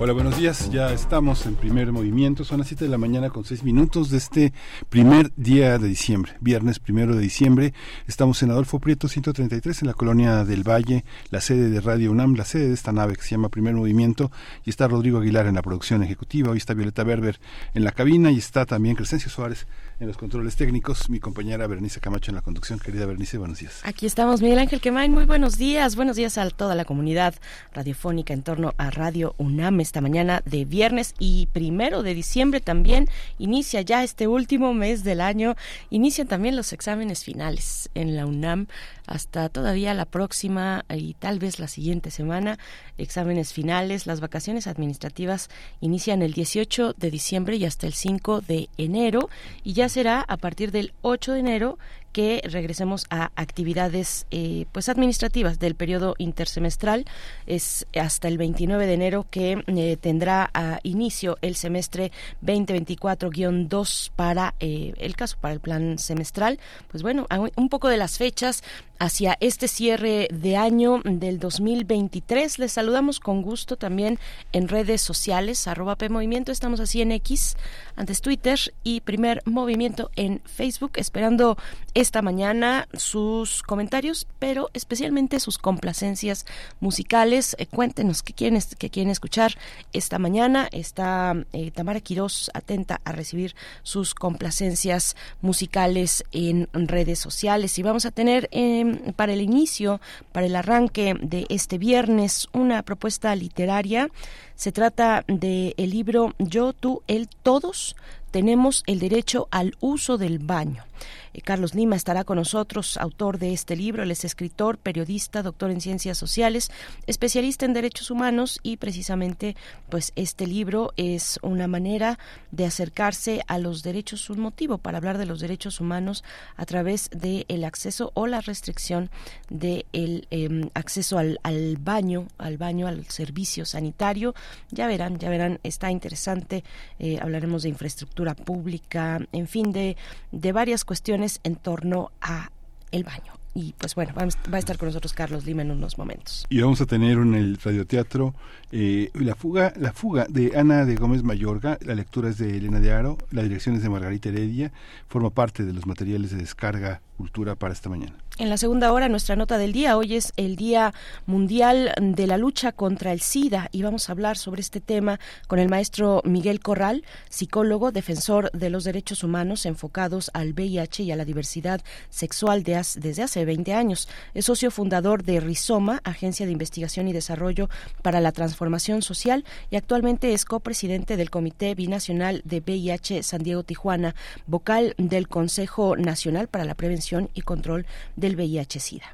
Hola, buenos días. Ya estamos en primer movimiento. Son las 7 de la mañana con 6 minutos de este primer día de diciembre, viernes primero de diciembre. Estamos en Adolfo Prieto 133 en la colonia del Valle, la sede de Radio UNAM, la sede de esta nave que se llama Primer Movimiento. Y está Rodrigo Aguilar en la producción ejecutiva. Hoy está Violeta Berber en la cabina y está también Crescencio Suárez en los controles técnicos, mi compañera Bernice Camacho en la conducción. Querida Bernice, buenos días. Aquí estamos, Miguel Ángel Quemain, muy buenos días. Buenos días a toda la comunidad radiofónica en torno a Radio UNAM esta mañana de viernes y primero de diciembre también. Inicia ya este último mes del año, inician también los exámenes finales en la UNAM hasta todavía la próxima y tal vez la siguiente semana. Exámenes finales, las vacaciones administrativas inician el 18 de diciembre y hasta el 5 de enero y ya será a partir del 8 de enero que regresemos a actividades eh, pues administrativas del periodo intersemestral. Es hasta el 29 de enero que eh, tendrá a inicio el semestre 2024-2 para eh, el caso, para el plan semestral. Pues bueno, un poco de las fechas hacia este cierre de año del 2023. Les saludamos con gusto también en redes sociales, arroba PMovimiento, estamos así en X, antes Twitter y primer movimiento en Facebook, esperando esta mañana sus comentarios, pero especialmente sus complacencias musicales. Eh, cuéntenos qué quieren, qué quieren escuchar esta mañana. Está eh, Tamara Quirós atenta a recibir sus complacencias musicales en redes sociales y vamos a tener... Eh, para el inicio, para el arranque de este viernes, una propuesta literaria. Se trata del el libro Yo, tú, él, todos tenemos el derecho al uso del baño. Eh, Carlos Lima estará con nosotros, autor de este libro. Él es escritor, periodista, doctor en ciencias sociales, especialista en derechos humanos y precisamente, pues este libro es una manera de acercarse a los derechos, un motivo para hablar de los derechos humanos a través del acceso o la restricción del em, acceso al, baño, al baño, al servicio sanitario. Ya verán, ya verán, está interesante. Eh, hablaremos de infraestructura pública, en fin, de, de varias cuestiones en torno a el baño. Y pues bueno, va a estar con nosotros Carlos Lima en unos momentos. Y vamos a tener en el radioteatro eh, la fuga la fuga de Ana de Gómez Mayorga, la lectura es de Elena de Aro, la dirección es de Margarita Heredia, forma parte de los materiales de descarga cultura para esta mañana. En la segunda hora, nuestra nota del día. Hoy es el Día Mundial de la Lucha contra el SIDA y vamos a hablar sobre este tema con el maestro Miguel Corral, psicólogo, defensor de los derechos humanos enfocados al VIH y a la diversidad sexual de desde hace 20 años. Es socio fundador de Rizoma, Agencia de Investigación y Desarrollo para la Transformación Social, y actualmente es copresidente del Comité Binacional de VIH San Diego Tijuana, vocal del Consejo Nacional para la Prevención y Control de del VIH-Sida.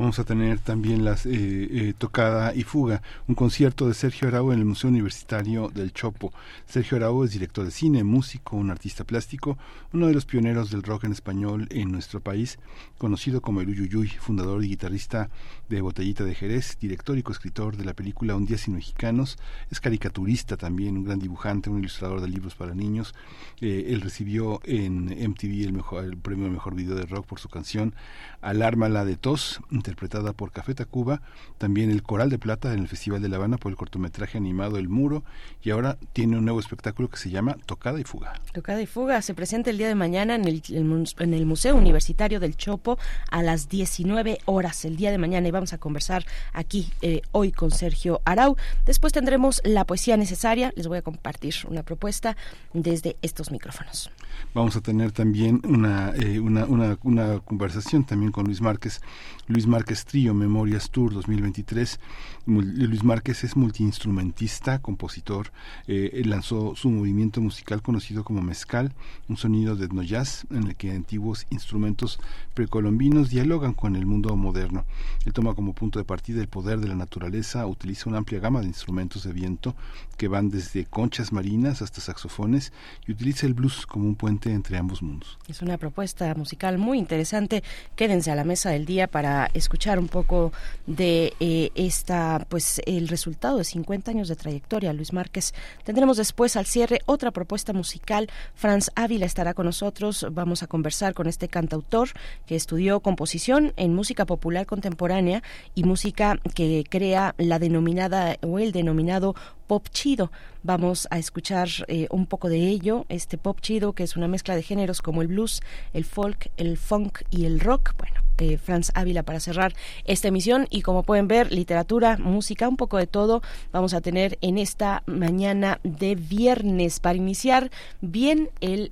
Vamos a tener también las eh, eh, Tocada y Fuga, un concierto de Sergio Arau en el Museo Universitario del Chopo. Sergio Arau es director de cine, músico, un artista plástico, uno de los pioneros del rock en español en nuestro país, conocido como el Uyuyuy, fundador y guitarrista de Botellita de Jerez, director y coescritor de la película Un día sin mexicanos, es caricaturista también, un gran dibujante, un ilustrador de libros para niños. Eh, él recibió en MTV el, mejor, el premio mejor video de rock por su canción Alármala de Tos, interpretada por Café Tacuba, también el Coral de Plata en el Festival de La Habana por el cortometraje animado El Muro, y ahora tiene un nuevo espectáculo que se llama Tocada y Fuga. Tocada y Fuga se presenta el día de mañana en el, en el Museo Universitario del Chopo a las 19 horas, el día de mañana, y vamos a conversar aquí eh, hoy con Sergio Arau. Después tendremos la poesía necesaria, les voy a compartir una propuesta desde estos micrófonos. Vamos a tener también una, eh, una, una, una, conversación también con Luis Márquez. Luis Márquez Trío, Memorias Tour 2023. Luis Márquez es multiinstrumentista, compositor. Eh, lanzó su movimiento musical conocido como Mezcal, un sonido de etnojazz en el que antiguos instrumentos precolombinos dialogan con el mundo moderno. Él toma como punto de partida el poder de la naturaleza, utiliza una amplia gama de instrumentos de viento que van desde conchas marinas hasta saxofones y utiliza el blues como un puente entre ambos mundos. Es una propuesta musical muy interesante. Quédense a la mesa del día para escuchar un poco de eh, esta, pues el resultado de 50 años de trayectoria, Luis Márquez. Tendremos después al cierre otra propuesta musical. Franz Ávila estará con nosotros. Vamos a conversar con este cantautor que estudió composición en música popular contemporánea y música que crea la denominada o el denominado pop chido. Vamos a escuchar eh, un poco de ello, este pop chido que es una mezcla de géneros como el blues, el folk, el funk y el rock. Bueno, eh, Franz Ávila para cerrar esta emisión y como pueden ver, literatura, música, un poco de todo vamos a tener en esta mañana de viernes para iniciar bien el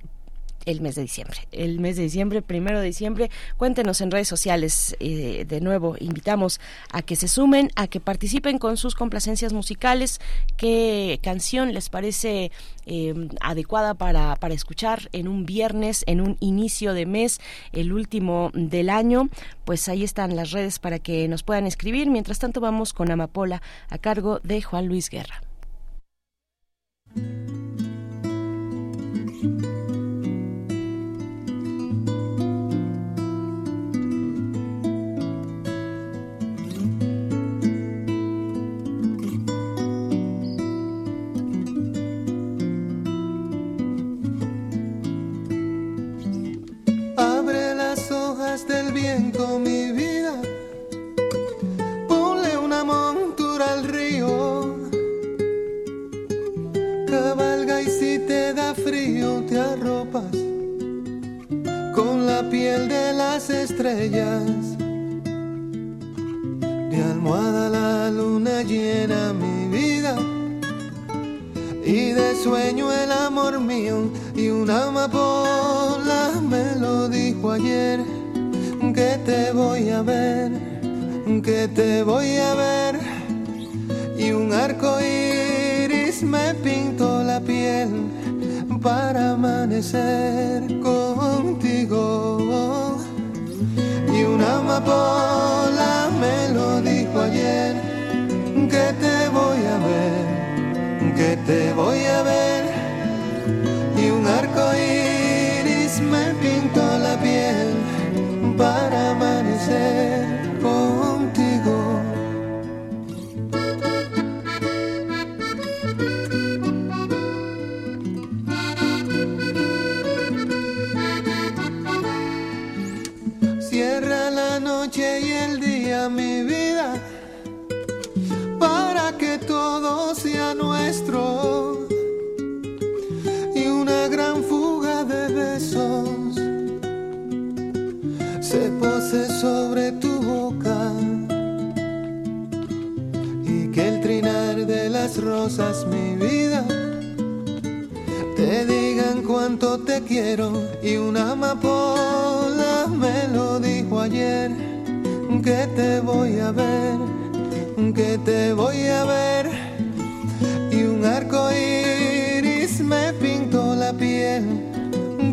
el mes de diciembre. El mes de diciembre, primero de diciembre, cuéntenos en redes sociales. Eh, de nuevo, invitamos a que se sumen, a que participen con sus complacencias musicales. ¿Qué canción les parece eh, adecuada para, para escuchar en un viernes, en un inicio de mes, el último del año? Pues ahí están las redes para que nos puedan escribir. Mientras tanto, vamos con Amapola a cargo de Juan Luis Guerra. Del viento mi vida. Ponle una montura al río. Cabalga y si te da frío te arropas con la piel de las estrellas. De almohada la luna llena mi vida y de sueño el amor mío y una amapola me lo dijo ayer que te voy a ver, que te voy a ver. Y un arco iris me pintó la piel para amanecer contigo. Y una amapola me lo dijo ayer, que te voy a ver, que te voy a ver. Y un arco iris me pintó la piel para amanecer rosas, mi vida, te digan cuánto te quiero y una amapola me lo dijo ayer. Que te voy a ver, que te voy a ver y un arco iris me pintó la piel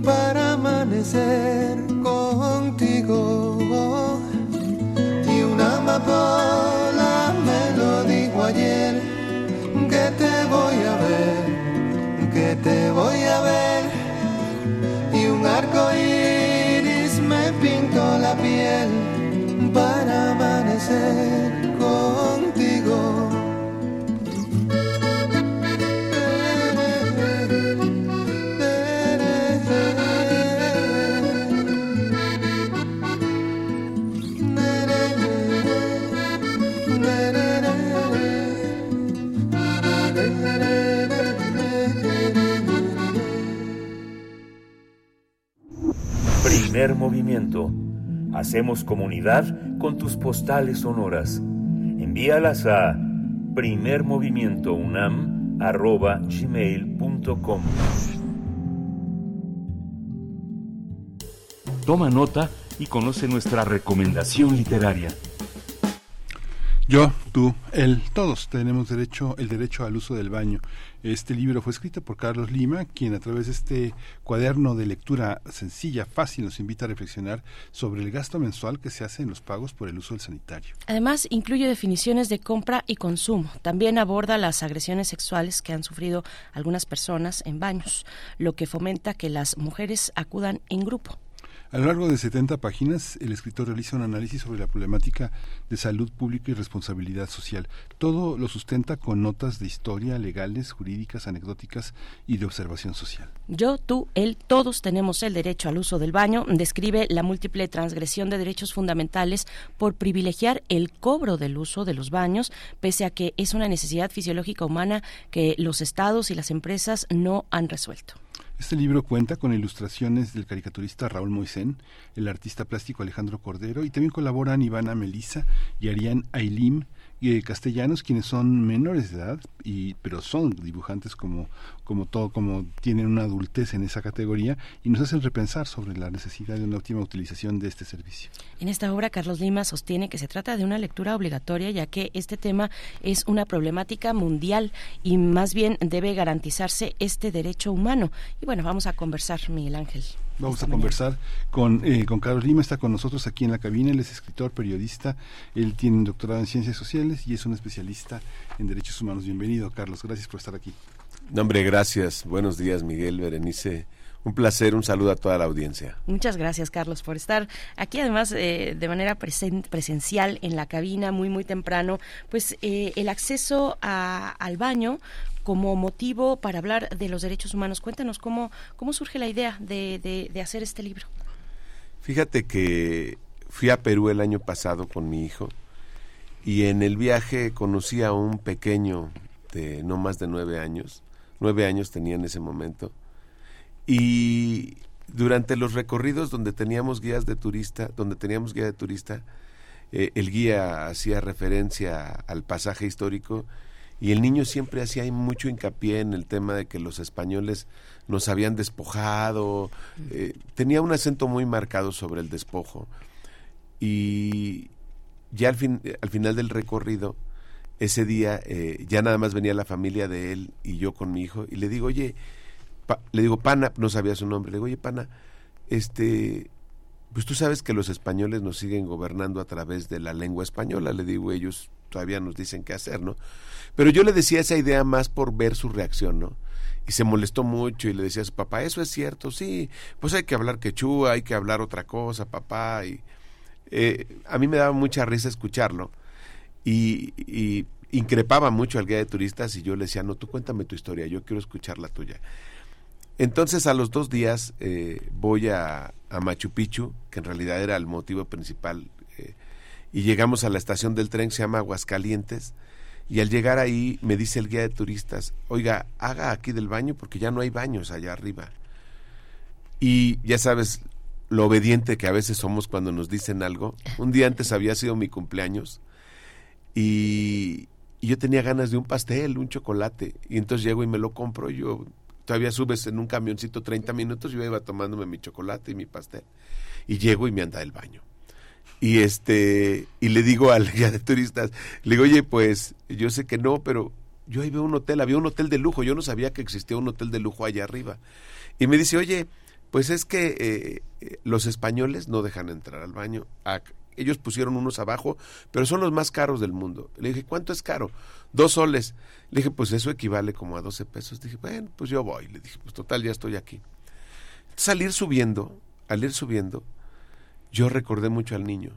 para amanecer contigo. Y una amapola te voy a ver, que te voy a ver. Y un arco iris movimiento. Hacemos comunidad con tus postales sonoras. Envíalas a primermovimientounam.gmail.com Toma nota y conoce nuestra recomendación literaria. Yo, tú, él, todos tenemos derecho, el derecho al uso del baño. Este libro fue escrito por Carlos Lima, quien a través de este cuaderno de lectura sencilla, fácil, nos invita a reflexionar sobre el gasto mensual que se hace en los pagos por el uso del sanitario. Además, incluye definiciones de compra y consumo. También aborda las agresiones sexuales que han sufrido algunas personas en baños, lo que fomenta que las mujeres acudan en grupo. A lo largo de 70 páginas, el escritor realiza un análisis sobre la problemática de salud pública y responsabilidad social. Todo lo sustenta con notas de historia, legales, jurídicas, anecdóticas y de observación social. Yo, tú, él, todos tenemos el derecho al uso del baño. Describe la múltiple transgresión de derechos fundamentales por privilegiar el cobro del uso de los baños, pese a que es una necesidad fisiológica humana que los estados y las empresas no han resuelto. Este libro cuenta con ilustraciones del caricaturista Raúl Moisén, el artista plástico Alejandro Cordero y también colaboran Ivana Melisa y Arián Ailim, y castellanos quienes son menores de edad y pero son dibujantes como como todo como tienen una adultez en esa categoría y nos hacen repensar sobre la necesidad de una óptima utilización de este servicio. En esta obra Carlos Lima sostiene que se trata de una lectura obligatoria ya que este tema es una problemática mundial y más bien debe garantizarse este derecho humano. Y bueno, vamos a conversar Miguel Ángel. Vamos a conversar con, eh, con Carlos Lima, está con nosotros aquí en la cabina, él es escritor, periodista, él tiene un doctorado en ciencias sociales y es un especialista en derechos humanos. Bienvenido, Carlos, gracias por estar aquí. No, hombre, gracias. Buenos días, Miguel, Berenice. Un placer, un saludo a toda la audiencia. Muchas gracias, Carlos, por estar aquí, además eh, de manera presencial en la cabina, muy, muy temprano. Pues eh, el acceso al baño como motivo para hablar de los derechos humanos. Cuéntanos cómo, cómo surge la idea de, de, hacer este libro. Fíjate que fui a Perú el año pasado con mi hijo y en el viaje conocí a un pequeño de no más de nueve años, nueve años tenía en ese momento, y durante los recorridos donde teníamos guías de turista, donde teníamos guía de turista, eh, el guía hacía referencia al pasaje histórico y el niño siempre hacía mucho hincapié en el tema de que los españoles nos habían despojado, eh, tenía un acento muy marcado sobre el despojo. Y ya al, fin, al final del recorrido, ese día eh, ya nada más venía la familia de él y yo con mi hijo y le digo, oye, le digo, Pana, no sabía su nombre, le digo, oye, Pana, este, pues tú sabes que los españoles nos siguen gobernando a través de la lengua española, le digo, ellos todavía nos dicen qué hacer, ¿no? Pero yo le decía esa idea más por ver su reacción, ¿no? Y se molestó mucho y le decía a su papá, eso es cierto, sí, pues hay que hablar quechua, hay que hablar otra cosa, papá. Y eh, a mí me daba mucha risa escucharlo y, increpaba mucho al guía de turistas y yo le decía, no, tú cuéntame tu historia, yo quiero escuchar la tuya. Entonces a los dos días eh, voy a, a, Machu Picchu, que en realidad era el motivo principal, eh, y llegamos a la estación del tren que se llama Aguascalientes, y al llegar ahí me dice el guía de turistas, oiga, haga aquí del baño porque ya no hay baños allá arriba. Y ya sabes lo obediente que a veces somos cuando nos dicen algo. Un día antes había sido mi cumpleaños y, yo tenía ganas de un pastel, un chocolate. Y entonces llego y me lo compro. Yo todavía subes en un camioncito 30 minutos, yo iba tomándome mi chocolate y mi pastel. Y llego y me anda el baño y este y le digo al guía de turistas le digo oye pues yo sé que no pero yo ahí veo un hotel había un hotel de lujo yo no sabía que existía un hotel de lujo allá arriba y me dice oye pues es que eh, los españoles no dejan entrar al baño ellos pusieron unos abajo pero son los más caros del mundo le dije cuánto es caro dos soles le dije pues eso equivale como a 12 pesos dije bueno pues yo voy le dije pues total ya estoy aquí salir subiendo al ir subiendo yo recordé mucho al niño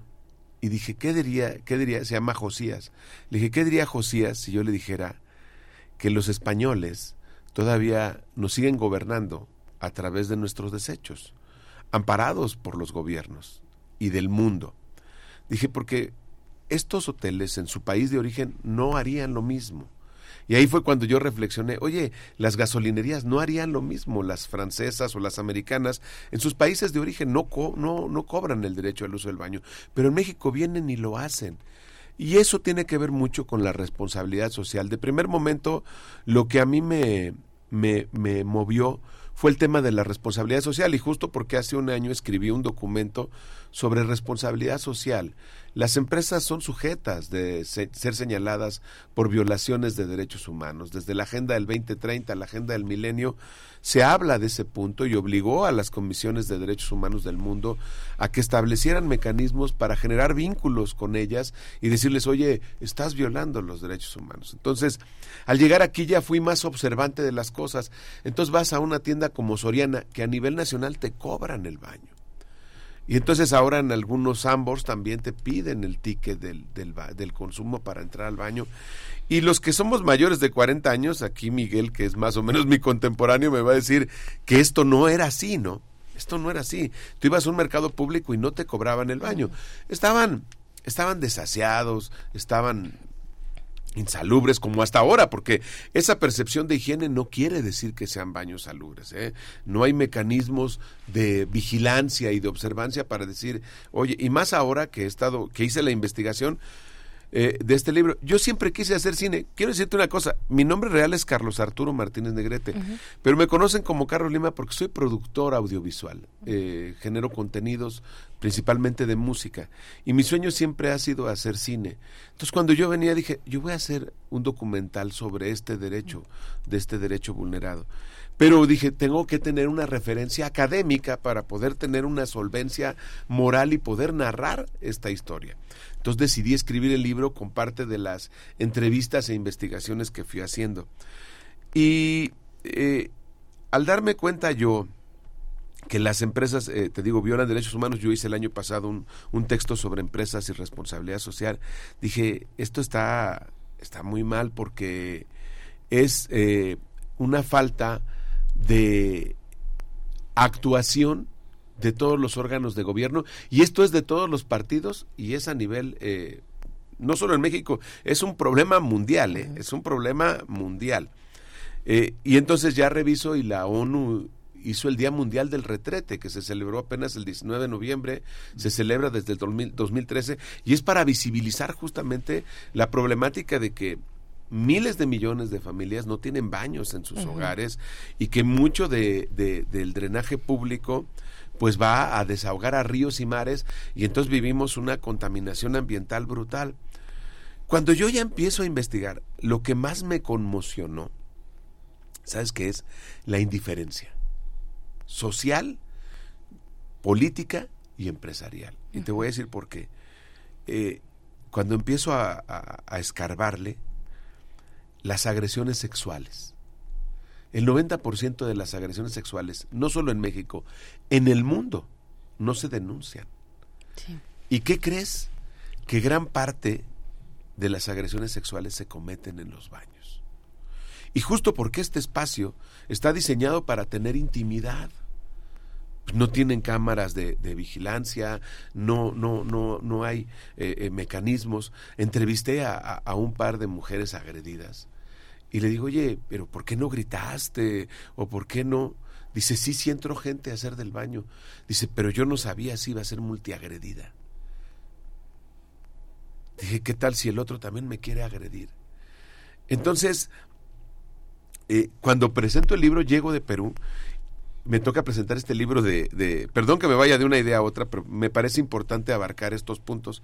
y dije, ¿qué diría, qué diría? Se llama Josías. Le dije, ¿qué diría Josías si yo le dijera que los españoles todavía nos siguen gobernando a través de nuestros desechos, amparados por los gobiernos y del mundo? Dije, porque estos hoteles en su país de origen no harían lo mismo. Y ahí fue cuando yo reflexioné, oye, las gasolinerías no harían lo mismo, las francesas o las americanas, en sus países de origen no, no, no cobran el derecho al uso del baño, pero en México vienen y lo hacen. Y eso tiene que ver mucho con la responsabilidad social. De primer momento, lo que a mí me, me, me movió fue el tema de la responsabilidad social y justo porque hace un año escribí un documento sobre responsabilidad social. Las empresas son sujetas de ser señaladas por violaciones de derechos humanos. Desde la Agenda del 2030, la Agenda del Milenio, se habla de ese punto y obligó a las comisiones de derechos humanos del mundo a que establecieran mecanismos para generar vínculos con ellas y decirles, oye, estás violando los derechos humanos. Entonces, al llegar aquí ya fui más observante de las cosas. Entonces vas a una tienda como Soriana, que a nivel nacional te cobran el baño. Y entonces ahora en algunos ambos también te piden el ticket del, del, del, consumo para entrar al baño. Y los que somos mayores de 40 años, aquí Miguel, que es más o menos mi contemporáneo, me va a decir que esto no era así, ¿no? Esto no era así. Tú ibas a un mercado público y no te cobraban el baño. Estaban, estaban desasiados, estaban insalubres como hasta ahora, porque esa percepción de higiene no quiere decir que sean baños salubres. ¿eh? No hay mecanismos de vigilancia y de observancia para decir, oye, y más ahora que he estado, que hice la investigación, eh, de este libro. Yo siempre quise hacer cine. Quiero decirte una cosa, mi nombre real es Carlos Arturo Martínez Negrete, pero me conocen como Carlos Lima porque soy productor audiovisual, eh, genero contenidos principalmente de música, y mi sueño siempre ha sido hacer cine. Entonces cuando yo venía dije, yo voy a hacer un documental sobre este derecho, de este derecho vulnerado. Pero dije, tengo que tener una referencia académica para poder tener una solvencia moral y poder narrar esta historia. Entonces decidí escribir el libro con parte de las entrevistas e investigaciones que fui haciendo. Y eh, al darme cuenta yo que las empresas, eh, te digo, violan derechos humanos, yo hice el año pasado un, un, texto sobre empresas y responsabilidad social, dije, esto está, está muy mal porque es eh, una falta de actuación de todos los órganos de gobierno y esto es de todos los partidos y es a nivel eh, no solo en México es un problema mundial eh, es un problema mundial. Eh, y entonces ya reviso y la ONU hizo el Día Mundial del Retrete, que se celebró apenas el 19 de noviembre, se celebra desde el 2013, y es para visibilizar justamente la problemática de que miles de millones de familias no tienen baños en sus hogares y que mucho de, del drenaje público pues va a desahogar a ríos y mares y entonces vivimos una contaminación ambiental brutal. Cuando yo ya empiezo a investigar, lo que más me conmocionó, ¿sabes qué es? La indiferencia social, política y empresarial. Y te voy a decir por qué. Eh, cuando empiezo a, a escarbarle, las agresiones sexuales, el 90% de las agresiones sexuales, no solo en México, en el mundo, no se denuncian. ¿Y qué crees? Que gran parte de las agresiones sexuales se cometen en los baños. Y justo porque este espacio está diseñado para tener intimidad. No tienen cámaras de, vigilancia, no, no, no, no hay eh, eh, mecanismos. Entrevisté a un par de mujeres agredidas y le digo, oye, pero ¿por qué no gritaste? ¿O por qué no? Dice, sí, sí entró gente a hacer del baño. Dice, pero yo no sabía si iba a ser multiagredida. Dije, ¿qué tal si el otro también me quiere agredir? Entonces, eh, cuando presento el libro, llego de Perú, me toca presentar este libro de, perdón que me vaya de una idea a otra, pero me parece importante abarcar estos puntos.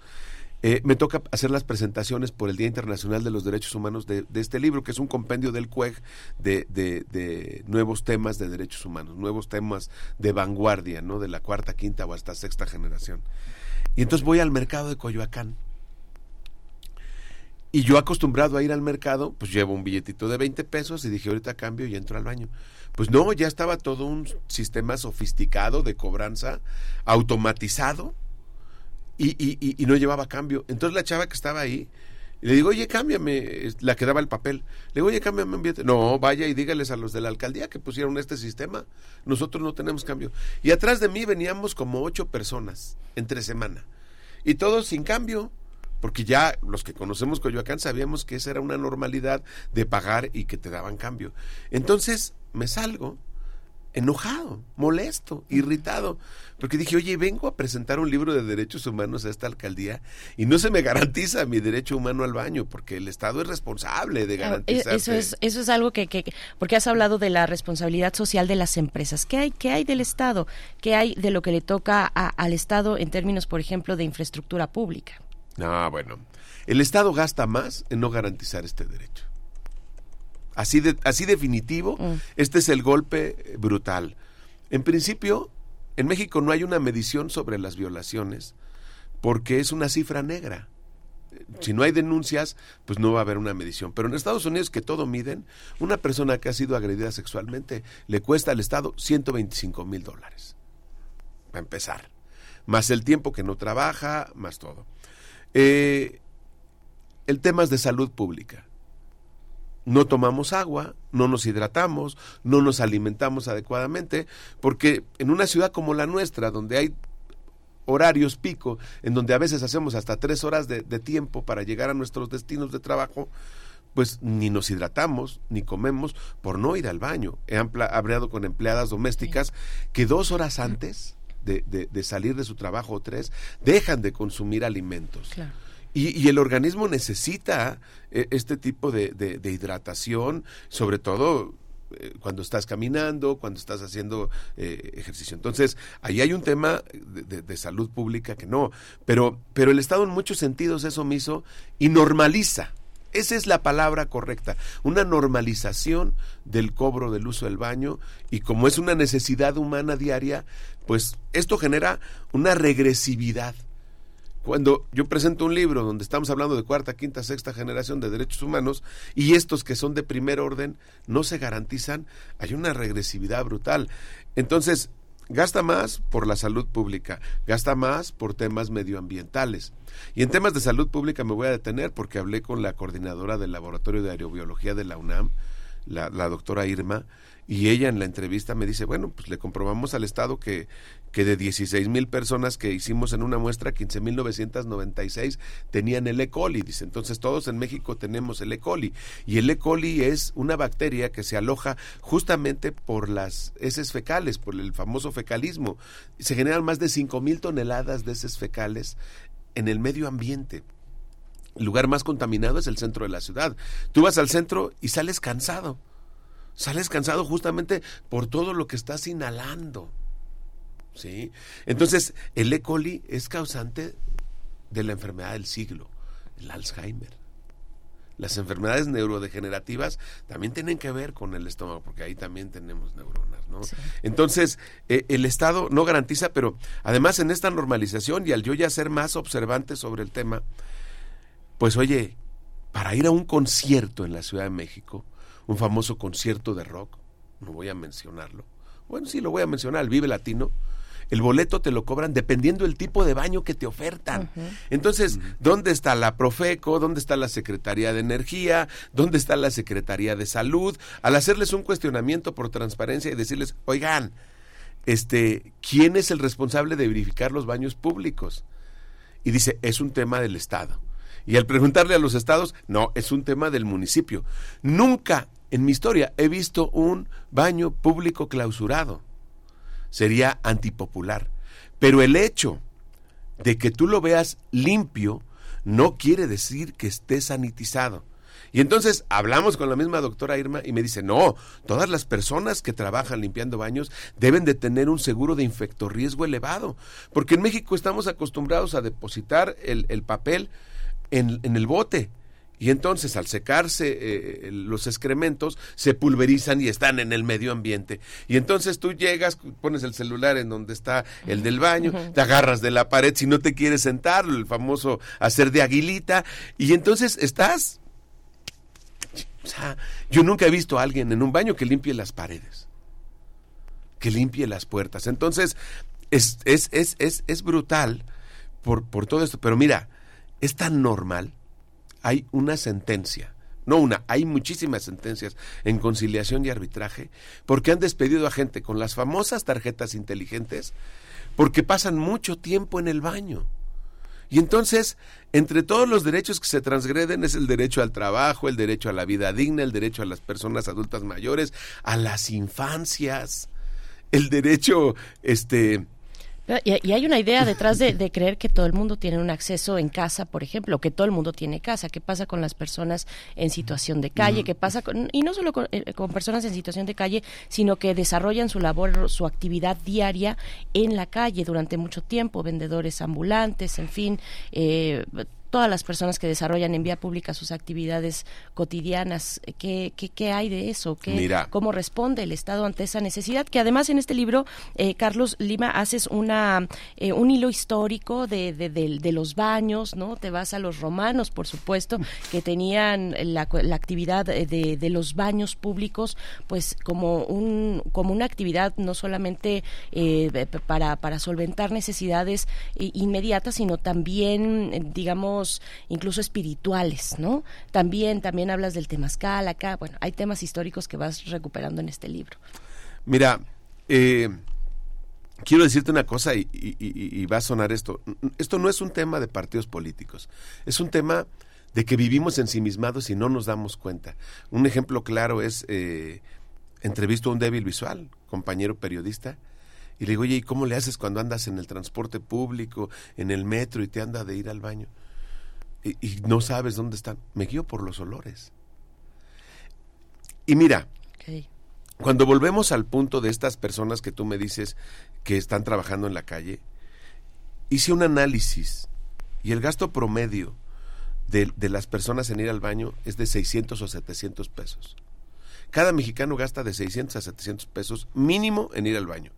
Eh, me toca hacer las presentaciones por el Día Internacional de los Derechos Humanos de, este libro, que es un compendio del CUEG de, de, nuevos temas de derechos humanos, nuevos temas de vanguardia, ¿no? De la cuarta, quinta o hasta sexta generación. Y entonces voy al mercado de Coyoacán. Y yo acostumbrado a ir al mercado, pues llevo un billetito de 20 pesos y dije, ahorita cambio y entro al baño. Pues no, ya estaba todo un sistema sofisticado de cobranza, automatizado, y, y, no llevaba cambio. Entonces la chava que estaba ahí, le digo, oye, cámbiame, la que daba el papel. Le digo, oye, cámbiame un billete. No, vaya y dígales a los de la alcaldía que pusieron este sistema. Nosotros no tenemos cambio. Y atrás de mí veníamos como ocho personas entre semana. Y todos sin cambio. Porque ya los que conocemos Coyoacán sabíamos que esa era una normalidad de pagar y que te daban cambio. Entonces me salgo enojado, molesto, irritado, porque dije, oye, vengo a presentar un libro de derechos humanos a esta alcaldía y no se me garantiza mi derecho humano al baño, porque el Estado es responsable de Ah, garantizar. Eso es, eso es algo que, que, porque has hablado de la responsabilidad social de las empresas. ¿Qué hay, qué hay del Estado? ¿Qué hay de lo que le toca a- al Estado en términos, por ejemplo, de infraestructura pública? No, bueno, el Estado gasta más en no garantizar este derecho. Así, de, así definitivo, Mm. este es el golpe eh, brutal. En principio, en México no hay una medición sobre las violaciones porque es una cifra negra. Si no hay denuncias, pues no va a haber una medición. Pero en Estados Unidos, que todo miden, una persona que ha sido agredida sexualmente le cuesta al Estado 125 mil dólares. Para empezar. Más el tiempo que no trabaja, más todo. Eh, el tema es de salud pública. No tomamos agua, no nos hidratamos, no nos alimentamos adecuadamente, porque en una ciudad como la nuestra, donde hay horarios pico, en donde a veces hacemos hasta tres horas de, de tiempo para llegar a nuestros destinos de trabajo, pues ni nos hidratamos, ni comemos por no ir al baño. He hablado con empleadas domésticas que dos horas antes de, de- de salir de su trabajo o tres, dejan de consumir alimentos. Claro. Y, y el organismo necesita eh, este tipo de, de- de hidratación, sobre todo eh, cuando estás caminando, cuando estás haciendo eh, ejercicio. Entonces, ahí hay un tema de, de- de salud pública que no, pero, pero el Estado en muchos sentidos es omiso y normaliza. Esa es la palabra correcta, una normalización del cobro del uso del baño y como es una necesidad humana diaria, pues esto genera una regresividad. Cuando yo presento un libro donde estamos hablando de cuarta, quinta, sexta generación de derechos humanos y estos que son de primer orden no se garantizan, hay una regresividad brutal. Entonces, gasta más por la salud pública, gasta más por temas medioambientales. Y en temas de salud pública me voy a detener porque hablé con la coordinadora del Laboratorio de Aerobiología de la UNAM, la, la doctora Irma, y ella en la entrevista me dice, bueno, pues le comprobamos al Estado que, que de 16 mil personas que hicimos en una muestra, 15 mil 996 tenían el E. coli. Dice, entonces todos en México tenemos el E. coli. Y el E. coli es una bacteria que se aloja justamente por las heces fecales, por el famoso fecalismo. Se generan más de 5 mil toneladas de heces fecales en el medio ambiente. El lugar más contaminado es el centro de la ciudad. Tú vas al centro y sales cansado. Sales cansado justamente por todo lo que estás inhalando. ¿Sí? Entonces, el E. coli es causante de la enfermedad del siglo, el Alzheimer. Las enfermedades neurodegenerativas también tienen que ver con el estómago, porque ahí también tenemos neuronas, ¿no? Entonces, eh, el Estado no garantiza, pero además en esta normalización y al yo ya ser más observante sobre el tema, pues oye, para ir a un concierto en la Ciudad de México, un famoso concierto de rock, no voy a mencionarlo, bueno, sí lo voy a mencionar, el Vive Latino, el boleto te lo cobran dependiendo del tipo de baño que te ofertan. Entonces, ¿dónde está la Profeco? ¿Dónde está la Secretaría de Energía? ¿Dónde está la Secretaría de Salud? Al hacerles un cuestionamiento por transparencia y decirles, oigan, este, ¿quién es el responsable de verificar los baños públicos? Y dice, es un tema del Estado. Y al preguntarle a los estados, no, es un tema del municipio. Nunca en mi historia he visto un baño público clausurado. Sería antipopular. Pero el hecho de que tú lo veas limpio no quiere decir que esté sanitizado. Y entonces hablamos con la misma doctora Irma y me dice, no, todas las personas que trabajan limpiando baños deben de tener un seguro de infectorriesgo elevado, porque en México estamos acostumbrados a depositar el, el papel en, en el bote. Y entonces al secarse eh, los excrementos se pulverizan y están en el medio ambiente. Y entonces tú llegas, pones el celular en donde está el del baño, te agarras de la pared si no te quieres sentar, el famoso hacer de aguilita, y entonces estás... O sea, yo nunca he visto a alguien en un baño que limpie las paredes, que limpie las puertas. Entonces, es, es, es, es, es brutal por, por todo esto. Pero mira, es tan normal hay una sentencia, no una, hay muchísimas sentencias en conciliación y arbitraje, porque han despedido a gente con las famosas tarjetas inteligentes, porque pasan mucho tiempo en el baño. Y entonces, entre todos los derechos que se transgreden es el derecho al trabajo, el derecho a la vida digna, el derecho a las personas adultas mayores, a las infancias. el derecho, este, y, hay una idea detrás de, creer que todo el mundo tiene un acceso en casa, por ejemplo, que todo el mundo tiene casa. ¿Qué pasa con las personas en situación de calle? ¿Qué pasa con, y no solo eh, con, personas en situación de calle, sino que desarrollan su labor, su actividad diaria en la calle durante mucho tiempo, vendedores ambulantes, en fin, eh, todas las personas que desarrollan en vía pública sus actividades cotidianas. ¿Qué, qué, hay de eso? ¿Qué, ¿Cómo responde el Estado ante esa necesidad? Que además en este libro, eh, Carlos Lima, haces una, eh, un hilo histórico de, de, los baños, ¿no? Te vas a los romanos, por supuesto, que tenían la, la actividad de, los baños públicos, pues como, un, como una actividad no solamente eh, para, para solventar necesidades inmediatas, sino también, digamos, incluso espirituales, ¿no? También, también hablas del temazcal acá, bueno, hay temas históricos que vas recuperando en este libro. Mira, eh, quiero decirte una cosa y, va a sonar esto. Esto no es un tema de partidos políticos, es un tema de que vivimos ensimismados y no nos damos cuenta. Un ejemplo claro es, eh, entrevisto a un débil visual, compañero periodista, y le digo, oye, ¿y cómo le haces cuando andas en el transporte público, en el metro y te anda de ir al baño? Y, no sabes dónde están. Me guío por los olores. Y mira, cuando volvemos al punto de estas personas que tú me dices que están trabajando en la calle, hice un análisis y el gasto promedio de, de, las personas en ir al baño es de 600 o 700 pesos. Cada mexicano gasta de 600 a 700 pesos mínimo en ir al baño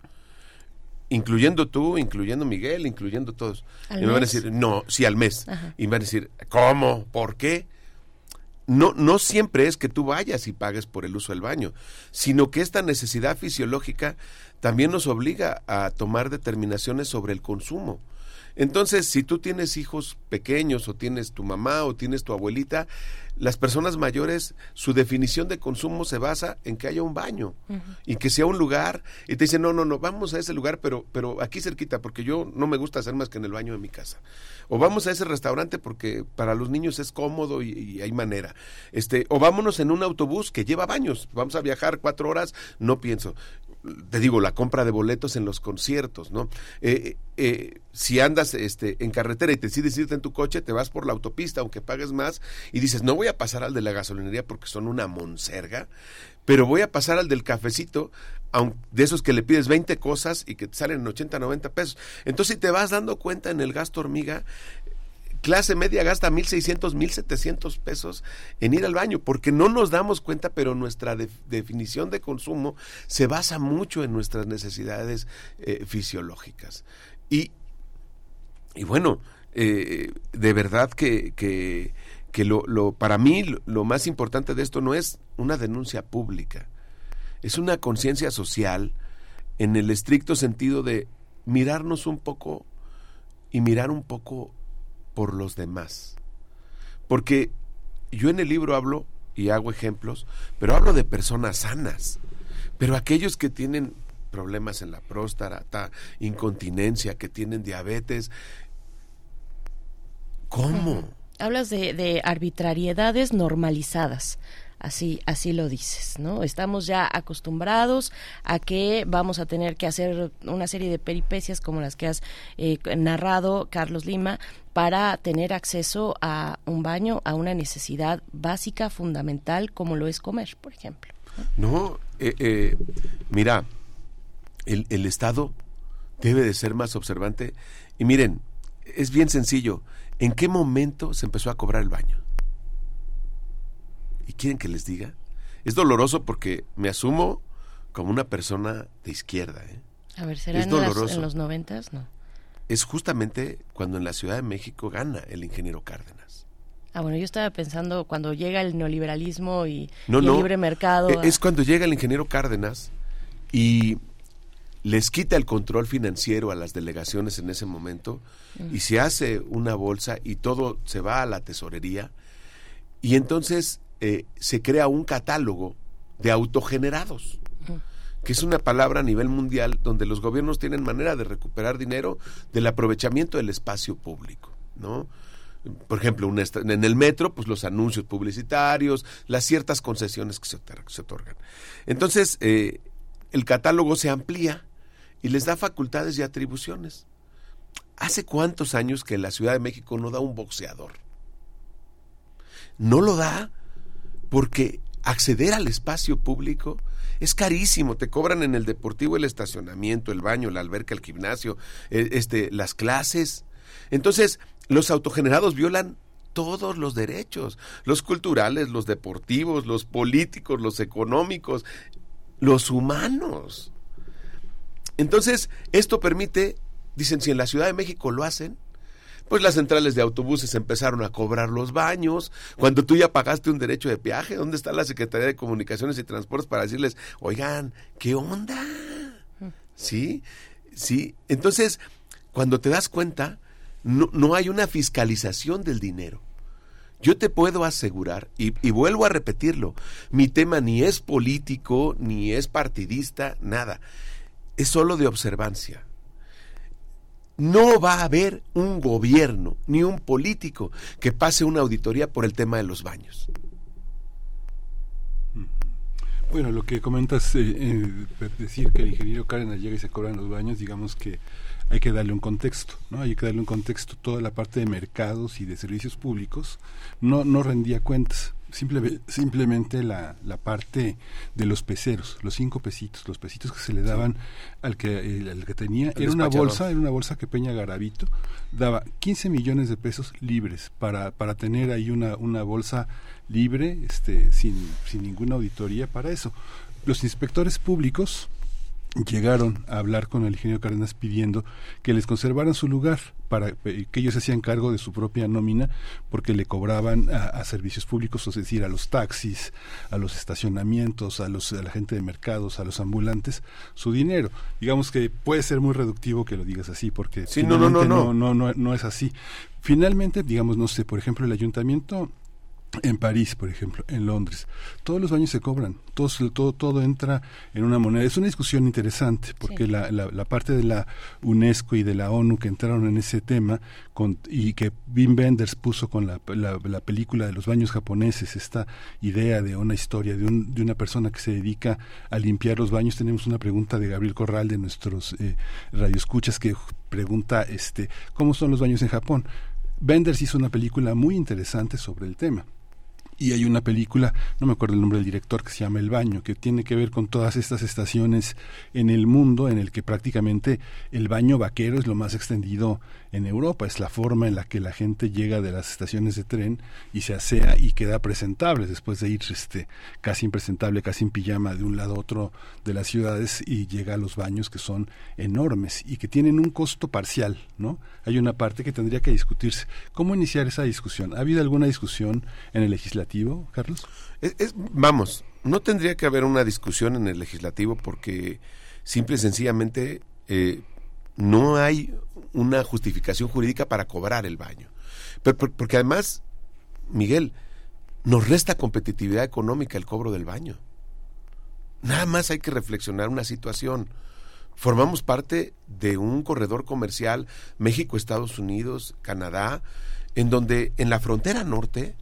incluyendo tú, incluyendo Miguel, incluyendo todos. y me van a decir, no, sí, al mes. Y me van a decir, ¿cómo? ¿Por qué? No, no siempre es que tú vayas y pagues por el uso del baño, sino que esta necesidad fisiológica también nos obliga a tomar determinaciones sobre el consumo. Entonces, si tú tienes hijos pequeños o tienes tu mamá o tienes tu abuelita, las personas mayores, su definición de consumo se basa en que haya un baño y que sea un lugar. Y te dicen, no, no, no, vamos a ese lugar, pero, pero aquí cerquita, porque yo no me gusta hacer más que en el baño de mi casa. O vamos a ese restaurante porque para los niños es cómodo y, hay manera. Este, o vámonos en un autobús que lleva baños. Vamos a viajar cuatro horas, no pienso te digo, la compra de boletos en los conciertos, ¿no? Eh, eh, si andas este, en carretera y te decides irte en tu coche, te vas por la autopista, aunque pagues más, y dices, no voy a pasar al de la gasolinería porque son una monserga, pero voy a pasar al del cafecito, de esos que le pides 20 cosas y que te salen en 80, 90 pesos. Entonces, si te vas dando cuenta en el gasto hormiga, clase media gasta 1.600, 1.700 pesos en ir al baño, porque no nos damos cuenta, pero nuestra definición de consumo se basa mucho en nuestras necesidades eh, fisiológicas. Y, y bueno, eh, de verdad que, que, que lo, lo, para mí lo más importante de esto no es una denuncia pública, es una conciencia social en el estricto sentido de mirarnos un poco y mirar un poco por los demás. Porque yo en el libro hablo y hago ejemplos, pero hablo de personas sanas. Pero aquellos que tienen problemas en la próstata, incontinencia, que tienen diabetes, ¿cómo? Hablas de, de arbitrariedades normalizadas. Así, así lo dices, ¿no? Estamos ya acostumbrados a que vamos a tener que hacer una serie de peripecias como las que has eh, narrado, Carlos Lima, para tener acceso a un baño, a una necesidad básica, fundamental, como lo es comer, por ejemplo. No, eh, eh, mira, el, el Estado debe de ser más observante. Y miren, es bien sencillo. ¿En qué momento se empezó a cobrar el baño? ¿Y quieren que les diga? Es doloroso porque me asumo como una persona de izquierda. ¿eh? A ver, ¿será en, los noventas? No. Es justamente cuando en la Ciudad de México gana el ingeniero Cárdenas. Ah, bueno, yo estaba pensando cuando llega el neoliberalismo y, el libre mercado. E, es cuando llega el ingeniero Cárdenas y les quita el control financiero a las delegaciones en ese momento mm. y se hace una bolsa y todo se va a la tesorería y entonces eh, se crea un catálogo de autogenerados, que es una palabra a nivel mundial donde los gobiernos tienen manera de recuperar dinero del aprovechamiento del espacio público, ¿no? Por ejemplo, en el metro, pues los anuncios publicitarios, las ciertas concesiones que se, otorgan. Entonces, eh, el catálogo se amplía y les da facultades y atribuciones. ¿Hace cuántos años que la Ciudad de México no da un boxeador? No lo da porque acceder al espacio público es carísimo, te cobran en el deportivo el estacionamiento, el baño, la alberca, el gimnasio, eh, este, las clases. Entonces, los autogenerados violan todos los derechos, los culturales, los deportivos, los políticos, los económicos, los humanos. Entonces, esto permite, dicen, si en la Ciudad de México lo hacen, pues las centrales de autobuses empezaron a cobrar los baños. Cuando tú ya pagaste un derecho de peaje, ¿dónde está la Secretaría de Comunicaciones y Transportes para decirles, oigan, ¿qué onda? ¿Sí? Sí. Entonces, cuando te das cuenta, no, no hay una fiscalización del dinero. Yo te puedo asegurar, y, y, vuelvo a repetirlo, mi tema ni es político, ni es partidista, nada. Es solo de observancia no va a haber un gobierno ni un político que pase una auditoría por el tema de los baños. Bueno, lo que comentas, eh, eh, decir que el ingeniero Cárdenas llega y se cobran los baños, digamos que hay que darle un contexto, ¿no? Hay que darle un contexto. Toda la parte de mercados y de servicios públicos no, no rendía cuentas simplemente la, la, parte de los peceros, los cinco pesitos, los pesitos que se le daban al que, que tenía, era una bolsa, era una bolsa que Peña Garavito daba 15 millones de pesos libres para, para tener ahí una, una bolsa libre, este, sin, sin ninguna auditoría para eso. Los inspectores públicos llegaron a hablar con el ingeniero Cárdenas pidiendo que les conservaran su lugar para eh, que ellos hacían cargo de su propia nómina porque le cobraban a, servicios públicos, es decir, a los taxis, a los estacionamientos, a los a la gente de mercados, a los ambulantes, su dinero. Digamos que puede ser muy reductivo que lo digas así porque no, no, no, no, no, no, no es así. Finalmente, digamos, no sé, por ejemplo, el ayuntamiento en París, por ejemplo, en Londres, todos los baños se cobran, todo, todo, todo entra en una moneda. Es una discusión interesante porque la, la, parte de la UNESCO y de la ONU que entraron en ese tema con, y que Wim Wenders puso con la, la, película de los baños japoneses, esta idea de una historia de, un, de una persona que se dedica a limpiar los baños. Tenemos una pregunta de Gabriel Corral de nuestros eh, radioescuchas que pregunta este cómo son los baños en Japón. Wenders hizo una película muy interesante sobre el tema y hay una película, no me acuerdo el nombre del director, que se llama El Baño, que tiene que ver con todas estas estaciones en el mundo en el que prácticamente el baño vaquero es lo más extendido en Europa, es la forma en la que la gente llega de las estaciones de tren y se asea y queda presentable después de ir este casi impresentable, casi en pijama de un lado a otro de las ciudades y llega a los baños que son enormes y que tienen un costo parcial, ¿no? Hay una parte que tendría que discutirse. ¿Cómo iniciar esa discusión? ¿Ha habido alguna discusión en el legislativo Carlos? vamos, no tendría que haber una discusión en el legislativo porque simple y sencillamente eh, no hay una justificación jurídica para cobrar el baño. Pero, porque además, Miguel, nos resta competitividad económica el cobro del baño. Nada más hay que reflexionar una situación. Formamos parte de un corredor comercial México, Estados Unidos, Canadá, en donde en la frontera norte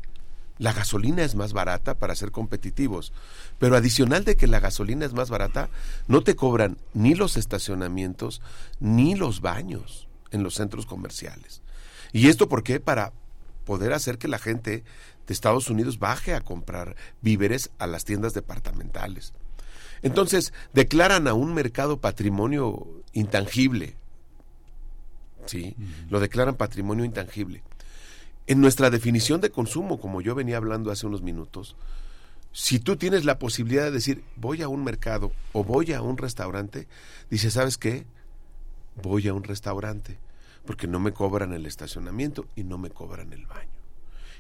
la gasolina es más barata para ser competitivos. Pero adicional de que la gasolina es más barata, no te cobran ni los estacionamientos ni los baños en los centros comerciales. ¿Y esto por qué? Para poder hacer que la gente de Estados Unidos baje a comprar víveres a las tiendas departamentales. Entonces, declaran a un mercado patrimonio intangible. ¿Sí? Lo declaran patrimonio intangible. En nuestra definición de consumo, como yo venía hablando hace unos minutos, si tú tienes la posibilidad de decir voy a un mercado o voy a un restaurante, dices, ¿sabes qué? Voy a un restaurante porque no me cobran el estacionamiento y no me cobran el baño.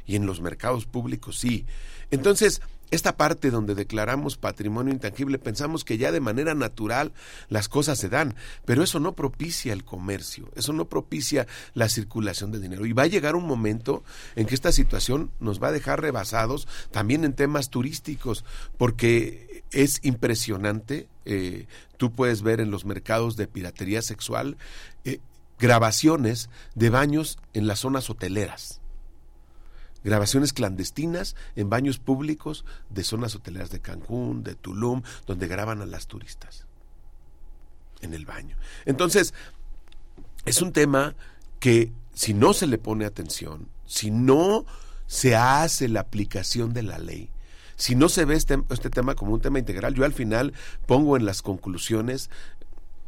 Y en los mercados públicos sí. Entonces, esta parte donde declaramos patrimonio intangible, pensamos que ya de manera natural las cosas se dan, pero eso no propicia el comercio, eso no propicia la circulación de dinero. Y va a llegar un momento en que esta situación nos va a dejar rebasados también en temas turísticos, porque es impresionante, eh, tú puedes ver en los mercados de piratería sexual eh, grabaciones de baños en las zonas hoteleras grabaciones clandestinas en baños públicos de zonas hoteleras de Cancún, de Tulum, donde graban a las turistas. en el baño. Entonces, es un tema que si no se le pone atención, si no se hace la aplicación de la ley, si no se ve este, este, tema como un tema integral, yo al final pongo en las conclusiones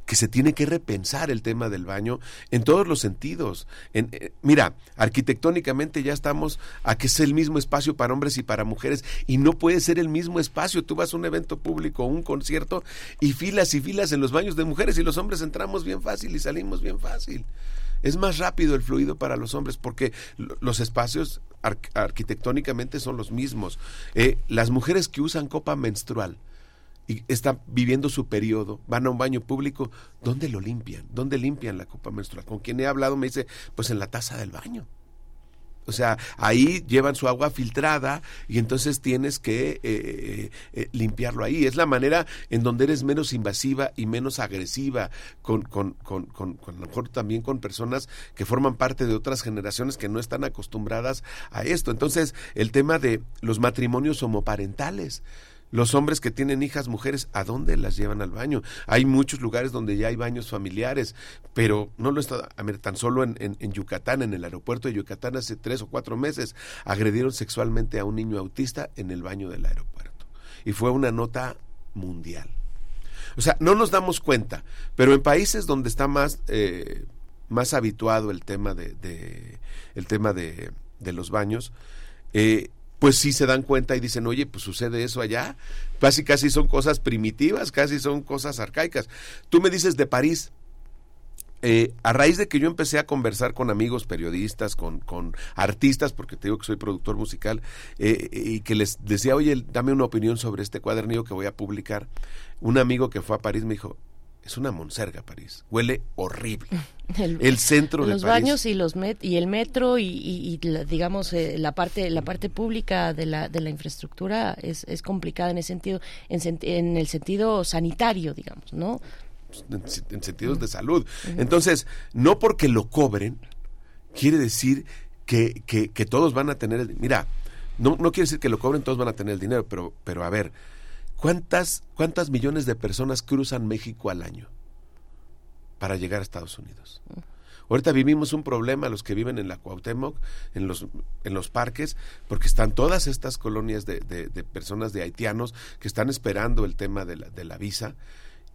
que se tiene que repensar el tema del baño en todos los sentidos. En, eh, mira, arquitectónicamente ya estamos a que es el mismo espacio para hombres y para mujeres y no puede ser el mismo espacio. Tú vas a un evento público, un concierto y filas y filas en los baños de mujeres y los hombres entramos bien fácil y salimos bien fácil. Es más rápido el fluido para los hombres porque los espacios arquitectónicamente son los mismos. Eh, las mujeres que usan copa menstrual, y están viviendo su periodo, van a un baño público, ¿dónde lo limpian? ¿Dónde limpian la copa menstrual? Con quien he hablado me dice, pues en la taza del baño. O sea, ahí llevan su agua filtrada y entonces tienes que eh, eh, eh, limpiarlo ahí. Es la manera en donde eres menos invasiva y menos agresiva con, con, con, con, a lo mejor también con personas que forman parte de otras generaciones que no están acostumbradas a esto. Entonces, el tema de los matrimonios homoparentales. Los hombres que tienen hijas mujeres, ¿a dónde las llevan al baño? Hay muchos lugares donde ya hay baños familiares, pero no lo está, a ver, tan solo en, Yucatán, en el aeropuerto de Yucatán hace tres o cuatro meses, agredieron sexualmente a un niño autista en el baño del aeropuerto. Y fue una nota mundial. O sea, no nos damos cuenta, pero en países donde está más, eh, más habituado el tema de, de el tema de, de los baños, eh, pues sí se dan cuenta y dicen, oye, pues sucede eso allá. Casi, casi son cosas primitivas, casi son cosas arcaicas. Tú me dices de París. Eh, a raíz de que yo empecé a conversar con amigos periodistas, con, con artistas, porque te digo que soy productor musical, eh, y que les decía, oye, dame una opinión sobre este cuadernillo que voy a publicar, un amigo que fue a París me dijo, es una monserga París. Huele horrible. El, centro de los baños y los met y el metro y, digamos eh, la parte la parte pública de la de la infraestructura es, es complicada en ese sentido en, en el sentido sanitario digamos no en, sentidos de salud entonces no porque lo cobren quiere decir que, que, que todos van a tener el, mira no, no quiere decir que lo cobren todos van a tener el dinero pero pero a ver ¿Cuántas, ¿Cuántas millones de personas cruzan México al año para llegar a Estados Unidos? Ahorita vivimos un problema los que viven en la Cuauhtémoc, en los, en los parques, porque están todas estas colonias de, de, personas de haitianos que están esperando el tema de la, de la visa.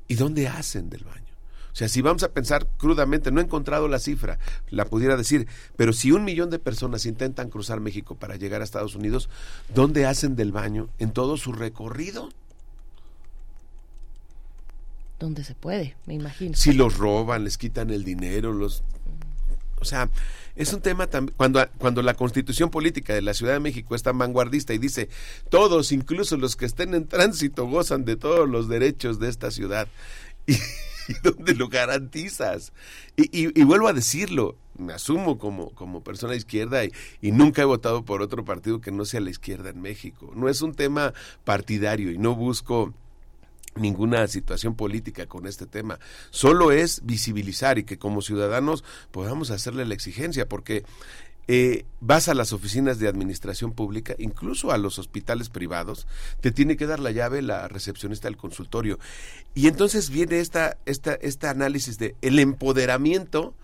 ¿Y dónde hacen del baño? O sea, si vamos a pensar crudamente, no he encontrado la cifra, la pudiera decir, pero si un millón de personas intentan cruzar México para llegar a Estados Unidos, ¿dónde hacen del baño en todo su recorrido? Donde se puede, me imagino. Si los roban, les quitan el dinero, los... O sea, es un tema también, cuando, cuando la constitución política de la Ciudad de México es tan vanguardista y dice, todos, incluso los que estén en tránsito, gozan de todos los derechos de esta ciudad. Y, dónde lo garantizas. Y, vuelvo a decirlo, me asumo como, como persona izquierda y, y, nunca he votado por otro partido que no sea la izquierda en México. No es un tema partidario y no busco ninguna situación política con este tema. Solo es visibilizar y que como ciudadanos podamos hacerle la exigencia, porque eh, vas a las oficinas de administración pública, incluso a los hospitales privados, te tiene que dar la llave la recepcionista del consultorio. Y entonces viene esta, esta, este análisis de el empoderamiento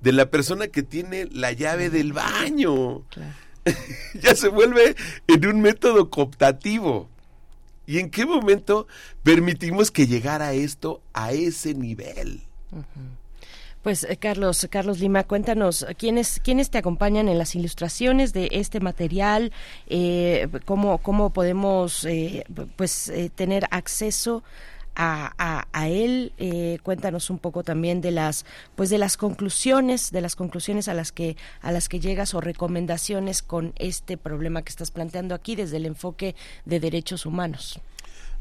de la persona que tiene la llave del baño. ya se vuelve en un método cooptativo. ¿Y en qué momento permitimos que llegara esto a ese nivel? Pues eh, Carlos, Carlos Lima, cuéntanos quiénes quiénes te acompañan en las ilustraciones de este material, eh, cómo cómo podemos eh, pues tener acceso a, a, él. Eh, cuéntanos un poco también de las, pues de las conclusiones, de las conclusiones a las que a las que llegas o recomendaciones con este problema que estás planteando aquí desde el enfoque de derechos humanos.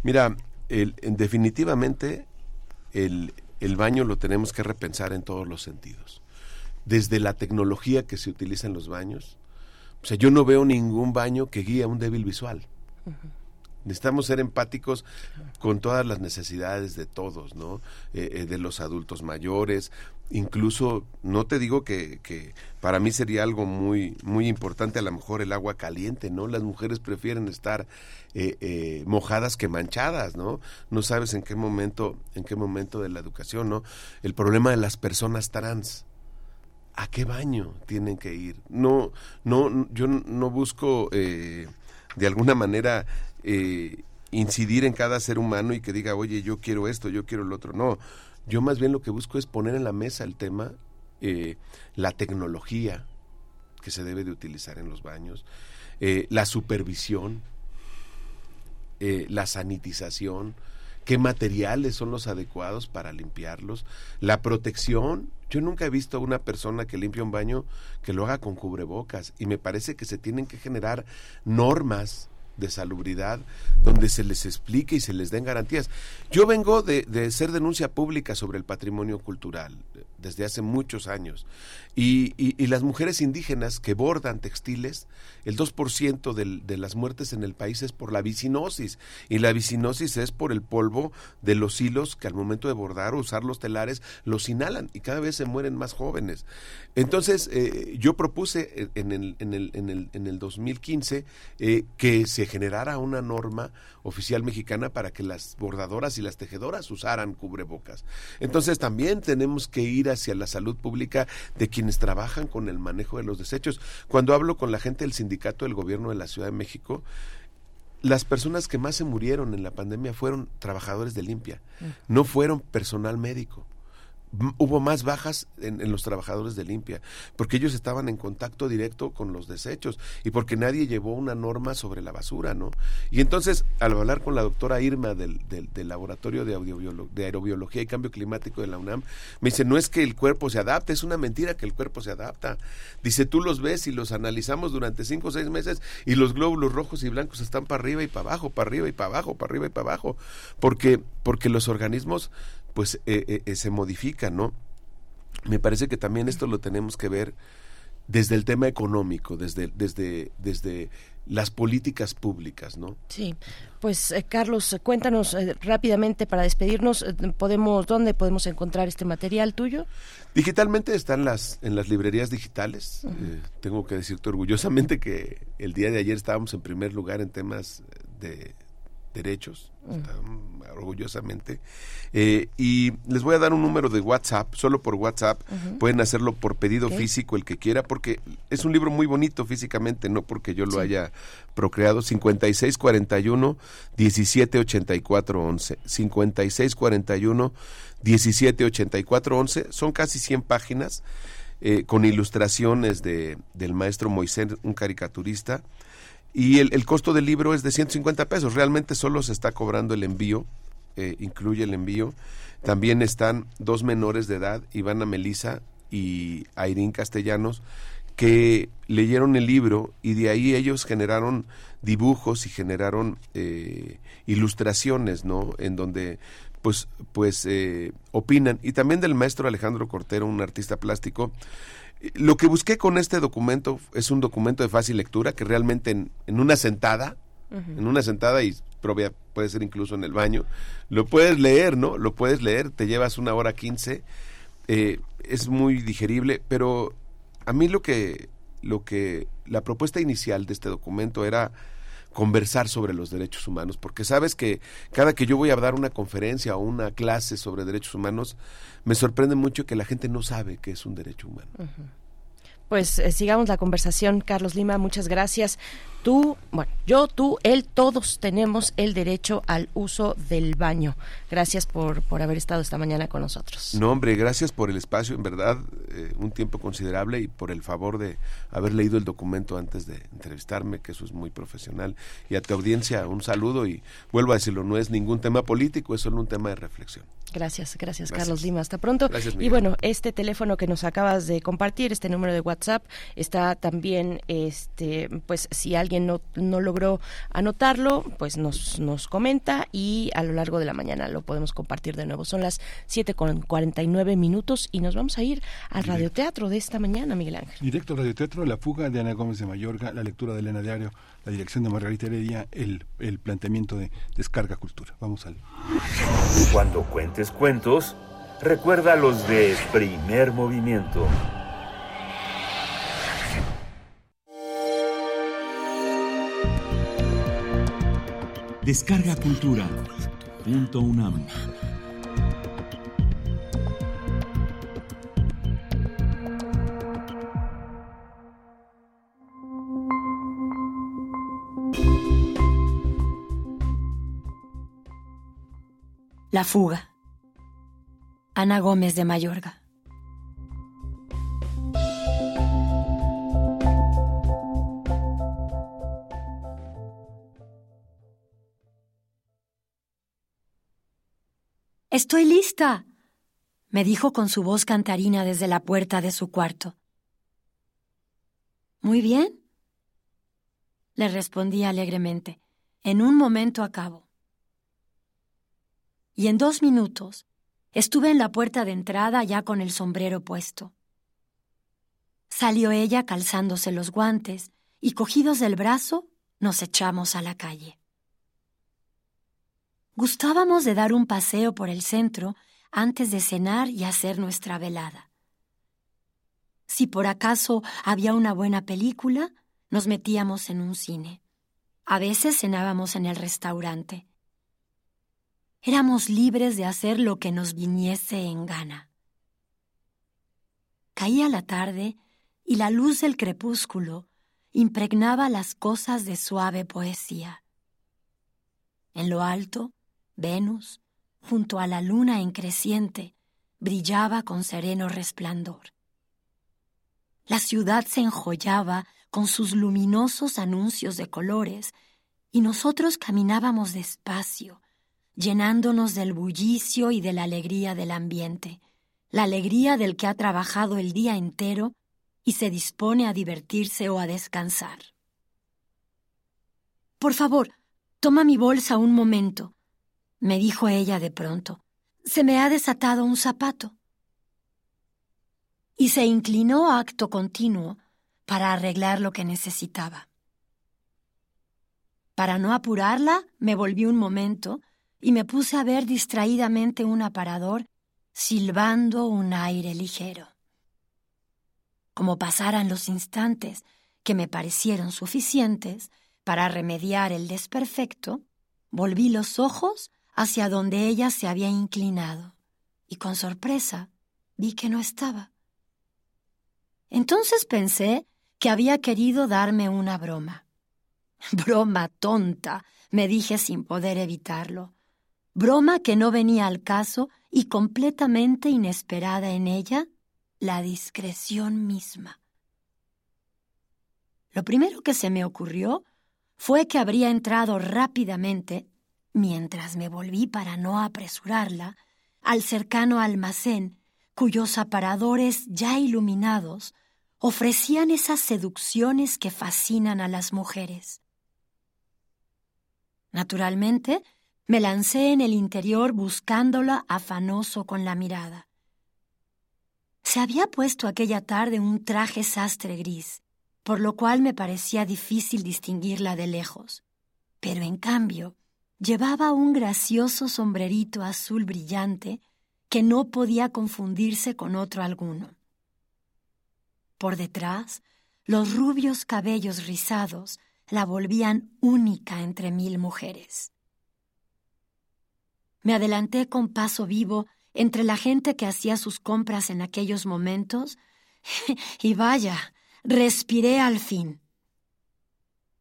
Mira, el, definitivamente el, el baño lo tenemos que repensar en todos los sentidos. Desde la tecnología que se utiliza en los baños. O sea, yo no veo ningún baño que guíe a un débil visual. Necesitamos ser empáticos con todas las necesidades de todos, ¿no? Eh, eh, de los adultos mayores, incluso no te digo que, que, para mí sería algo muy muy importante a lo mejor el agua caliente no las mujeres prefieren estar eh, mojadas que manchadas no no sabes en qué momento en qué momento de la educación no el problema de las personas trans. A qué baño tienen que ir no no yo no busco de alguna manera incidir en cada ser humano y que diga oye yo quiero esto yo quiero lo otro no yo más bien lo que busco es poner en la mesa el tema, eh, la tecnología que se debe de utilizar en los baños, eh, la supervisión, eh, la sanitización, qué materiales son los adecuados para limpiarlos, la protección. Yo nunca he visto a una persona que limpia un baño que lo haga con cubrebocas y me parece que se tienen que generar normas de salubridad donde se les explique y se les den garantías. Yo vengo de, de, ser denuncia pública sobre el patrimonio cultural desde hace muchos años y, y, las mujeres indígenas que bordan textiles, el 2% del, de las muertes en el país es por la vicinosis y la vicinosis es por el polvo de los hilos que al momento de bordar o usar los telares los inhalan y cada vez se mueren más jóvenes. Entonces eh, yo propuse en el, en el, en el, en el 2015 eh, que se generara una norma oficial mexicana para que las bordadoras y las tejedoras usaran cubrebocas. Entonces también tenemos que ir hacia la salud pública de quienes trabajan con el manejo de los desechos. Cuando hablo con la gente del sindicato del gobierno de la Ciudad de México, las personas que más se murieron en la pandemia fueron trabajadores de limpia, mm. no fueron personal médico hubo más bajas en, los trabajadores de limpia, porque ellos estaban en contacto directo con los desechos y porque nadie llevó una norma sobre la basura, ¿no? Y entonces, al hablar con la doctora Irma del, del, Laboratorio de, de Aerobiología y Cambio Climático de la UNAM, me dice, no es que el cuerpo se adapte, es una mentira que el cuerpo se adapta. Dice, tú los ves y los analizamos durante cinco o seis meses y los glóbulos rojos y blancos están para arriba y para abajo, para arriba y para abajo, para arriba y para abajo, porque, porque los organismos pues eh, eh, eh, se modifica, ¿no? Me parece que también esto lo tenemos que ver desde el tema económico, desde, desde, desde las políticas públicas, ¿no? Sí, pues Carlos, cuéntanos rápidamente para despedirnos, podemos, ¿dónde podemos encontrar este material tuyo? Digitalmente están las, en las librerías digitales. tengo que decirte orgullosamente que el día de ayer estábamos en primer lugar en temas de derechos, orgullosamente. Eh, y les voy a dar un número de WhatsApp, solo por WhatsApp. Pueden hacerlo por pedido físico, el que quiera, porque es un libro muy bonito físicamente, no porque yo lo haya procreado. 5641 1784 11. 5641 1784 11. Son casi 100 páginas. Eh, con ilustraciones de, del maestro Moisés, un caricaturista, y el, el, costo del libro es de 150 pesos. Realmente solo se está cobrando el envío, eh, incluye el envío. También están dos menores de edad, Ivana Melisa y Airín Castellanos, que leyeron el libro y de ahí ellos generaron dibujos y generaron eh, ilustraciones, ¿no? En donde pues, pues eh, opinan. Y también del maestro Alejandro Cortero, un artista plástico, lo que busqué con este documento es un documento de fácil lectura que realmente en, una sentada, en una sentada y puede ser incluso en el baño, lo puedes leer, ¿no? Lo puedes leer, te llevas una hora quince, eh, es muy digerible, pero a mí lo que, lo que, la propuesta inicial de este documento era conversar sobre los derechos humanos, porque sabes que cada que yo voy a dar una conferencia o una clase sobre derechos humanos, me sorprende mucho que la gente no sabe que es un derecho humano. Pues eh, sigamos la conversación, Carlos Lima, muchas gracias. Tú, bueno, yo, tú, él, todos tenemos el derecho al uso del baño. Gracias por, por haber estado esta mañana con nosotros. No, hombre, gracias por el espacio, en verdad, eh, un tiempo considerable y por el favor de haber leído el documento antes de entrevistarme, que eso es muy profesional. Y a tu audiencia, un saludo y vuelvo a decirlo, no es ningún tema político, es solo un tema de reflexión. Gracias, gracias, Carlos Lima. Hasta pronto. y bueno, este teléfono que nos acabas de compartir, este número de WhatsApp, está también, este, pues si alguien no, no logró anotarlo, pues nos, nos comenta y a lo largo de la mañana lo podemos compartir de nuevo. Son las 7 con 49 minutos y nos vamos a ir al radioteatro de esta mañana, Miguel Ángel. Directo al radioteatro, La fuga de Ana Gómez de Mayorga, la lectura de Elena Diario, la dirección de Margarita Heredia, el, el planteamiento de Descarga Cultura. Vamos al... Cuando cuentes cuentos, Recuerda los de primer movimiento. Descarga Cultura. Punto UNAM. La fuga. Ana Gómez de Mayorga. Estoy lista, me dijo con su voz cantarina desde la puerta de su cuarto. Muy bien, le respondí alegremente. En un momento acabo. Y en dos minutos estuve en la puerta de entrada ya con el sombrero puesto. Salió ella calzándose los guantes y cogidos del brazo nos echamos a la calle. Gustábamos de dar un paseo por el centro antes de cenar y hacer nuestra velada. Si por acaso había una buena película, nos metíamos en un cine. A veces cenábamos en el restaurante. Éramos libres de hacer lo que nos viniese en gana. Caía la tarde y la luz del crepúsculo impregnaba las cosas de suave poesía. En lo alto, Venus, junto a la luna en creciente, brillaba con sereno resplandor. La ciudad se enjollaba con sus luminosos anuncios de colores y nosotros caminábamos despacio, llenándonos del bullicio y de la alegría del ambiente, la alegría del que ha trabajado el día entero y se dispone a divertirse o a descansar. Por favor, toma mi bolsa un momento, me dijo ella de pronto. Se me ha desatado un zapato. Y se inclinó a acto continuo para arreglar lo que necesitaba. Para no apurarla, me volví un momento y me puse a ver distraídamente un aparador silbando un aire ligero. Como pasaran los instantes que me parecieron suficientes para remediar el desperfecto, volví los ojos hacia donde ella se había inclinado, y con sorpresa vi que no estaba. Entonces pensé que había querido darme una broma. Broma tonta, me dije sin poder evitarlo. Broma que no venía al caso y completamente inesperada en ella, la discreción misma. Lo primero que se me ocurrió fue que habría entrado rápidamente mientras me volví para no apresurarla al cercano almacén cuyos aparadores ya iluminados ofrecían esas seducciones que fascinan a las mujeres. Naturalmente, me lancé en el interior buscándola afanoso con la mirada. Se había puesto aquella tarde un traje sastre gris, por lo cual me parecía difícil distinguirla de lejos. Pero en cambio, Llevaba un gracioso sombrerito azul brillante que no podía confundirse con otro alguno. Por detrás, los rubios cabellos rizados la volvían única entre mil mujeres. Me adelanté con paso vivo entre la gente que hacía sus compras en aquellos momentos y vaya, respiré al fin.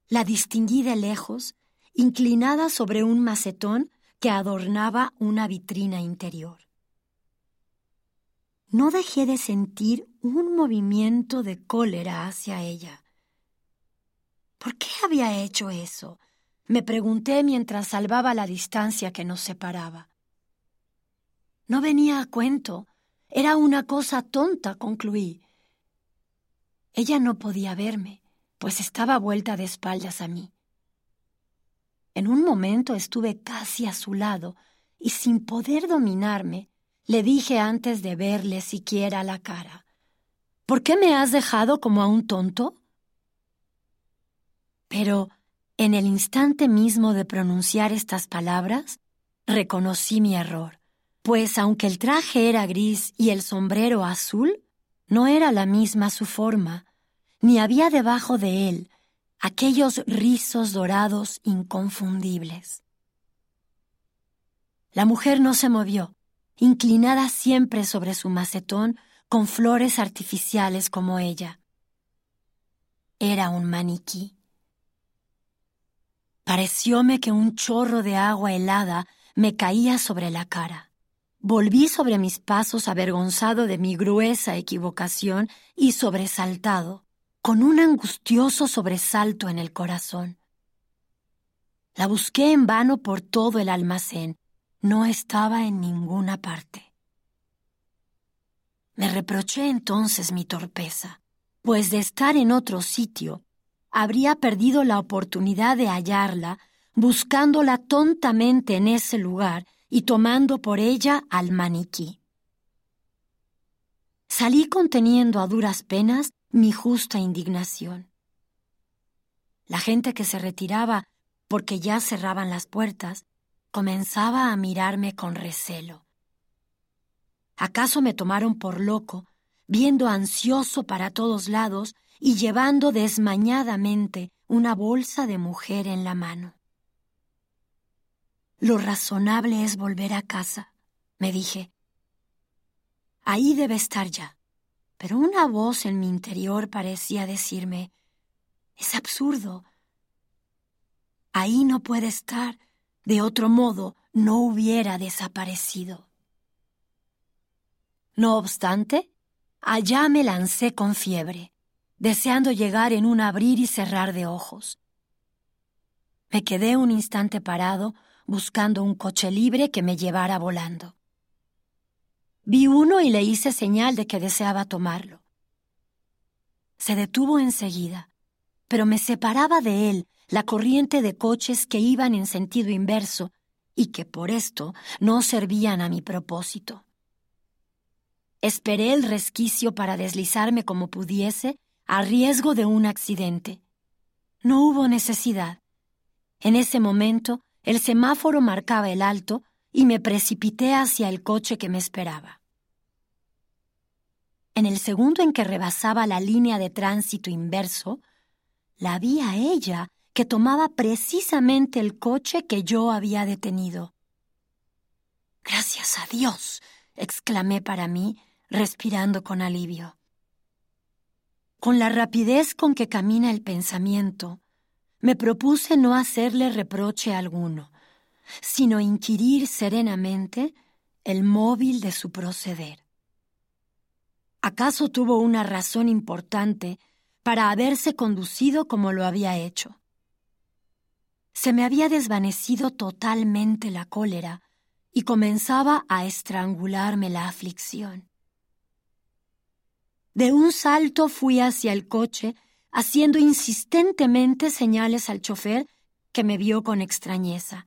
La distinguí de lejos inclinada sobre un macetón que adornaba una vitrina interior. No dejé de sentir un movimiento de cólera hacia ella. ¿Por qué había hecho eso? Me pregunté mientras salvaba la distancia que nos separaba. No venía a cuento. Era una cosa tonta, concluí. Ella no podía verme, pues estaba vuelta de espaldas a mí. En un momento estuve casi a su lado y sin poder dominarme, le dije antes de verle siquiera la cara, ¿Por qué me has dejado como a un tonto? Pero en el instante mismo de pronunciar estas palabras, reconocí mi error, pues aunque el traje era gris y el sombrero azul, no era la misma su forma, ni había debajo de él aquellos rizos dorados inconfundibles. La mujer no se movió, inclinada siempre sobre su macetón con flores artificiales como ella. Era un maniquí. Parecióme que un chorro de agua helada me caía sobre la cara. Volví sobre mis pasos avergonzado de mi gruesa equivocación y sobresaltado, con un angustioso sobresalto en el corazón. La busqué en vano por todo el almacén. No estaba en ninguna parte. Me reproché entonces mi torpeza, pues de estar en otro sitio, habría perdido la oportunidad de hallarla, buscándola tontamente en ese lugar y tomando por ella al maniquí. Salí conteniendo a duras penas mi justa indignación. La gente que se retiraba porque ya cerraban las puertas comenzaba a mirarme con recelo. ¿Acaso me tomaron por loco, viendo ansioso para todos lados y llevando desmañadamente una bolsa de mujer en la mano? Lo razonable es volver a casa, me dije. Ahí debe estar ya. Pero una voz en mi interior parecía decirme, es absurdo. Ahí no puede estar, de otro modo no hubiera desaparecido. No obstante, allá me lancé con fiebre, deseando llegar en un abrir y cerrar de ojos. Me quedé un instante parado buscando un coche libre que me llevara volando. Vi uno y le hice señal de que deseaba tomarlo. Se detuvo enseguida, pero me separaba de él la corriente de coches que iban en sentido inverso y que por esto no servían a mi propósito. Esperé el resquicio para deslizarme como pudiese, a riesgo de un accidente. No hubo necesidad. En ese momento, el semáforo marcaba el alto y me precipité hacia el coche que me esperaba. En el segundo en que rebasaba la línea de tránsito inverso, la vi a ella que tomaba precisamente el coche que yo había detenido. Gracias a Dios, exclamé para mí, respirando con alivio. Con la rapidez con que camina el pensamiento, me propuse no hacerle reproche alguno, sino inquirir serenamente el móvil de su proceder. ¿Acaso tuvo una razón importante para haberse conducido como lo había hecho? Se me había desvanecido totalmente la cólera y comenzaba a estrangularme la aflicción. De un salto fui hacia el coche, haciendo insistentemente señales al chofer que me vio con extrañeza.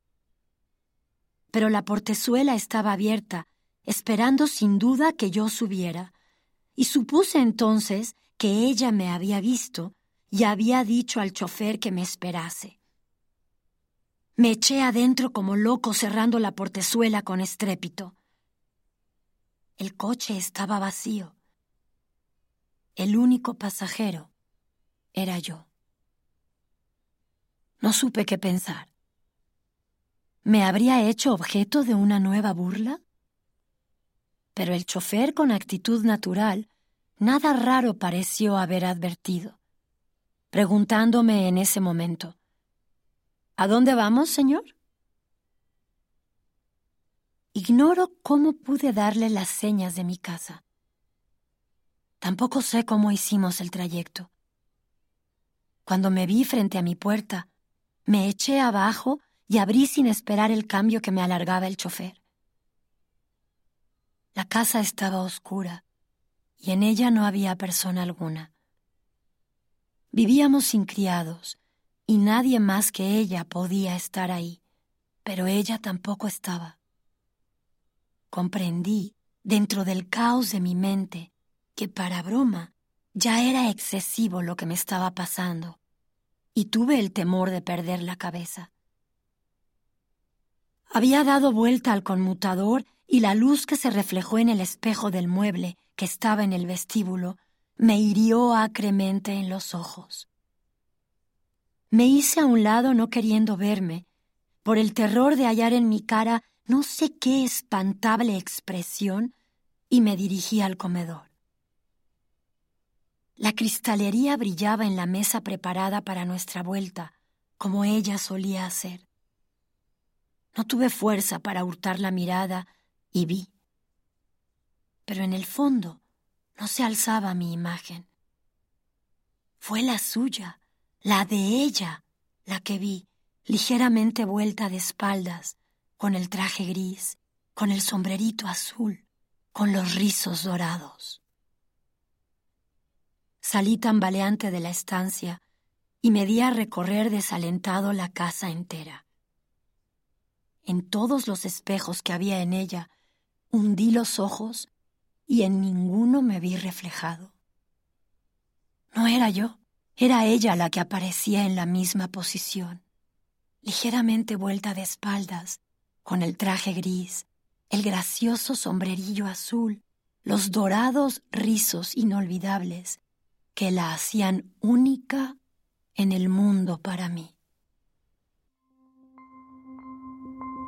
Pero la portezuela estaba abierta, esperando sin duda que yo subiera, y supuse entonces que ella me había visto y había dicho al chofer que me esperase. Me eché adentro como loco cerrando la portezuela con estrépito. El coche estaba vacío. El único pasajero era yo. No supe qué pensar. ¿Me habría hecho objeto de una nueva burla? Pero el chofer, con actitud natural, nada raro pareció haber advertido, preguntándome en ese momento, ¿A dónde vamos, señor? Ignoro cómo pude darle las señas de mi casa. Tampoco sé cómo hicimos el trayecto. Cuando me vi frente a mi puerta, me eché abajo y abrí sin esperar el cambio que me alargaba el chofer. La casa estaba oscura y en ella no había persona alguna. Vivíamos sin criados y nadie más que ella podía estar ahí, pero ella tampoco estaba. Comprendí, dentro del caos de mi mente, que para broma ya era excesivo lo que me estaba pasando, y tuve el temor de perder la cabeza. Había dado vuelta al conmutador y la luz que se reflejó en el espejo del mueble que estaba en el vestíbulo me hirió acremente en los ojos. Me hice a un lado no queriendo verme, por el terror de hallar en mi cara no sé qué espantable expresión, y me dirigí al comedor. La cristalería brillaba en la mesa preparada para nuestra vuelta, como ella solía hacer. No tuve fuerza para hurtar la mirada y vi. Pero en el fondo no se alzaba mi imagen. Fue la suya, la de ella, la que vi, ligeramente vuelta de espaldas, con el traje gris, con el sombrerito azul, con los rizos dorados. Salí tambaleante de la estancia y me di a recorrer desalentado la casa entera. En todos los espejos que había en ella, hundí los ojos y en ninguno me vi reflejado. No era yo, era ella la que aparecía en la misma posición, ligeramente vuelta de espaldas, con el traje gris, el gracioso sombrerillo azul, los dorados rizos inolvidables que la hacían única en el mundo para mí.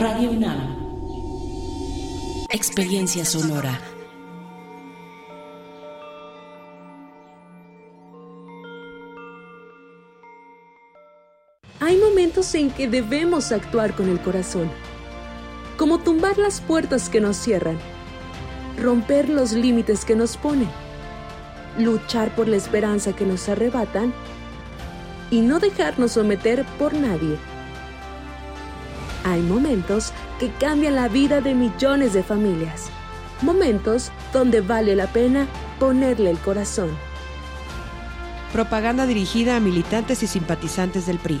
Radio UNAM. Experiencia sonora. Hay momentos en que debemos actuar con el corazón, como tumbar las puertas que nos cierran, romper los límites que nos ponen, luchar por la esperanza que nos arrebatan y no dejarnos someter por nadie. Hay momentos que cambian la vida de millones de familias, momentos donde vale la pena ponerle el corazón. Propaganda dirigida a militantes y simpatizantes del PRI.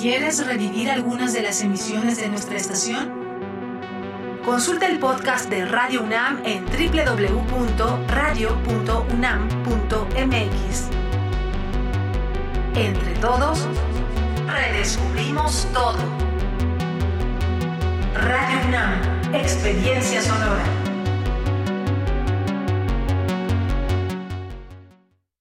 ¿Quieres revivir algunas de las emisiones de nuestra estación? Consulta el podcast de Radio UNAM en www.radio.unam.mx. Entre todos, redescubrimos todo. Radio UNAM, experiencia sonora.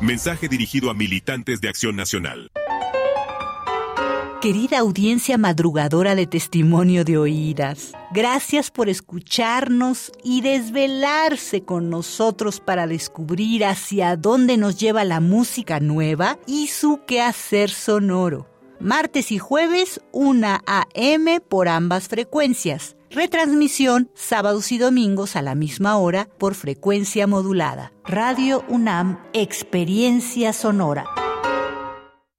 Mensaje dirigido a militantes de Acción Nacional. Querida audiencia madrugadora de testimonio de oídas, gracias por escucharnos y desvelarse con nosotros para descubrir hacia dónde nos lleva la música nueva y su quehacer sonoro. Martes y jueves, 1 a.m. por ambas frecuencias. Retransmisión sábados y domingos a la misma hora por frecuencia modulada. Radio UNAM, Experiencia Sonora.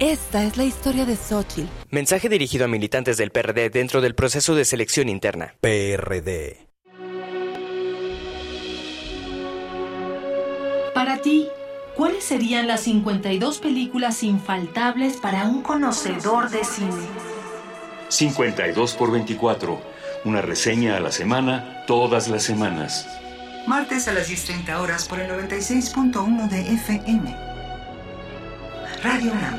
Esta es la historia de Xochitl. Mensaje dirigido a militantes del PRD dentro del proceso de selección interna. PRD. Para ti, ¿cuáles serían las 52 películas infaltables para un conocedor de cine? 52 por 24. Una reseña a la semana, todas las semanas. Martes a las 10.30 horas por el 96.1 de FM. Radio UNAM,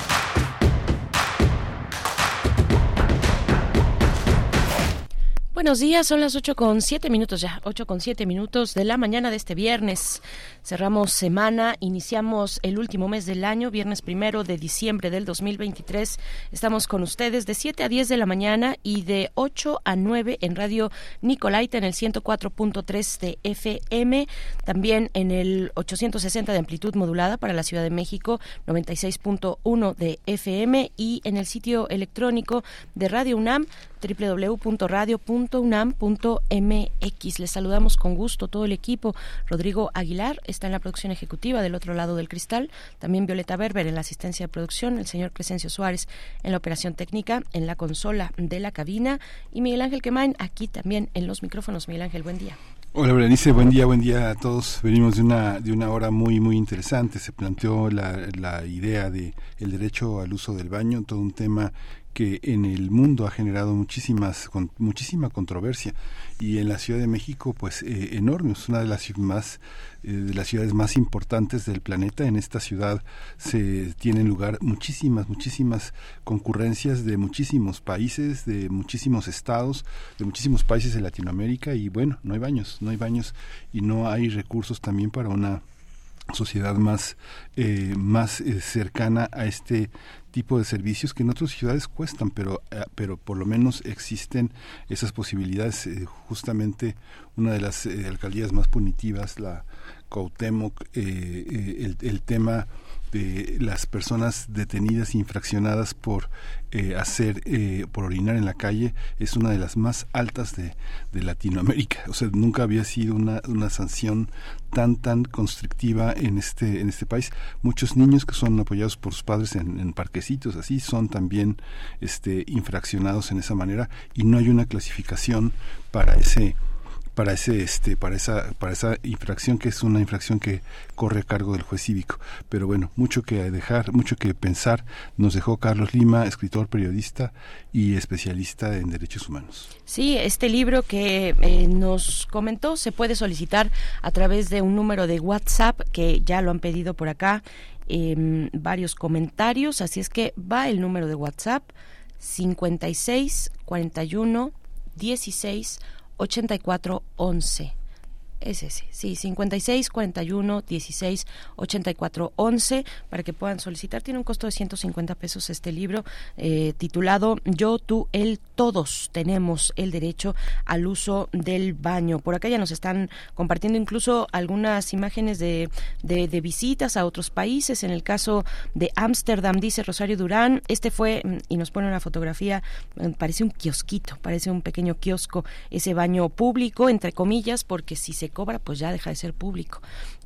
Buenos días, son las 8 con 7 minutos ya, 8 con 7 minutos de la mañana de este viernes. Cerramos semana, iniciamos el último mes del año, viernes primero de diciembre del 2023. Estamos con ustedes de 7 a 10 de la mañana y de 8 a 9 en Radio Nicolaita en el 104.3 de FM, también en el 860 de amplitud modulada para la Ciudad de México, 96.1 de FM y en el sitio electrónico de Radio UNAM www.radio.unam.mx. Les saludamos con gusto todo el equipo. Rodrigo Aguilar está en la producción ejecutiva del otro lado del cristal. También Violeta Berber en la asistencia de producción. El señor Crescencio Suárez en la operación técnica, en la consola de la cabina. Y Miguel Ángel Quemain aquí también en los micrófonos. Miguel Ángel, buen día. Hola Berenice, buen día, buen día a todos. Venimos de una de una hora muy muy interesante. Se planteó la, la idea de el derecho al uso del baño, todo un tema que en el mundo ha generado muchísimas con, muchísima controversia. Y en la Ciudad de México pues eh, enorme. Es una de las más eh, de las ciudades más importantes del planeta. En esta ciudad se tienen lugar muchísimas muchísimas concurrencias de muchísimos países de muchísimos estados de muchísimos países de Latinoamérica. Y bueno no hay baños no hay baños y no hay recursos también para una sociedad más eh, más eh, cercana a este tipo de servicios que en otras ciudades cuestan, pero, eh, pero por lo menos existen esas posibilidades. Eh, justamente una de las eh, alcaldías más punitivas, la Cuauhtémoc, el, el tema de las personas detenidas infraccionadas por eh, hacer eh, por orinar en la calle es una de las más altas de, de Latinoamérica. O sea nunca había sido una, una sanción tan tan constrictiva en este en este país. Muchos niños que son apoyados por sus padres en, en parquecitos así son también este infraccionados en esa manera y no hay una clasificación para ese para ese este para esa para esa infracción que es una infracción que corre a cargo del juez cívico. Pero bueno mucho que dejar mucho que pensar. Nos dejó Carlos Lima escritor periodista y especialista en derechos humanos. Sí este libro que eh, nos comentó se puede solicitar a través de un número de WhatsApp que ya lo han pedido por acá eh, varios comentarios. Así es que va el número de WhatsApp 56 41 16 8411 Es ese, sí, 56 41 16 84 11 para que puedan solicitar. Tiene un costo de 150 pesos este libro eh, titulado Yo, tú, él, todos tenemos el derecho al uso del baño. Por acá ya nos están compartiendo incluso algunas imágenes de, de, de visitas a otros países. En el caso de Ámsterdam, dice Rosario Durán, este fue, y nos pone una fotografía, mm, parece un kiosquito, parece un pequeño kiosco, ese baño público, entre comillas, porque si se cobra, pues ya deja de ser público.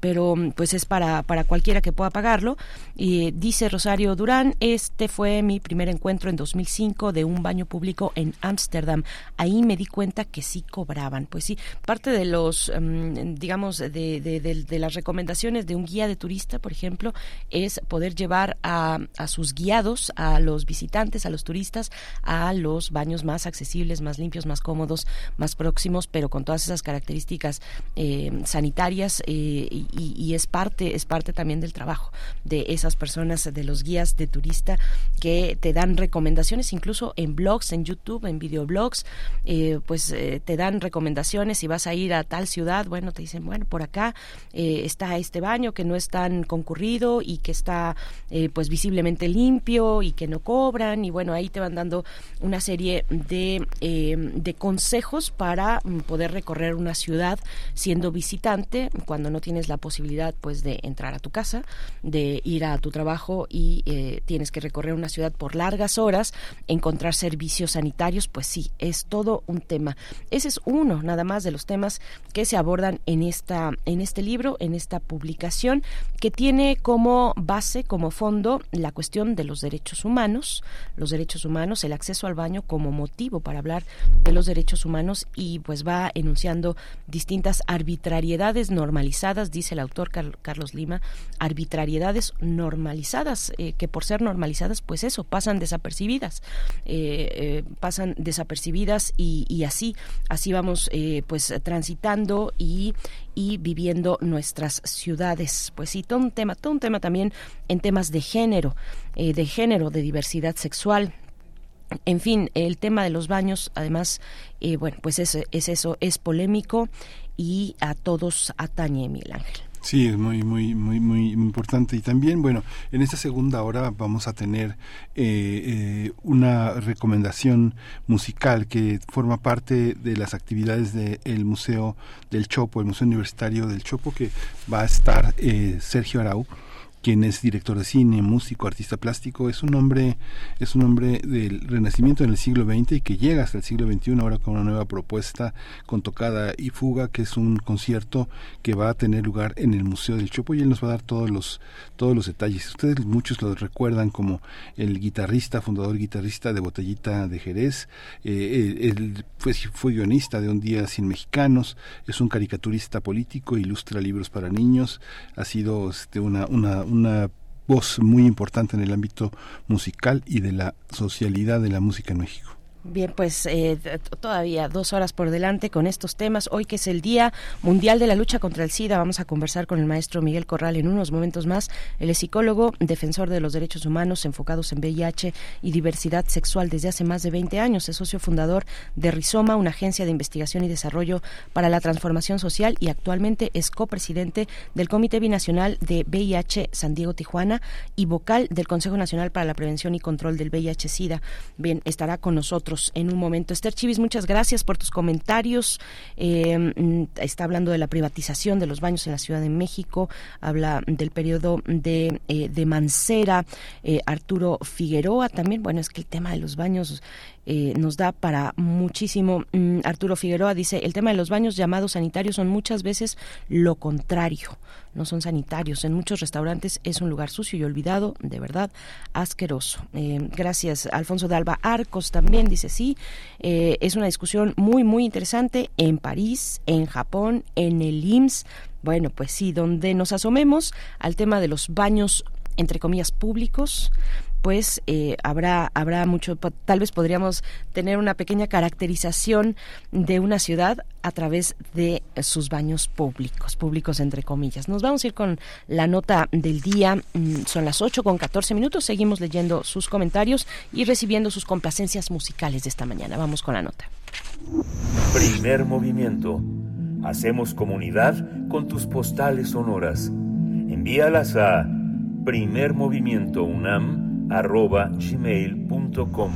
Pero mm, pues es para, para cualquiera que pueda pagarlo. Y dice Rosario Durán, este fue mi primer encuentro en 2005 de un baño público en Ámsterdam. Ahí me di cuenta que sí cobraban. Pues sí, parte de los, digamos, de, de, de, las recomendaciones de un guía de turista, por ejemplo, es poder llevar a, a sus guiados, a los visitantes, a los turistas, a los baños más accesibles, más limpios, más cómodos, más próximos, pero con todas esas características eh, sanitarias eh, y, es parte es parte también del trabajo de esas personas, de los guías de turista que te dan recomendaciones, incluso en blogs, en YouTube, en videoblogs, eh, pues te dan recomendaciones. Si vas a ir a tal ciudad, bueno, te dicen, bueno, por acá está este baño que no es tan concurrido y que está pues visiblemente limpio y que no cobran y bueno, ahí te van dando una serie de, de consejos para mm, poder recorrer una ciudad siendo visitante cuando no tienes la posibilidad pues de entrar a tu casa, de ir a tu trabajo y eh, tienes que recorrer una ciudad por largas horas, encontrar servicios sanitarios, pues sí, es todo un tema. Ese es uno nada más de los temas que se abordan en esta en este libro, en esta publicación que tiene como base, como fondo la cuestión de los derechos humanos, los derechos humanos, el acceso al baño como motivo para hablar de los derechos humanos y pues va enunciando distintas arbitrariedades normalizadas, dice el autor Carlos Lima, arbitrariedades normalizadas, eh, que por ser normalizadas, pues eso, pasan desapercibidas, eh, eh, pasan desapercibidas y, así, así vamos pues transitando y, y viviendo nuestras ciudades. Pues sí, todo un tema, todo un tema también en temas de género, de género, de diversidad sexual, en fin, el tema de los baños, además, bueno, pues es, es eso, es polémico y a todos atañe, Miguel Ángel. Sí, es muy, muy, muy, muy importante. Y también, bueno, en esta segunda hora vamos a tener eh, eh, una recomendación musical que forma parte de las actividades del Museo del Chopo, el Museo Universitario del Chopo, que va a estar Sergio Arau quien es director de cine, músico, artista plástico, es un hombre, es un hombre del renacimiento en el siglo XX y que llega hasta el siglo XXI ahora con una nueva propuesta con tocada y fuga, que es un concierto que va a tener lugar en el Museo del Chopo y él nos va a dar todos los, todos los detalles. Ustedes muchos lo recuerdan como el guitarrista, fundador guitarrista de Botellita de Jerez, eh, él fue, fue guionista de Un Día Sin Mexicanos, es un caricaturista político, ilustra libros para niños, ha sido este, una una voz muy importante en el ámbito musical y de la socialidad de la música en México. Bien, pues eh, todavía dos horas por delante con estos temas. Hoy que es el Día Mundial de la Lucha contra el SIDA, vamos a conversar con el maestro Miguel Corral en unos momentos más. Él es psicólogo, defensor de los derechos humanos enfocados en VIH y diversidad sexual desde hace más de 20 años. Es socio fundador de Rizoma, una agencia de investigación y desarrollo para la transformación social y actualmente es copresidente del Comité Binacional de VIH San Diego Tijuana y vocal del Consejo Nacional para la Prevención y Control del VIH-Sida. Bien, estará con nosotros en un momento. Esther Chivis, muchas gracias por tus comentarios. Eh, mm, está hablando de la privatización de los baños en la Ciudad de México, habla del periodo de, eh, de Mancera, eh, Arturo Figueroa también. Bueno, es que el tema de los baños eh, nos da para muchísimo. Mm, Arturo Figueroa dice, el tema de los baños llamados sanitarios son muchas veces lo contrario, no son sanitarios. En muchos restaurantes es un lugar sucio y olvidado, de verdad, asqueroso. Eh, gracias, Alfonso de Alba Arcos también dice, sí, eh, es una discusión muy, muy interesante en París, en Japón, en el IMSS. Bueno, pues sí, donde nos asomemos al tema de los baños entre comillas públicos pues eh, habrá habrá mucho tal vez podríamos tener una pequeña caracterización de una ciudad a través de sus baños públicos públicos entre comillas. Nos vamos a ir con la nota del día. Mm, son las 8 con 14 minutos. Seguimos leyendo sus comentarios y recibiendo sus complacencias musicales de esta mañana. Vamos con la nota. Primer movimiento. Hacemos comunidad con tus postales sonoras. Envíalas a primermovimientounam.gmail.com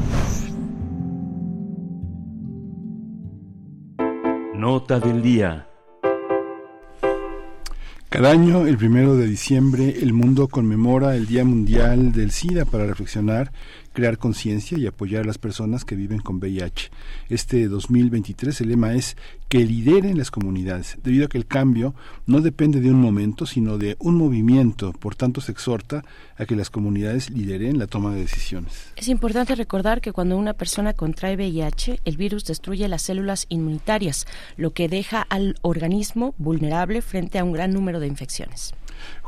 Nota del día. Cada año, el primero de diciembre, el mundo conmemora el Día Mundial del SIDA para reflexionar crear conciencia y apoyar a las personas que viven con VIH. Este 2023 el lema es que lideren las comunidades, debido a que el cambio no depende de un momento, sino de un movimiento. Por tanto, se exhorta a que las comunidades lideren la toma de decisiones. Es importante recordar que cuando una persona contrae VIH, el virus destruye las células inmunitarias, lo que deja al organismo vulnerable frente a un gran número de infecciones.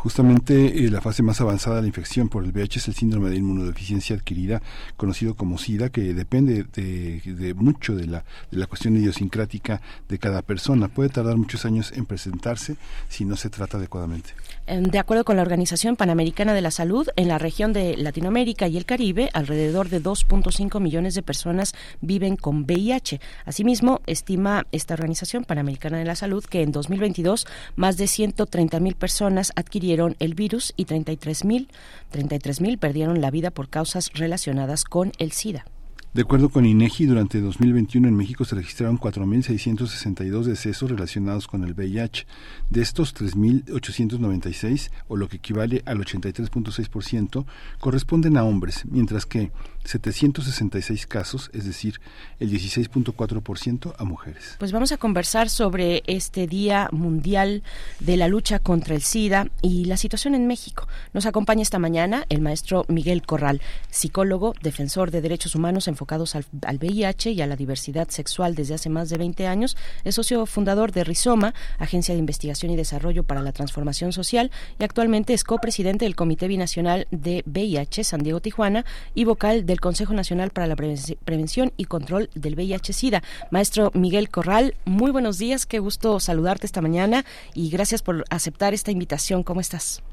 Justamente eh, la fase más avanzada de la infección por el VIH es el síndrome de inmunodeficiencia adquirida, conocido como SIDA, que depende de, mucho de la, de la cuestión idiosincrática de cada persona. Puede tardar muchos años en presentarse si no se trata adecuadamente. Em, de acuerdo con la Organización Panamericana de la Salud, en la región de Latinoamérica y el Caribe, alrededor de 2.5 millones de personas viven con VIH. Asimismo, estima esta Organización Panamericana de la Salud que en 2022 más de 130 mil personas adquirieron el virus y 33 mil 33 perdieron la vida por causas relacionadas con el SIDA. De acuerdo con INEGI, durante 2021 en México se registraron 4.662 decesos relacionados con el VIH. De estos, 3.896, o lo que equivale al 83.6%, corresponden a hombres, mientras que 766 casos, es decir, el 16.4% a mujeres. Pues vamos a conversar sobre este Día Mundial de la Lucha contra el SIDA y la situación en México. Nos acompaña esta mañana el maestro Miguel Corral, psicólogo, defensor de derechos humanos enfocados al, VIH y a la diversidad sexual desde hace más de 20 años. Es socio fundador de Rizoma, Agencia de Investigación y Desarrollo para la Transformación Social, y actualmente es copresidente del Comité Binacional de VIH San Diego Tijuana y vocal de del Consejo Nacional para la Prevención y Control del VIH-Sida. Maestro Miguel Corral, muy buenos días, qué gusto saludarte esta mañana y gracias por aceptar esta invitación. ¿Cómo estás?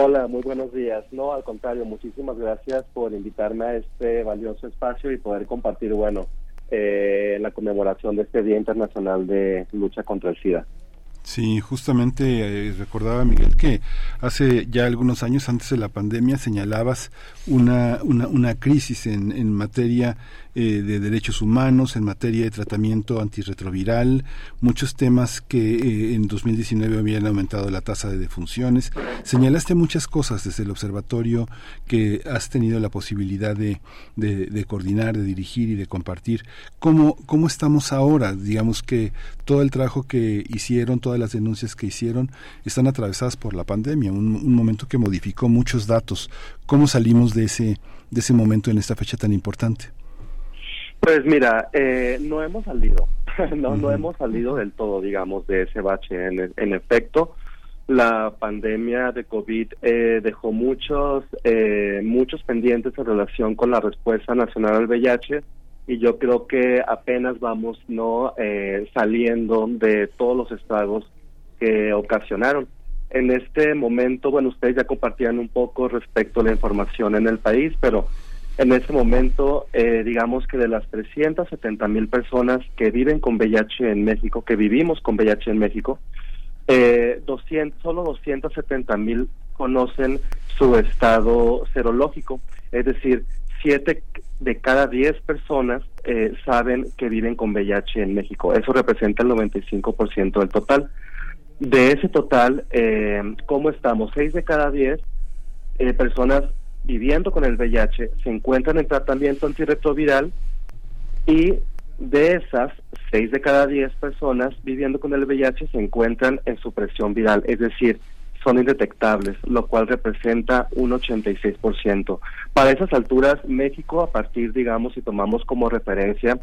Hola, muy buenos días. No, al contrario, muchísimas gracias por invitarme a este valioso espacio y poder compartir, bueno, eh, la conmemoración de este Día Internacional de Lucha contra el SIDA. Sí, justamente eh, recordaba Miguel que hace ya algunos años antes de la pandemia señalabas una, una, una crisis en, en materia eh, de derechos humanos, en materia de tratamiento antirretroviral, muchos temas que eh, en 2019 habían aumentado la tasa de defunciones. Señalaste muchas cosas desde el observatorio que has tenido la posibilidad de, de, coordinar, de dirigir y de compartir. ¿Cómo, ¿Cómo estamos ahora? Digamos que todo el trabajo que hicieron, todas las denuncias que hicieron, están atravesadas por la pandemia, un, un momento que modificó muchos datos. ¿Cómo salimos de ese, de ese momento en esta fecha tan importante? Pues mira, eh, no hemos salido, no, no hemos salido del todo, digamos, de ese bache. En, en efecto, la pandemia de COVID eh, dejó muchos, eh, muchos pendientes en relación con la respuesta nacional al VIH y yo creo que apenas vamos no saliendo de todos los estragos que ocasionaron. En este momento, bueno, ustedes ya compartían un poco respecto a la información en el país, pero en este momento, eh, digamos que de las 370 mil personas que viven con VIH en México, que vivimos con VIH en México, eh, 200, solo 270 mil conocen su estado serológico, es decir, 7 de cada 10 personas eh, saben que viven con VIH en México. Eso representa el 95% del total. De ese total, eh, ¿cómo estamos? 6 de cada 10 eh, personas viviendo con el VIH se encuentran en tratamiento antirretroviral y de esas, 6 de cada 10 personas viviendo con el VIH se encuentran en supresión viral, es decir, son indetectables, lo cual representa un 86%. Para esas alturas, México, a partir, digamos, si tomamos como referencia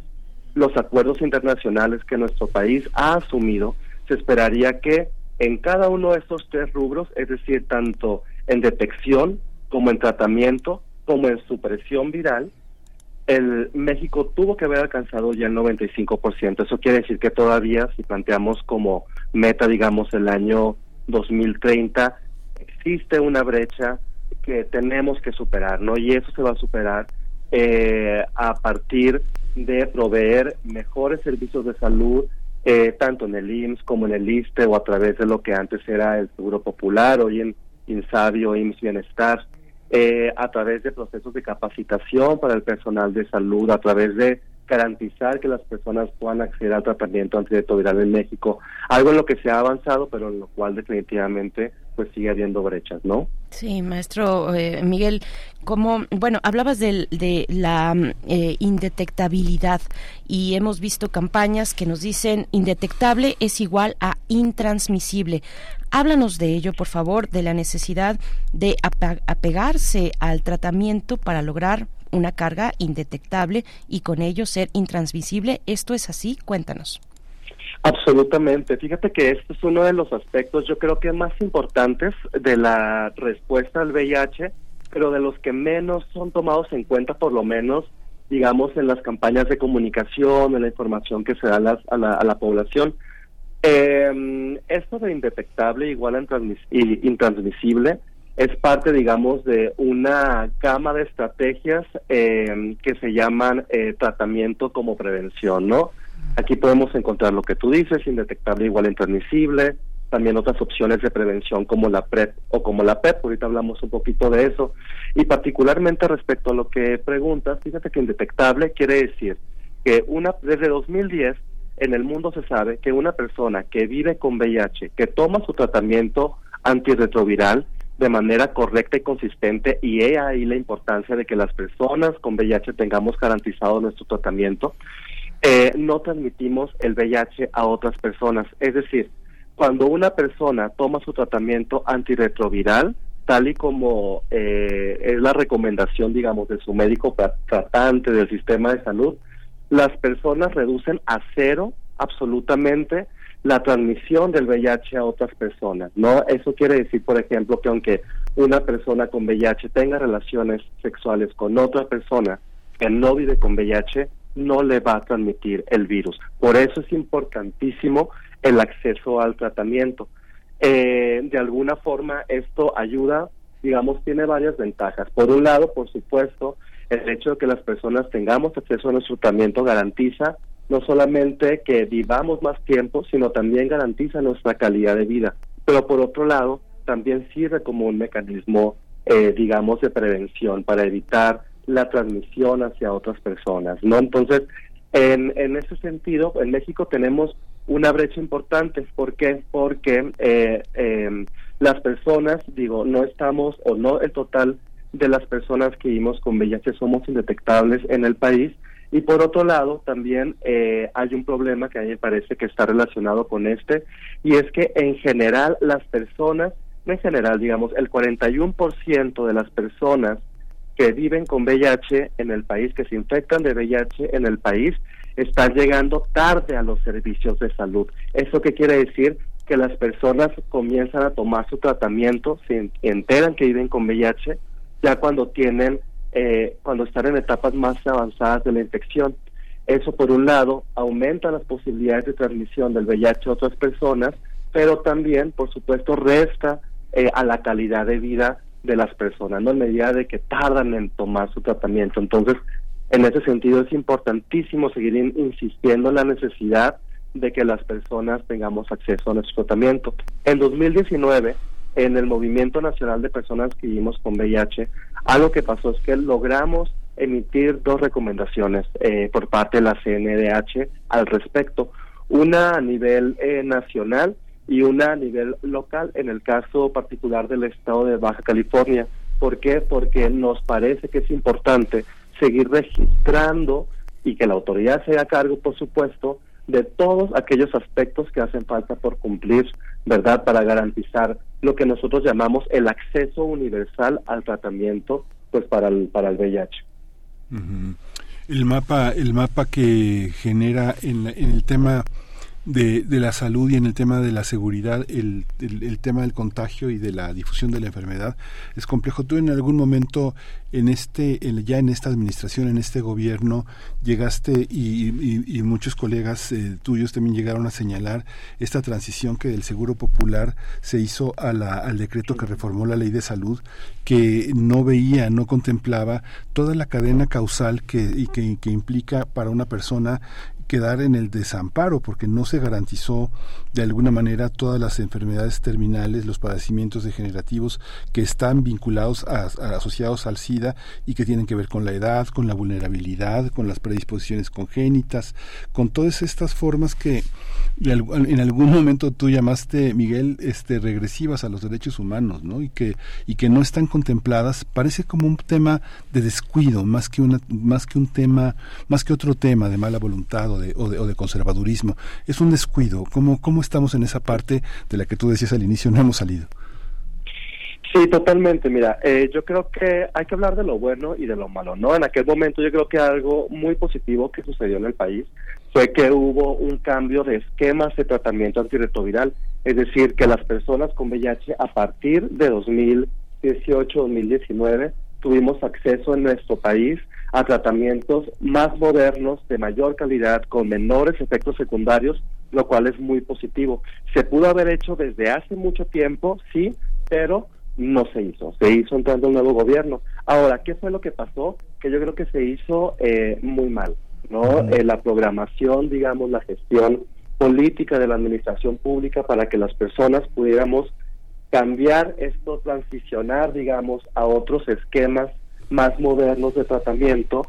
los acuerdos internacionales que nuestro país ha asumido, se esperaría que en cada uno de estos tres rubros, es decir, tanto en detección como en tratamiento, como en supresión viral, el México tuvo que haber alcanzado ya el 95%. Eso quiere decir que todavía, si planteamos como meta, digamos, el año 2030, existe una brecha que tenemos que superar, ¿no? Y eso se va a superar eh, a partir de proveer mejores servicios de salud, eh, tanto en el IMSS como en el ISTE o a través de lo que antes era el Seguro Popular, hoy en Insabio, IMSS Bienestar, eh, a través de procesos de capacitación para el personal de salud, a través de garantizar que las personas puedan acceder al tratamiento antirretroviral en México, algo en lo que se ha avanzado, pero en lo cual definitivamente pues sigue habiendo brechas, ¿no? Sí, maestro eh, Miguel, como, bueno, hablabas de, de la eh, indetectabilidad y hemos visto campañas que nos dicen indetectable es igual a intransmisible. Háblanos de ello, por favor, de la necesidad de apegarse al tratamiento para lograr una carga indetectable y con ello ser intransmisible. ¿Esto es así? Cuéntanos. Absolutamente. Fíjate que este es uno de los aspectos, yo creo que más importantes de la respuesta al VIH, pero de los que menos son tomados en cuenta, por lo menos, digamos, en las campañas de comunicación, en la información que se da a la, a la, población. Eh, esto de indetectable igual a intransmisible es parte, digamos, de una gama de estrategias eh, que se llaman eh, tratamiento como prevención, ¿no? Aquí podemos encontrar lo que tú dices, indetectable igual a intransmisible, también otras opciones de prevención como la PrEP o como la PEP, ahorita hablamos un poquito de eso. Y particularmente respecto a lo que preguntas, fíjate que indetectable quiere decir que una desde 2010 en el mundo se sabe que una persona que vive con VIH, que toma su tratamiento antirretroviral de manera correcta y consistente, y he ahí la importancia de que las personas con VIH tengamos garantizado nuestro tratamiento, eh, no transmitimos el VIH a otras personas. Es decir, cuando una persona toma su tratamiento antirretroviral, tal y como eh, es la recomendación, digamos, de su médico tratante del sistema de salud, las personas reducen a cero absolutamente la transmisión del VIH a otras personas, ¿no? Eso quiere decir, por ejemplo, que aunque una persona con VIH tenga relaciones sexuales con otra persona que no vive con VIH, no le va a transmitir el virus. Por eso es importantísimo el acceso al tratamiento. Eh, de alguna forma esto ayuda, digamos, tiene varias ventajas. Por un lado, por supuesto, el hecho de que las personas tengamos acceso a nuestro tratamiento garantiza no solamente que vivamos más tiempo, sino también garantiza nuestra calidad de vida. Pero por otro lado, también sirve como un mecanismo, eh, digamos, de prevención para evitar la transmisión hacia otras personas, ¿no? Entonces, en, en ese sentido, en México tenemos una brecha importante. ¿Por qué? Porque eh, em, las personas, digo, no estamos, o no el total de las personas que vivimos con VIH somos indetectables en el país. Y por otro lado, también eh, hay un problema que a mí me parece que está relacionado con este, y es que en general las personas, en general, digamos, el 41% de las personas que viven con VIH en el país, que se infectan de VIH en el país, están llegando tarde a los servicios de salud. ¿Eso qué quiere decir? Que las personas comienzan a tomar su tratamiento, se enteran que viven con VIH, ya cuando tienen, eh, cuando están en etapas más avanzadas de la infección. Eso, por un lado, aumenta las posibilidades de transmisión del VIH a otras personas, pero también, por supuesto, resta eh, a la calidad de vida de las personas, ¿no? En medida de que tardan en tomar su tratamiento. Entonces, en ese sentido es importantísimo seguir insistiendo en la necesidad de que las personas tengamos acceso a nuestro tratamiento. En 2019, en el Movimiento Nacional de Personas que vivimos con VIH, algo que pasó es que logramos emitir dos recomendaciones eh, por parte de la CNDH al respecto. Una a nivel eh, nacional y una a nivel local, en el caso particular del estado de Baja California. ¿Por qué? Porque nos parece que es importante seguir registrando y que la autoridad se haga cargo, por supuesto, de todos aquellos aspectos que hacen falta por cumplir, ¿verdad? Para garantizar lo que nosotros llamamos el acceso universal al tratamiento, pues para el, para el VIH. El mapa, el mapa que genera en, en el tema de, la salud y en el tema de la seguridad, el, el, tema del contagio y de la difusión de la enfermedad es complejo. Tú en algún momento en este, ya en esta administración, en este gobierno, llegaste y, muchos colegas eh, tuyos también llegaron a señalar esta transición que del Seguro Popular se hizo a la, al decreto que reformó la ley de salud, que no veía, no contemplaba toda la cadena causal que, y que, que implica para una persona quedar en el desamparo porque no se garantizó de alguna manera todas las enfermedades terminales, los padecimientos degenerativos que están vinculados a, asociados al SIDA y que tienen que ver con la edad, con la vulnerabilidad, con las predisposiciones congénitas, con todas estas formas que en algún momento tú llamaste Miguel este regresivas a los derechos humanos, ¿no? Y que y que no están contempladas, parece como un tema de descuido más que una más que un tema, más que otro tema de mala voluntad o de, o de, conservadurismo. Es un descuido. ¿Cómo, ¿Cómo estamos en esa parte de la que tú decías al inicio no hemos salido? Sí, totalmente. Mira, eh, yo creo que hay que hablar de lo bueno y de lo malo, ¿no? En aquel momento yo creo que algo muy positivo que sucedió en el país fue que hubo un cambio de esquemas de tratamiento antirretroviral, es decir, que las personas con VIH a partir de 2018-2019 tuvimos acceso en nuestro país a tratamientos más modernos, de mayor calidad, con menores efectos secundarios, lo cual es muy positivo. Se pudo haber hecho desde hace mucho tiempo, sí, pero no se hizo. Se hizo entrando un nuevo gobierno. Ahora, ¿qué fue lo que pasó? Que yo creo que se hizo eh, muy mal, ¿no? Eh, la programación, digamos, la gestión política de la administración pública para que las personas pudiéramos cambiar esto, transicionar, digamos, a otros esquemas más modernos de tratamiento,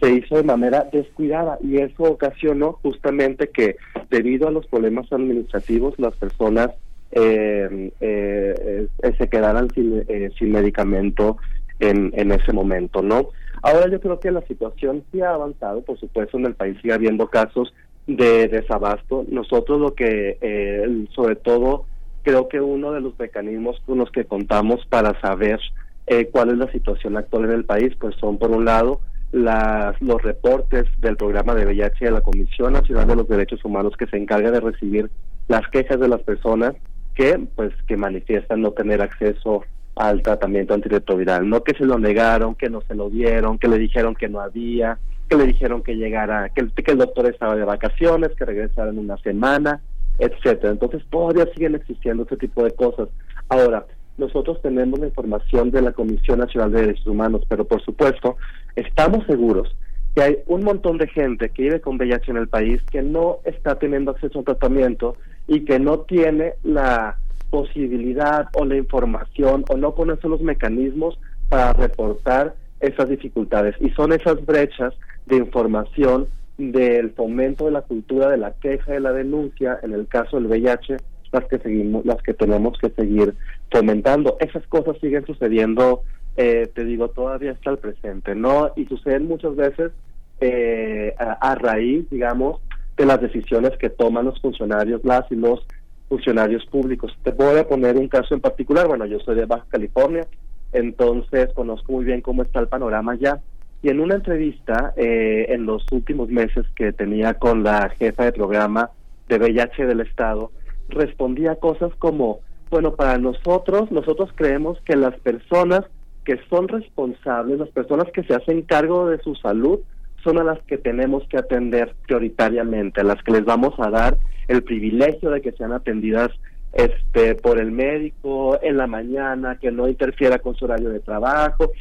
se hizo de manera descuidada y eso ocasionó justamente que debido a los problemas administrativos las personas eh, eh, eh se quedaran sin, eh, sin medicamento en, en ese momento, ¿no? Ahora yo creo que la situación sí ha avanzado, por supuesto en el país sigue habiendo casos de desabasto. Nosotros lo que, sobre todo, creo que uno de los mecanismos con los que contamos para saber eh, cuál es la situación actual en el país, pues son por un lado las, los reportes del programa de VIH de la Comisión Nacional de los Derechos Humanos que se encarga de recibir las quejas de las personas que pues que manifiestan no tener acceso al tratamiento antirretroviral, no que se lo negaron, que no se lo dieron, que le dijeron que no había, que le dijeron que llegara, que, que el doctor estaba de vacaciones, que regresara en una semana, etcétera. Entonces todavía siguen existiendo este tipo de cosas. Ahora, nosotros tenemos la información de la Comisión Nacional de Derechos Humanos, pero por supuesto, estamos seguros que hay un montón de gente que vive con VIH en el país que no está teniendo acceso a tratamiento y que no tiene la posibilidad o la información o no conoce los mecanismos para reportar esas dificultades. Y son esas brechas de información del fomento de la cultura de la queja de la denuncia en el caso del VIH las que seguimos las que tenemos que seguir fomentando esas cosas siguen sucediendo eh, te digo todavía hasta el presente no y suceden muchas veces eh, a, raíz digamos de las decisiones que toman los funcionarios las y los funcionarios públicos. Te a poner un caso en particular. Bueno yo soy de Baja California entonces conozco muy bien cómo está el panorama ya y en una entrevista eh, en los últimos meses que tenía con la jefa de programa de VIH del Estado, respondía cosas como, bueno, para nosotros, nosotros creemos que las personas que son responsables, las personas que se hacen cargo de su salud, son a las que tenemos que atender prioritariamente, a las que les vamos a dar el privilegio de que sean atendidas este por el médico en la mañana, que no interfiera con su horario de trabajo.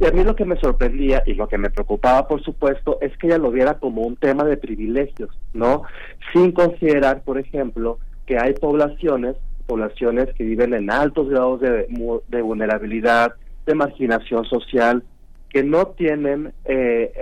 Y a mí lo que me sorprendía y lo que me preocupaba, por supuesto, es que ella lo viera como un tema de privilegios, ¿no? Sin considerar, por ejemplo, que hay poblaciones, poblaciones que viven en altos grados de, de vulnerabilidad, de marginación social, que no tienen, eh,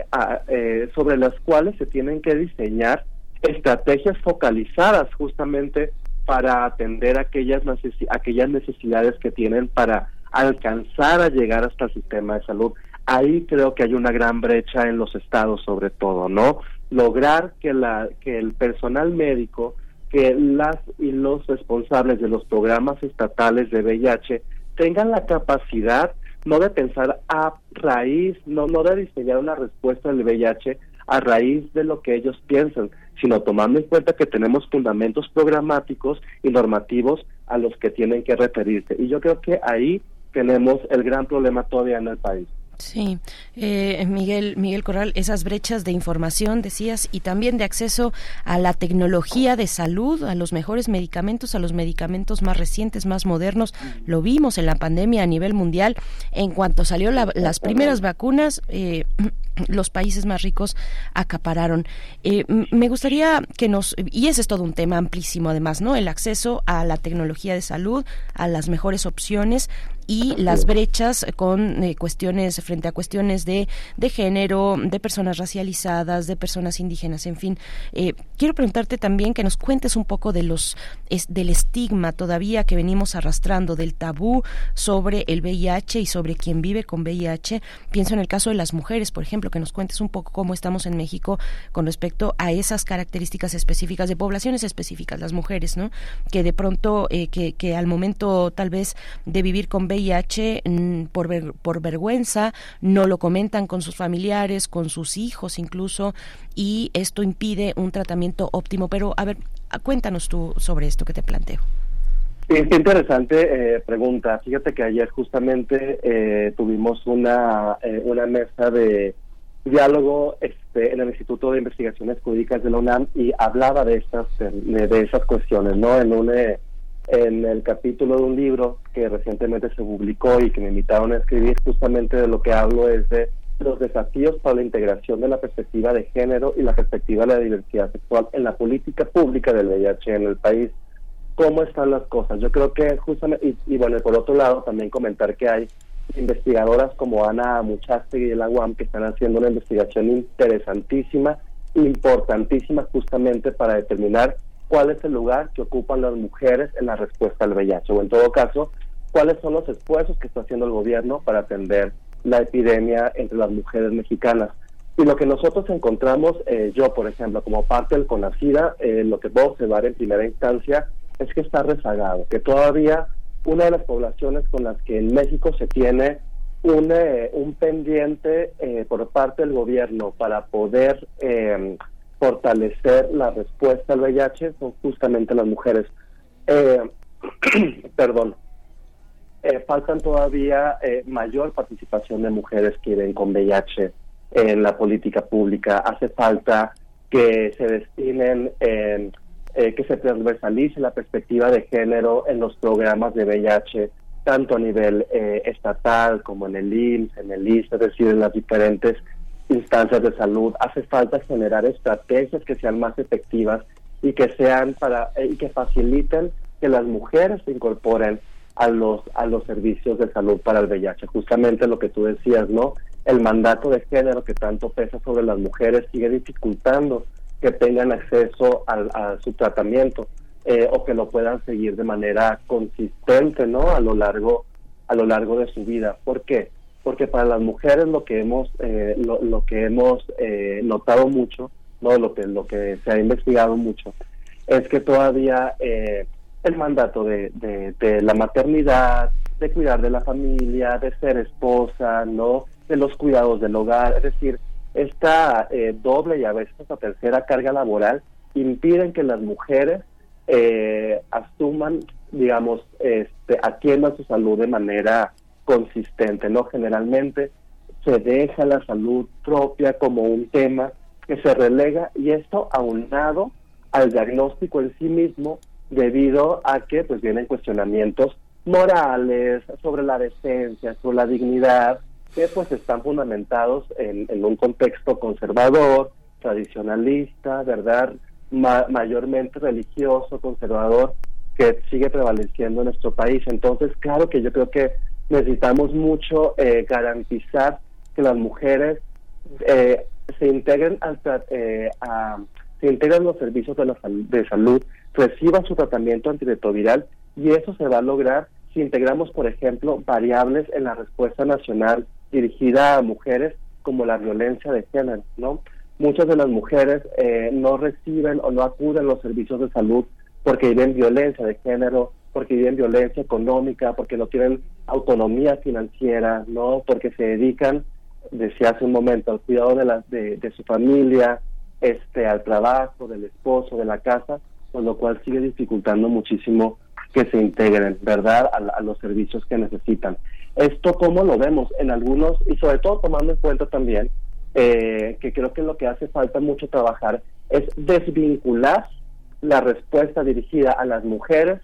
eh, sobre las cuales se tienen que diseñar estrategias focalizadas justamente para atender aquellas, aquellas necesidades que tienen para alcanzar a llegar hasta el sistema de salud. Ahí creo que hay una gran brecha en los estados sobre todo, ¿no? Lograr que la que el personal médico, que las y los responsables de los programas estatales de VIH tengan la capacidad no de pensar a raíz, no no de diseñar una respuesta del VIH a raíz de lo que ellos piensan, sino tomando en cuenta que tenemos fundamentos programáticos y normativos a los que tienen que referirse. Y yo creo que ahí tenemos el gran problema todavía en el país. Sí, eh, Miguel, Miguel Corral, esas brechas de información, decías, y también de acceso a la tecnología de salud, a los mejores medicamentos, a los medicamentos más recientes, más modernos, lo vimos en la pandemia a nivel mundial. En cuanto salió las primeras vacunas, eh, los países más ricos acapararon. Eh, me gustaría que nos, y ese es todo un tema amplísimo además, ¿no? El acceso a la tecnología de salud, a las mejores opciones, y las brechas con eh, cuestiones frente a cuestiones de, de género, de personas racializadas, de personas indígenas, en fin. Eh, quiero preguntarte también que nos cuentes un poco de los es, del estigma todavía que venimos arrastrando, del tabú sobre el VIH y sobre quien vive con VIH. Pienso en el caso de las mujeres, por ejemplo, que nos cuentes un poco cómo estamos en México con respecto a esas características específicas de poblaciones específicas, las mujeres, ¿no? Que de pronto, eh, que, que al momento tal vez de vivir con VIH mm, por, por vergüenza, no lo comentan con sus familiares, con sus hijos incluso, y esto impide un tratamiento óptimo. Pero, a ver, cuéntanos tú sobre esto que te planteo. Qué interesante eh, pregunta. Fíjate que ayer justamente eh, tuvimos una, eh, una mesa de diálogo este, en el Instituto de Investigaciones Jurídicas de la UNAM y hablaba de estas de, esas cuestiones, ¿no? En un en el capítulo de un libro que recientemente se publicó y que me invitaron a escribir, justamente de lo que hablo es de los desafíos para la integración de la perspectiva de género y la perspectiva de la diversidad sexual en la política pública del VIH en el país. ¿Cómo están las cosas? Yo creo que justamente, y, bueno, por otro lado, también comentar que hay investigadoras como Ana Muchastegui y la UAM que están haciendo una investigación interesantísima, importantísima justamente para determinar cuál es el lugar que ocupan las mujeres en la respuesta al VIH, o en todo caso, cuáles son los esfuerzos que está haciendo el gobierno para atender la epidemia entre las mujeres mexicanas. Y lo que nosotros encontramos, eh, yo por ejemplo, como parte del CONACIDA, eh, lo que puedo observar en primera instancia es que está rezagado, que todavía una de las poblaciones con las que en México se tiene un, eh, un pendiente por parte del gobierno para poder fortalecer la respuesta al VIH son justamente las mujeres. Eh, perdón. Eh, faltan todavía eh, mayor participación de mujeres que viven con VIH en la política pública. Hace falta que se destinen, que se transversalice la perspectiva de género en los programas de VIH, tanto a nivel estatal como en el IMSS, en el ISS, es decir, en las diferentes instancias de salud. Hace falta generar estrategias que sean más efectivas y que sean para eh, y que faciliten que las mujeres se incorporen a los a los servicios de salud para el VIH. Justamente lo que tú decías, ¿no? El mandato de género que tanto pesa sobre las mujeres sigue dificultando que tengan acceso a, su tratamiento eh, o que lo puedan seguir de manera consistente, ¿no? A lo largo a lo largo de su vida. ¿Por qué? porque para las mujeres lo que hemos eh, lo, que hemos eh, notado mucho no lo que lo que se ha investigado mucho es que todavía el mandato de, de, la maternidad de cuidar de la familia de ser esposa no de los cuidados del hogar es decir esta doble y a veces esta tercera carga laboral impiden que las mujeres asuman digamos este atiendan su salud de manera consistente, ¿no? Generalmente se deja la salud propia como un tema que se relega y esto aunado al diagnóstico en sí mismo debido a que pues vienen cuestionamientos morales sobre la decencia, sobre la dignidad, que pues están fundamentados en, un contexto conservador, tradicionalista, ¿verdad? mayormente religioso, conservador, que sigue prevaleciendo en nuestro país. Entonces, claro que yo creo que necesitamos mucho eh, garantizar que las mujeres eh, se integren al, eh, a, se integren los servicios de, la de salud, reciban su tratamiento antirretroviral y eso se va a lograr si integramos, por ejemplo, variables en la respuesta nacional dirigida a mujeres como la violencia de género, ¿no? Muchas de las mujeres no reciben o no acuden a los servicios de salud porque viven violencia de género, porque viven violencia económica, porque no tienen autonomía financiera, no, porque se dedican, decía hace un momento, al cuidado de, la, de, su familia, este, al trabajo, del esposo, de la casa, con lo cual sigue dificultando muchísimo que se integren, ¿verdad?, a, los servicios que necesitan. Esto, ¿cómo lo vemos? En algunos, y sobre todo tomando en cuenta también, eh, que creo que lo que hace falta mucho trabajar es desvincular la respuesta dirigida a las mujeres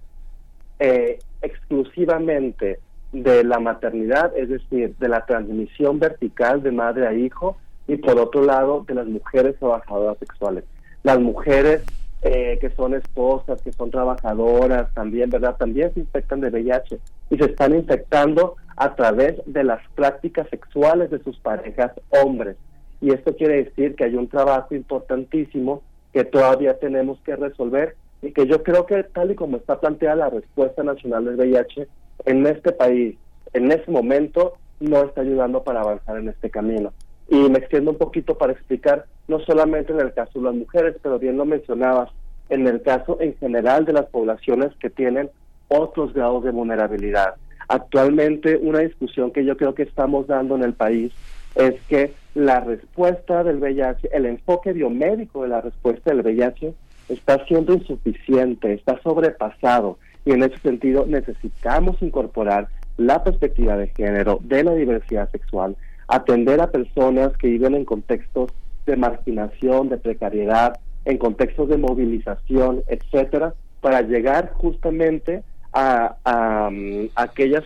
eh, exclusivamente de la maternidad, es decir, de la transmisión vertical de madre a hijo, y por otro lado de las mujeres trabajadoras sexuales. Las mujeres eh, que son esposas, que son trabajadoras también, ¿verdad? También se infectan de VIH y se están infectando a través de las prácticas sexuales de sus parejas hombres. Y esto quiere decir que hay un trabajo importantísimo que todavía tenemos que resolver y que yo creo que tal y como está planteada la respuesta nacional del VIH en este país, en ese momento, no está ayudando para avanzar en este camino. Y me extiendo un poquito para explicar, no solamente en el caso de las mujeres, pero bien lo mencionabas, en el caso en general de las poblaciones que tienen otros grados de vulnerabilidad. Actualmente una discusión que yo creo que estamos dando en el país es que la respuesta del VIH, el enfoque biomédico de la respuesta del VIH está siendo insuficiente, está sobrepasado y en ese sentido necesitamos incorporar la perspectiva de género, de la diversidad sexual, atender a personas que viven en contextos de marginación, de precariedad, en contextos de movilización, etcétera, para llegar justamente a, mm, aquellas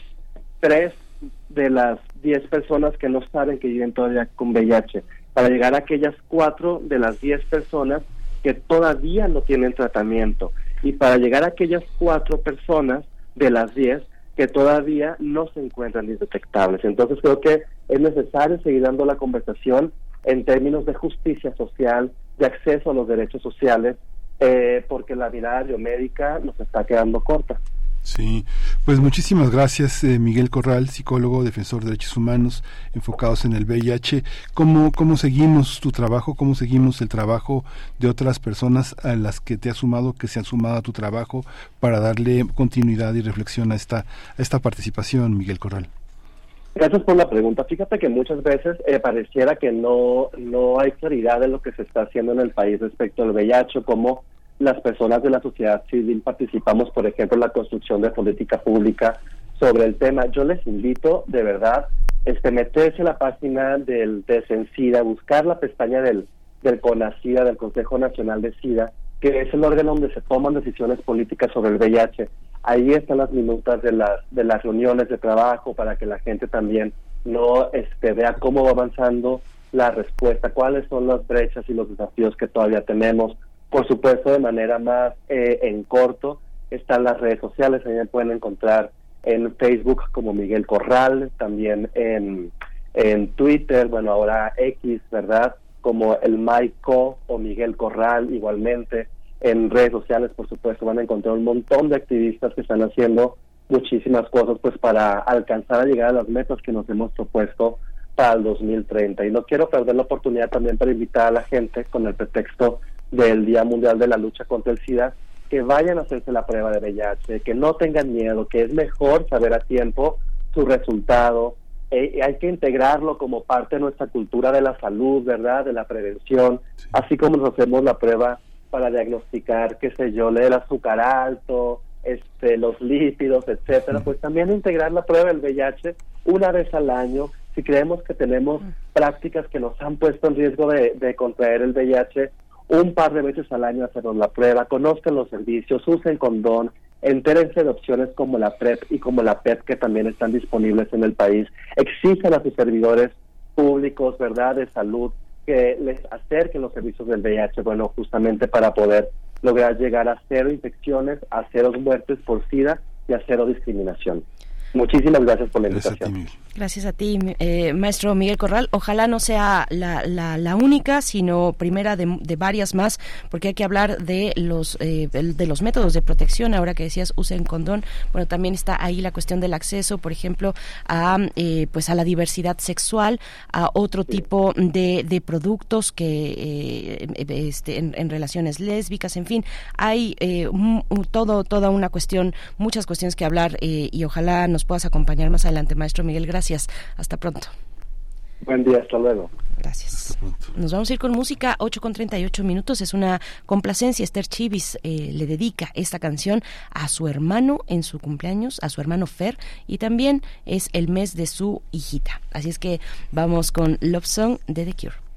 tres de las diez personas que no saben que viven todavía con VIH, para llegar a aquellas cuatro de las diez personas que todavía no tienen tratamiento. Y para llegar a aquellas cuatro personas de las diez que todavía no se encuentran indetectables. Entonces creo que es necesario seguir dando la conversación en términos de justicia social, de acceso a los derechos sociales, eh, porque la mirada biomédica nos está quedando corta. Sí, pues muchísimas gracias eh, Miguel Corral, psicólogo, defensor de derechos humanos enfocados en el VIH. ¿Cómo, ¿Cómo seguimos tu trabajo? ¿Cómo seguimos el trabajo de otras personas a las que te has sumado, que se han sumado a tu trabajo para darle continuidad y reflexión a esta, a esta participación, Miguel Corral? Gracias por la pregunta. Fíjate que muchas veces eh, pareciera que no, no hay claridad de lo que se está haciendo en el país respecto al VIH, como las personas de la sociedad civil participamos, por ejemplo, en la construcción de política pública sobre el tema. Yo les invito, de verdad, este meterse en la página del de Sencida, buscar la pestaña del, del CONACIDA, del Consejo Nacional de SIDA, que es el órgano donde se toman decisiones políticas sobre el VIH. Ahí están las minutas de las, de las reuniones de trabajo para que la gente también no este, vea cómo va avanzando la respuesta, cuáles son las brechas y los desafíos que todavía tenemos por supuesto, de manera más eh, en corto, están las redes sociales, ahí me pueden encontrar en Facebook como Miguel Corral, también en, en Twitter, bueno, ahora X, ¿verdad? Como el Maico o Miguel Corral, igualmente. En redes sociales, por supuesto, van a encontrar un montón de activistas que están haciendo muchísimas cosas pues para alcanzar a llegar a las metas que nos hemos propuesto para el 2030. Y no quiero perder la oportunidad también para invitar a la gente con el pretexto del Día Mundial de la Lucha contra el SIDA, que vayan a hacerse la prueba de VIH, que no tengan miedo, que es mejor saber a tiempo su resultado. Eh, hay que integrarlo como parte de nuestra cultura de la salud, ¿verdad? De la prevención, así como nos hacemos la prueba para diagnosticar, qué sé yo, el azúcar alto, este, los lípidos, etcétera, pues también integrar la prueba del VIH una vez al año. Si creemos que tenemos prácticas que nos han puesto en riesgo de, de contraer el VIH, un par de veces al año hacernos la prueba, conozcan los servicios, usen condón, entérense de opciones como la PrEP y como la PEP que también están disponibles en el país. Exigen a sus servidores públicos, ¿verdad?, de salud, que les acerquen los servicios del VIH, bueno, justamente para poder lograr llegar a cero infecciones, a cero muertes por SIDA y a cero discriminación. Muchísimas gracias por la invitación. Gracias a ti, eh, maestro Miguel Corral. Ojalá no sea la, la, única, sino primera de, varias más, porque hay que hablar de los eh, de los métodos de protección. Ahora que decías usen condón, bueno, también está ahí la cuestión del acceso, por ejemplo, a eh, pues a la diversidad sexual, a otro tipo de, de productos que este, en, relaciones lésbicas, en fin, hay todo toda una cuestión, muchas cuestiones que hablar y ojalá nos puedas acompañar más adelante, maestro Miguel. Gracias gracias. Hasta pronto. Buen día, hasta luego. Gracias. Nos vamos a ir con música, 8 con 38 minutos. Es una complacencia. Esther Chivis eh, le dedica esta canción a su hermano en su cumpleaños, a su hermano Fer, y también es el mes de su hijita. Así es que vamos con Love Song de The Cure.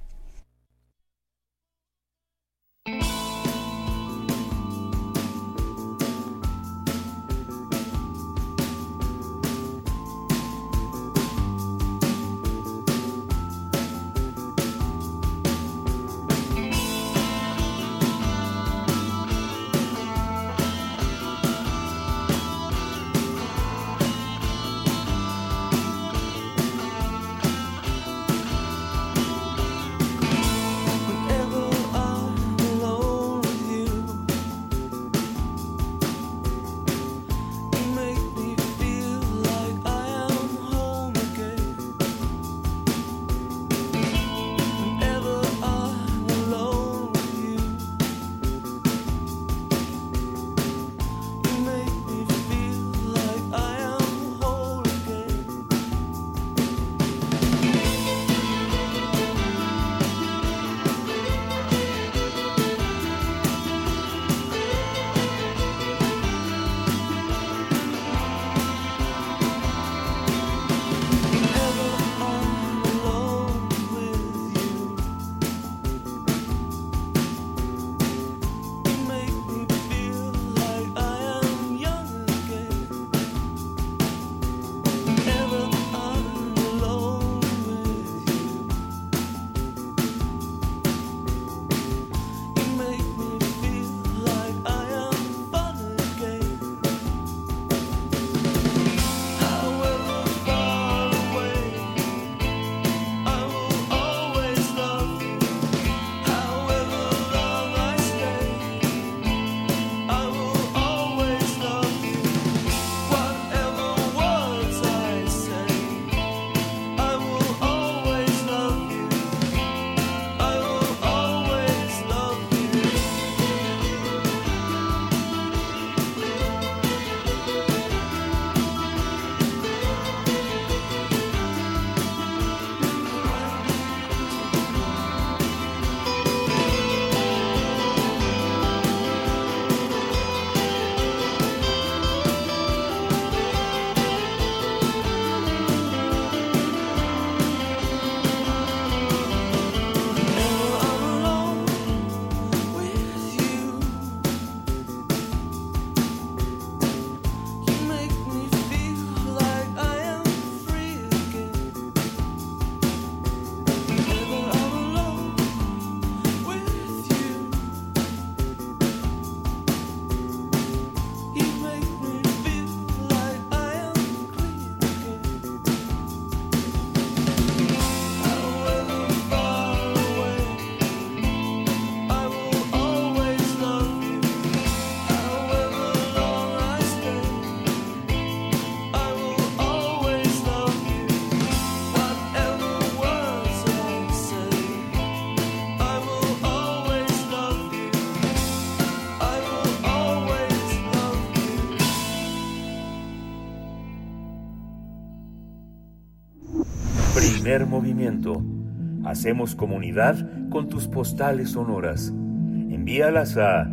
Hacemos comunidad con tus postales sonoras. Envíalas a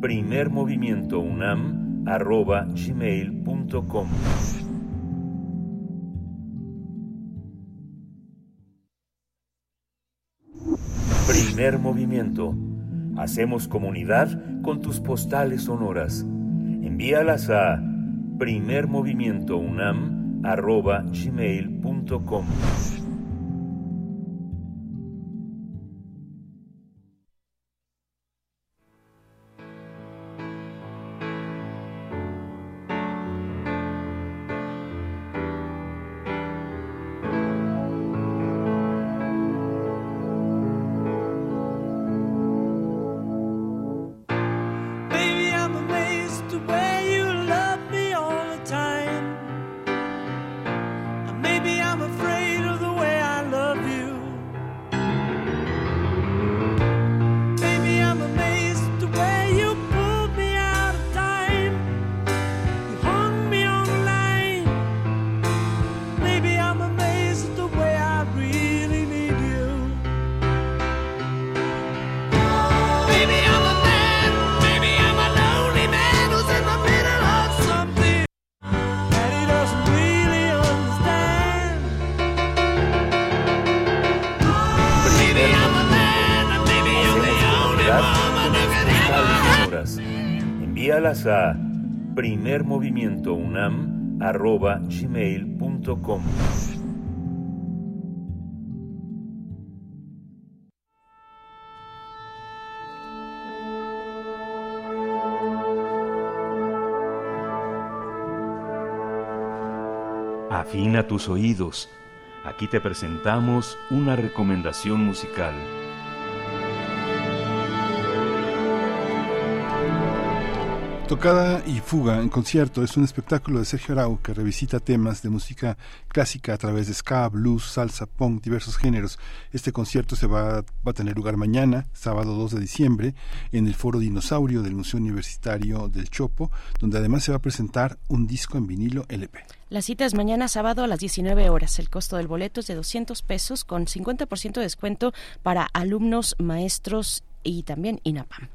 primermovimientounam.gmail.com Primer movimiento. Hacemos comunidad con tus postales sonoras. Envíalas a primermovimientounam.gmail.com Envíalas a primermovimientounam.gmail.com Afina tus oídos. Aquí te presentamos una recomendación musical. Tocada y Fuga en concierto es un espectáculo de Sergio Arau que revisita temas de música clásica a través de ska, blues, salsa, punk, diversos géneros. Este concierto se va, a tener lugar mañana, sábado 2 de diciembre, en el Foro Dinosaurio del Museo Universitario del Chopo, donde además se va a presentar un disco en vinilo LP. La cita es mañana sábado a las 19 horas. El costo del boleto es de 200 pesos con 50% de descuento para alumnos, maestros y también INAPAM.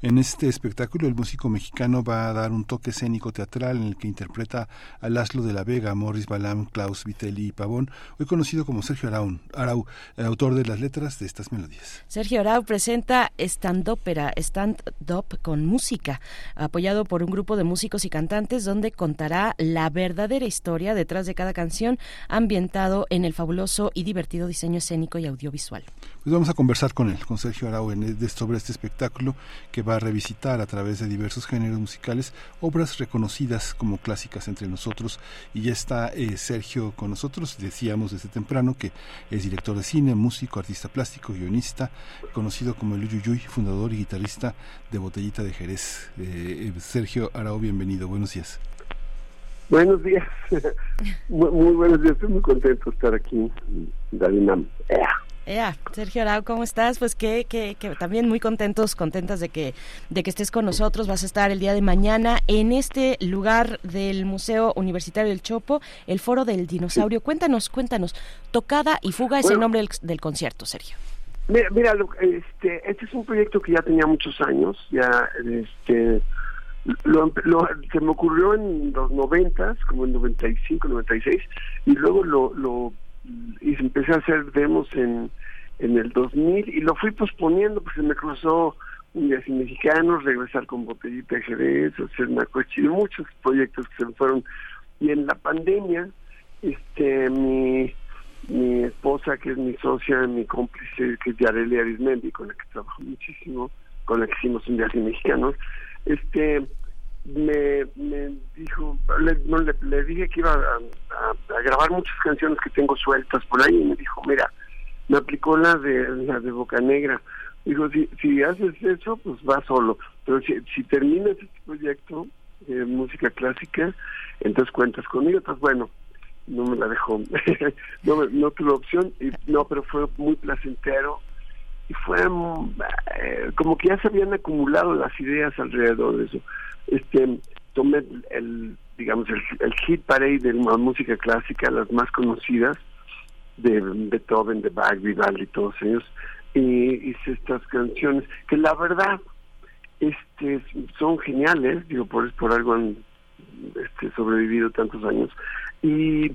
En este espectáculo el músico mexicano va a dar un toque escénico teatral en el que interpreta a Laszlo de la Vega, Morris Balam, Klaus Vitelli y Pavón, hoy conocido como Sergio Arau, Arau, el autor de las letras de estas melodías. Sergio Arau presenta stand-ópera, stand-up con música, apoyado por un grupo de músicos y cantantes donde contará la verdadera historia detrás de cada canción ambientado en el fabuloso y divertido diseño escénico y audiovisual. Pues vamos a conversar con él, con Sergio Arau, de, sobre este espectáculo que va a revisitar a través de diversos géneros musicales obras reconocidas como clásicas entre nosotros. Y ya está eh, Sergio con nosotros. Decíamos desde temprano que es director de cine, músico, artista plástico, guionista, conocido como el Uyuyuy, fundador y guitarrista de Botellita de Jerez. Eh, eh, Sergio Arau, bienvenido. Buenos días. Buenos días. muy, buenos días. Estoy muy contento de estar aquí en Dalinam. Ea, Sergio Arau, ¿cómo estás? Pues que, que, que, también muy contentos, contentas de que, de que estés con nosotros. Vas a estar el día de mañana en este lugar del Museo Universitario del Chopo, el Foro del Dinosaurio. Cuéntanos, cuéntanos. Tocada y fuga es Bueno. el nombre del, del concierto, Sergio. Mira, mira lo- este, este es un proyecto que ya tenía muchos años. Ya, este, lo, lo- se me ocurrió en los noventas, como en 95, 96, y luego lo, lo y empecé a hacer demos en, en el 2000 y lo fui posponiendo porque se me cruzó un día sin mexicanos, regresar con botellita de Jerez, hacer una cuestión, muchos proyectos que se me fueron. Y en la pandemia, este, mi, mi esposa, que es mi socia, mi cómplice, que es Yareli Arismendi, con la que trabajo muchísimo, con la que hicimos un día sin mexicanos, este, me, me dijo, le, no, le, dije que iba a, grabar muchas canciones que tengo sueltas por ahí y me dijo, mira, me aplicó la de la de Boca Negra. Dijo, si, si haces eso, pues va solo. Pero si, si terminas este proyecto de música clásica, entonces cuentas conmigo. Entonces, bueno, no me la dejó. no, no tuve opción. Y, no, pero fue muy placentero. Y fue mm, eh, como que ya se habían acumulado las ideas alrededor de eso. Este, tomé el, digamos, el, el hit parade de la música clásica, las más conocidas, de Beethoven, de Bach, Vivaldi, todos ellos, y hice estas canciones que la verdad este son geniales, digo, por, por algo han este, sobrevivido tantos años, y,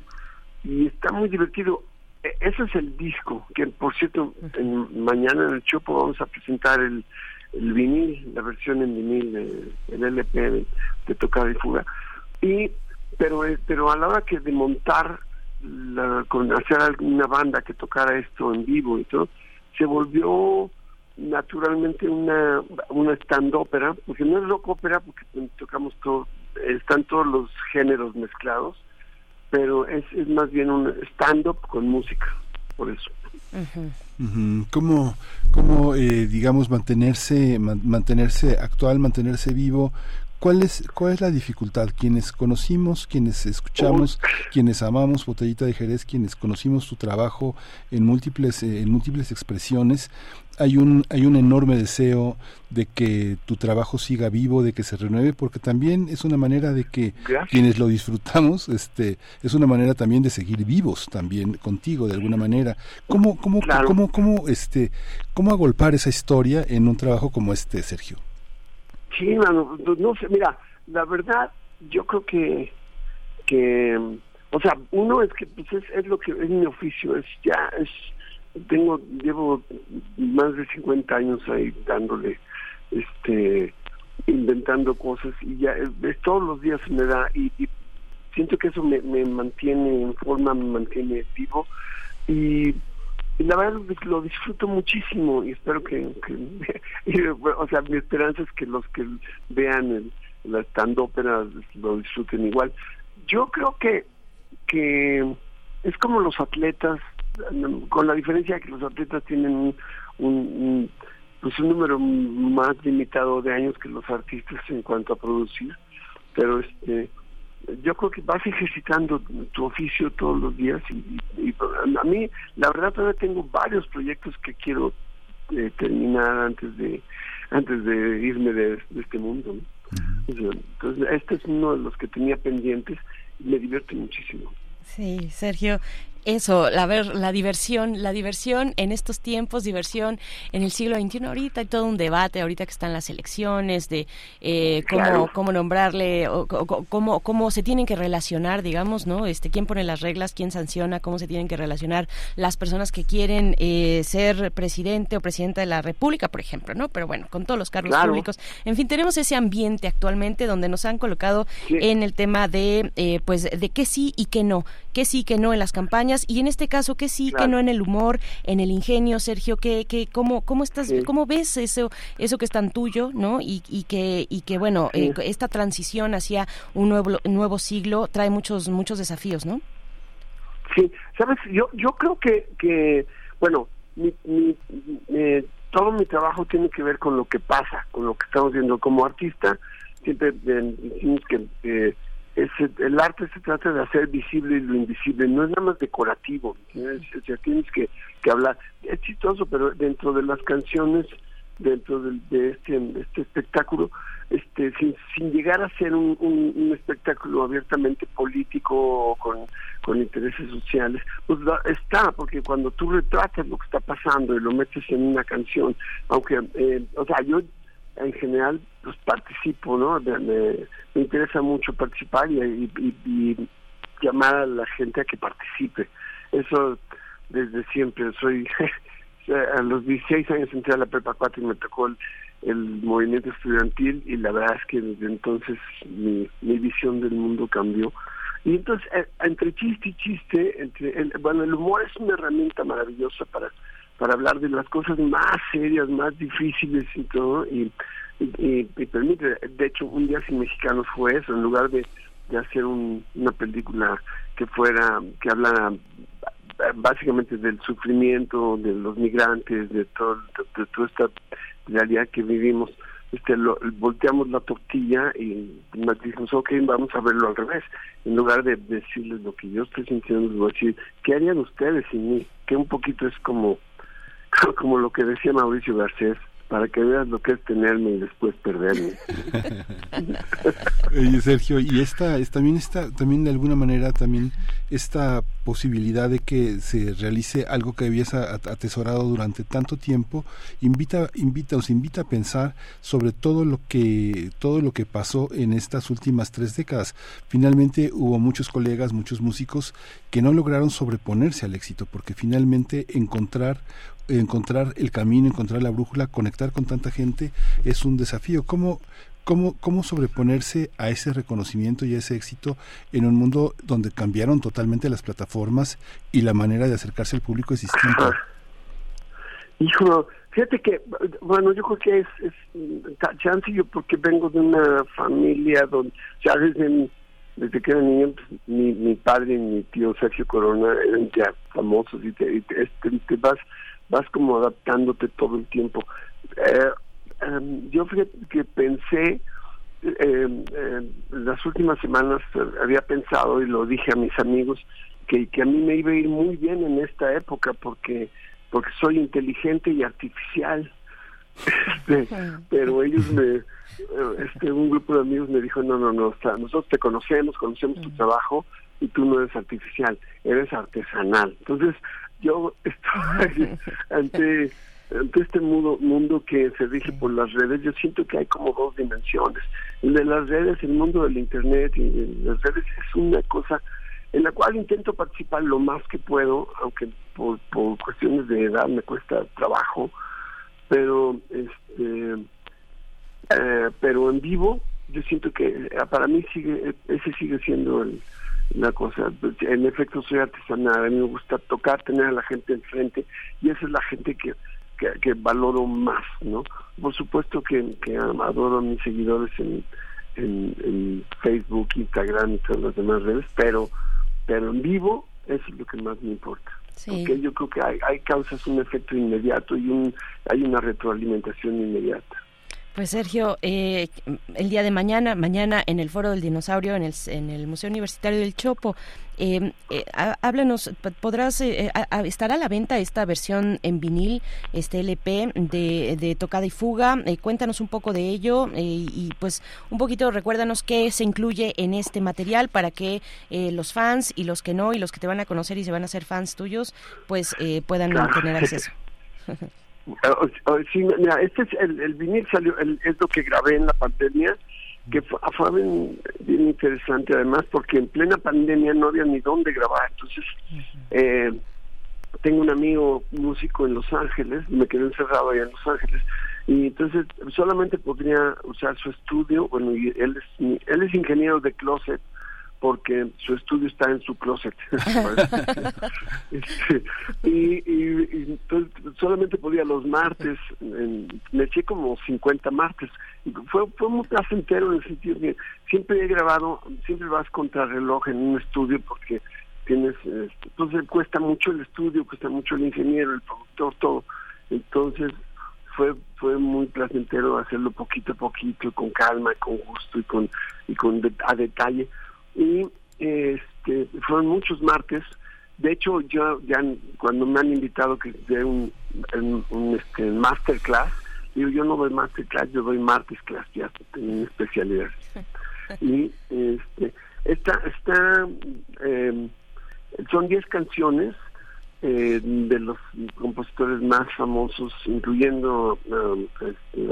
y está muy divertido. E- Ese es el disco, que por cierto, en- mañana en el Chopo vamos a presentar el, vinil, la versión en vinil, eh, el LP de, de Tocada y Fuga. Y, pero, eh, pero a la hora que de montar, la, con hacer alguna banda que tocara esto en vivo y todo, se volvió naturalmente una, una stand ópera, porque no es rock ópera, porque tocamos todo, están todos los géneros mezclados, pero es, es más bien un stand-up con música, por eso. ¿Cómo, cómo eh, digamos, mantenerse, man- mantenerse actual, mantenerse vivo? ¿Cuál es, ¿Cuál es la dificultad? Quienes conocimos, quienes escuchamos, quienes amamos Botellita de Jerez, quienes conocimos tu trabajo en múltiples, eh, en múltiples expresiones, hay un, hay un enorme deseo de que tu trabajo siga vivo, de que se renueve, porque también es una manera de que Gracias. quienes lo disfrutamos, este, es una manera también de seguir vivos también contigo de alguna manera. ¿Cómo, cómo, cómo, cómo, este, cómo agolpar esa historia en un trabajo como este, Sergio? Sí, mano, no, no sé, mira, la verdad, yo creo que, que, o sea, uno es que pues es, es lo que es mi oficio, es ya, es, tengo, llevo más de 50 años ahí dándole, este, inventando cosas y ya, es, todos los días me da y, siento que eso me, me mantiene en forma, me mantiene vivo y la verdad lo- disfruto muchísimo y espero que, o sea mi esperanza es que los que vean el, la stand ópera lo disfruten igual. Yo creo que que es como los atletas con la diferencia de que los atletas tienen un, un, un- pues un número más limitado de años que los artistas en cuanto a producir pero este yo creo que vas ejercitando tu oficio todos los días y, y- y a mí la verdad todavía tengo varios proyectos que quiero eh, terminar antes de antes de irme de, de este mundo ¿no? O sea, entonces este es uno de los que tenía pendientes y me divierte muchísimo Sí, Sergio, eso, la ver, la diversión, la diversión en estos tiempos, diversión en el siglo XXI. Ahorita hay todo un debate, ahorita que están las elecciones, de eh, cómo, Claro. cómo nombrarle, o, cómo, cómo se tienen que relacionar, digamos, ¿no? Este, quién pone las reglas, quién sanciona, cómo se tienen que relacionar las personas que quieren eh, ser presidente o presidenta de la República, por ejemplo, ¿no? Pero bueno, con todos los cargos Claro. públicos. En fin, tenemos ese ambiente actualmente donde nos han colocado en el tema de, eh, pues, de qué sí y qué no, qué sí y qué no en las campañas y en este caso qué sí Claro. no en el humor, en el ingenio, Sergio, qué, qué, cómo, cómo estás, cómo ves eso, eso que es tan tuyo, ¿no? Y, y que, y que bueno, Sí. eh, esta transición hacia un nuevo, nuevo siglo trae muchos, muchos desafíos, ¿no? Sí, sabes, yo yo creo que, que bueno, mi, mi- eh, todo mi trabajo tiene que ver con lo que pasa, con lo que estamos viendo como artista. Siempre eh, decimos que eh, es, el arte se trata de hacer visible lo invisible, no es nada más decorativo. ¿entiendes? O sea, tienes que, que hablar. Es chistoso, pero dentro de las canciones, dentro del- de, este, este espectáculo, este, sin, sin llegar a ser un, un- espectáculo abiertamente político o con, con intereses sociales, pues está, porque cuando tú retratas lo que está pasando y lo metes en una canción, aunque, eh, o sea, yo en general pues participo, ¿no? Me, me- interesa mucho participar y- y llamar a la gente a que participe. Eso desde siempre, soy... a los 16 años entré a la prepa 4 y me tocó el, el movimiento estudiantil y la verdad es que desde entonces mi, mi visión del mundo cambió. Y entonces, eh, entre chiste y chiste, entre el, bueno, el humor es una herramienta maravillosa para, para hablar de las cosas más serias, más difíciles y todo, y, y, permite, de hecho, un día sin mexicanos fue eso, en lugar de, de hacer un- una película que fuera, que hablara básicamente del sufrimiento de los migrantes, de, todo, de toda esta realidad que vivimos, este, lo, volteamos la tortilla y nos dijimos, ok, vamos a verlo al revés. En lugar de decirles lo que yo estoy sintiendo, les voy a decir, ¿qué harían ustedes sin mí? Que un poquito es como, como lo que decía Mauricio Garcés, para que veas lo que es tenerme y después perderme. Oye, Sergio, y esta es también esta también de alguna manera también esta posibilidad de que se realice algo que habías atesorado durante tanto tiempo invita invita os invita a pensar sobre todo lo que todo lo que pasó en estas últimas tres décadas. Finalmente hubo muchos colegas, muchos músicos que no lograron sobreponerse al éxito porque finalmente encontrar encontrar el camino, encontrar la brújula, conectar con tanta gente es un desafío. ¿Cómo, cómo, cómo sobreponerse a ese reconocimiento y a ese éxito en un mundo donde cambiaron totalmente las plataformas y la manera de acercarse al público es distinta? Hijo, fíjate que, bueno, yo creo que es, es mm, chance yo porque vengo de una familia donde, ya desde, desde que era niño, pues, mi, padre y mi tío Sergio Corona eran ya famosos y te, y te- te vas, vas como adaptándote todo el tiempo. Eh, em, yo fíjate que pensé, eh, eh, las últimas semanas eh, había pensado y lo dije a mis amigos que, que a mí me iba a ir muy bien en esta época porque porque soy inteligente y artificial Este, pero ellos me eh, este un grupo de amigos me dijo no no no o sea, nosotros te conocemos conocemos tu trabajo y tú no eres artificial eres artesanal entonces yo estoy ante ante este mundo, mundo que se rige por las redes, yo siento que hay como dos dimensiones. El de las redes, el mundo del Internet y de las redes es una cosa en la cual intento participar lo más que puedo, aunque por, por cuestiones de edad me cuesta trabajo, pero este eh, pero en vivo yo siento que eh, para mí sigue ese sigue siendo el, la cosa. En efecto soy artesanal a mí me gusta tocar tener a la gente enfrente y esa es la gente que que, que valoro más no por supuesto que, que adoro a mis seguidores en, en, en Facebook Instagram y todas las demás redes pero pero en vivo eso es lo que más me importa Porque yo creo que hay, hay causas un efecto inmediato y un hay una retroalimentación inmediata Pues Sergio, eh, el día de mañana, mañana en el Foro del Dinosaurio, en el, en el Museo Universitario del Chopo, eh, eh, há- háblanos, podrás, eh, a- a- estará a la venta esta versión en vinil, este LP de, de Tocada y Fuga, Eh, cuéntanos un poco de ello eh, y pues un poquito recuérdanos qué se incluye en este material para que eh, los fans y los que no y los que te van a conocer y se van a ser fans tuyos, pues eh, puedan Claro. tener acceso. Eh, o- o- sí, mira, este es el, el vinil salió, el- es lo que grabé en la pandemia, que fue, fue bien, bien interesante además, porque en plena pandemia no había ni dónde grabar. Entonces, eh, tengo un amigo músico en Los Ángeles, me quedé encerrado allá en Los Ángeles, y entonces solamente podría usar su estudio, bueno, y él es, él es ingeniero de closet, porque su estudio está en su closet. Este, y, y- y entonces solamente podía los martes, en- me eché como 50 martes. Fue, fue muy placentero en el sentido que siempre he grabado, siempre vas contra reloj en un estudio porque tienes, este, entonces cuesta mucho el estudio, cuesta mucho el ingeniero, el productor, todo. Entonces fue fue muy placentero hacerlo poquito a poquito, con calma, con gusto y con y con de- a detalle. Y este fueron muchos martes. De hecho, yo ya cuando me han invitado que dé un, un, un, este, masterclass, digo, yo no doy masterclass, yo doy martes class, ya tengo mi especialidad. Y este esta está eh, son 10 canciones eh, de los compositores más famosos, incluyendo um, este,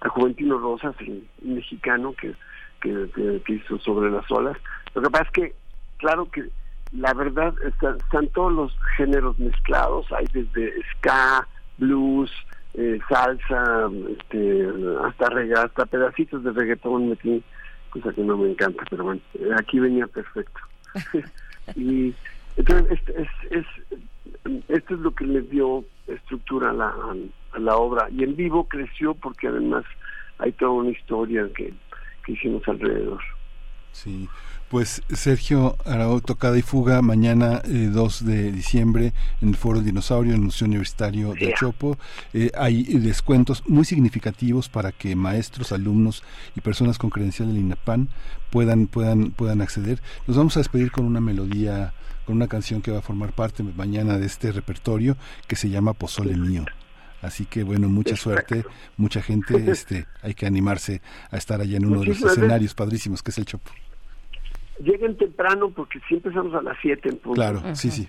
a Juventino Rosas, el mexicano que, que, que- que hizo sobre las olas. Lo que pasa es que, claro que la verdad está- están todos los géneros mezclados, hay desde ska, blues, eh, salsa, este, hasta pedacitos de reggaetón metí, cosa que no me encanta, pero bueno, eh, aquí venía perfecto. y entonces es, es, es- esto es lo que le dio estructura a la, a la obra y en vivo creció porque además hay toda una historia que, que hicimos alrededor. Sí, pues Sergio Arau, tocada y fuga, mañana eh, 2 de diciembre en el Foro Dinosaurio, en el Museo Universitario de Chopo. Eh, hay descuentos muy significativos para que maestros, alumnos y personas con credencial del INAPAN puedan, puedan, puedan acceder. Nos vamos a despedir con una melodía, con una canción que va a formar parte mañana de este repertorio que se llama Pozole Mío. Así que bueno, mucha suerte, mucha gente, este, hay que animarse a estar allá en uno de los escenarios padrísimos que es el Chopo. Lleguen temprano porque siempre estamos a las 7 en punto. Claro, sí, sí.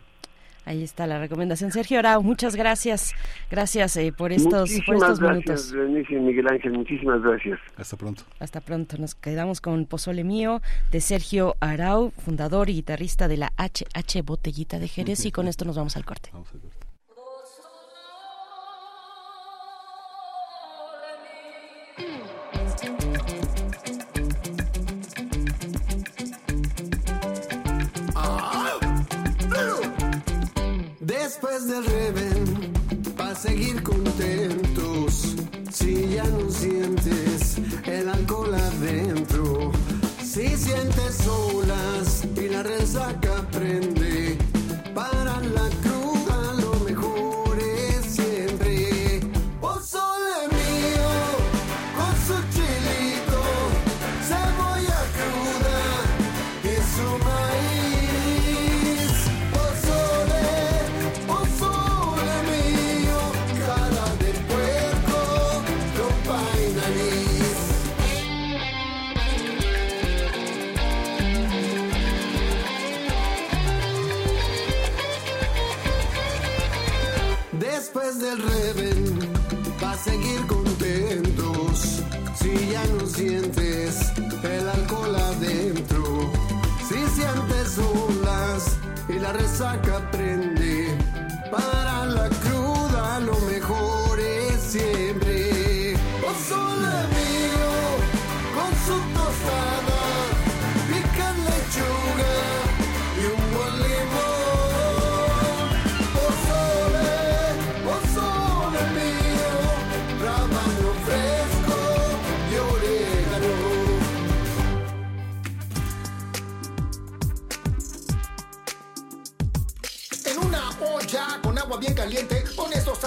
Ahí está la recomendación. Sergio Arau, muchas gracias. Gracias eh, por estos, por Muchísimas estos gracias, minutos. Y Miguel Ángel, muchísimas gracias. Hasta pronto. Hasta pronto. Nos quedamos con Pozole Mío de Sergio Arau, fundador y guitarrista de la HH Botellita de Jerez. Y con esto nos vamos al corte. Después del reven, para seguir contentos, si ya no sientes el alcohol adentro, si sientes solas y la resaca prende,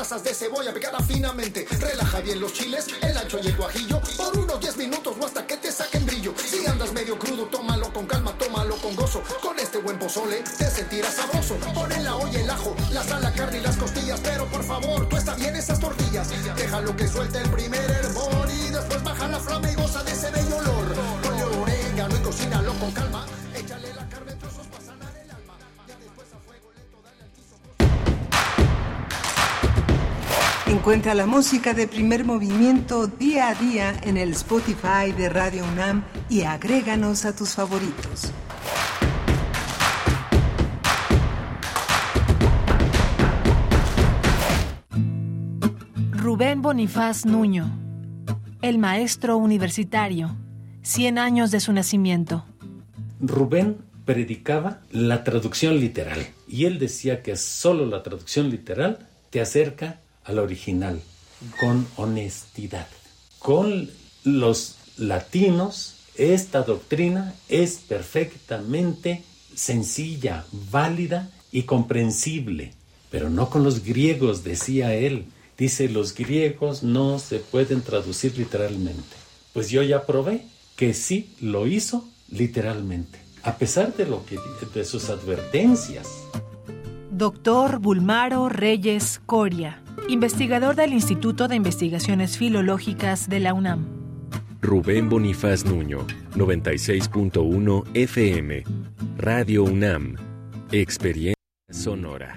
tazas de cebolla picada finamente. Relaja bien los chiles, el ancho y el guajillo por unos 10 minutos o hasta que te saquen brillo. Si andas medio crudo, tómalo con calma, tómalo con gozo. Con este buen pozole te sentirás sabroso. Pon en la olla el ajo, la sal, la carne y las costillas, pero por favor, tuesta bien esas tortillas. Déjalo que suelte el primer hervor y después baja la flama y goza de ese bello olor. Ponle orégano y cocínalo con calma. Encuentra la música de primer movimiento día a día en el Spotify de Radio UNAM y agréganos a tus favoritos. Rubén Bonifaz Nuño, el maestro universitario, 100 años de su nacimiento. Rubén predicaba la traducción literal y él decía que solo la traducción literal te acerca al original con honestidad. Con los latinos esta doctrina es perfectamente sencilla, válida y comprensible, pero no con los griegos, decía él. Dice, los griegos no se pueden traducir literalmente. Pues yo ya probé que sí lo hizo literalmente, a pesar de lo que de sus advertencias. Doctor Bulmaro Reyes Coria, investigador del Instituto de Investigaciones Filológicas de la UNAM. Rubén Bonifaz Nuño, 96.1 FM, Radio UNAM, Experiencia Sonora.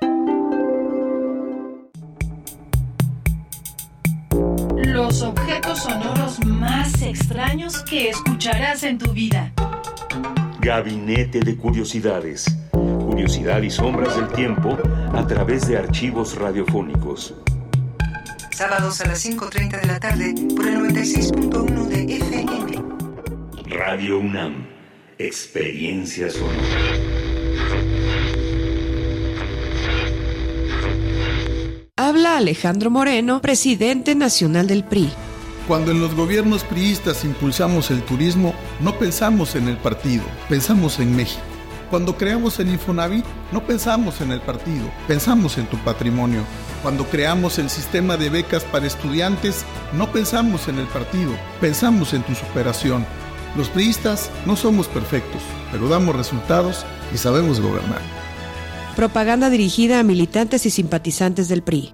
Los objetos sonoros más extraños que escucharás en tu vida. Gabinete de Curiosidades. Curiosidad y sombras del tiempo a través de archivos radiofónicos. Sábados a las 5.30 de la tarde por el 96.1 de FM. Radio UNAM. Experiencia sonora. Habla Alejandro Moreno, presidente nacional del PRI. Cuando en los gobiernos priistas impulsamos el turismo, no pensamos en el partido, pensamos en México. Cuando creamos el Infonavit, no pensamos en el partido, pensamos en tu patrimonio. Cuando creamos el sistema de becas para estudiantes, no pensamos en el partido, pensamos en tu superación. Los priistas no somos perfectos, pero damos resultados y sabemos gobernar. Propaganda dirigida a militantes y simpatizantes del PRI.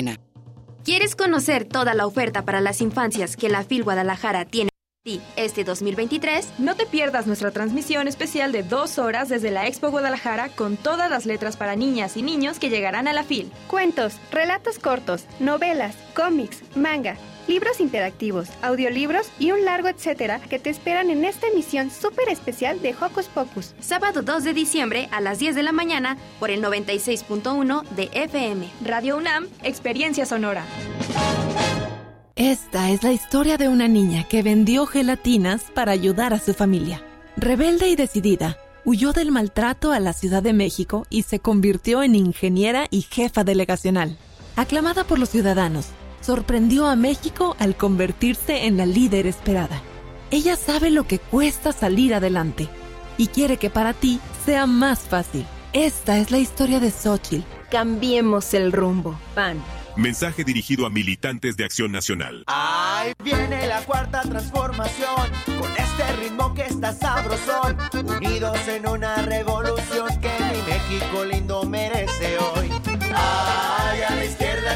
¿Quieres conocer toda la oferta para las infancias que la FIL Guadalajara tiene para ti este 2023? No te pierdas nuestra transmisión especial de dos horas desde la Expo Guadalajara con todas las letras para niñas y niños que llegarán a la FIL. Cuentos, relatos cortos, novelas, cómics, manga, libros interactivos, audiolibros y un largo etcétera que te esperan en esta emisión súper especial de Hocus Pocus. Sábado 2 de diciembre a las 10 de la mañana por el 96.1 de FM. Radio UNAM, Experiencia Sonora. Esta es la historia de una niña que vendió gelatinas para ayudar a su familia. Rebelde y decidida, huyó del maltrato a la Ciudad de México y se convirtió en ingeniera y jefa delegacional. Aclamada por los ciudadanos, sorprendió a México al convertirse en la líder esperada. Ella sabe lo que cuesta salir adelante y quiere que para ti sea más fácil. Esta es la historia de Xochitl. Cambiemos el rumbo. PAN. Mensaje dirigido a militantes de Acción Nacional. Ahí viene la cuarta transformación, con este ritmo que está sabrosón, unidos en una revolución que mi México lindo merece hoy.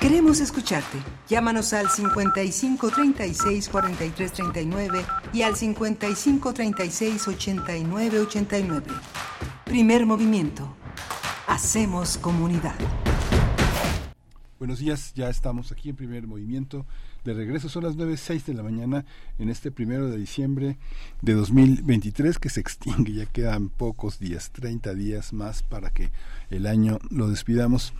Queremos escucharte. Llámanos al 55 36 43 39 y al 55 36 89 89. Primer movimiento. Hacemos comunidad. Buenos días, ya estamos aquí en primer movimiento. De regreso son las 9.06 de la mañana en este primero de diciembre de 2023 que se extingue. Ya quedan pocos días, 30 días más para que el año lo despidamos.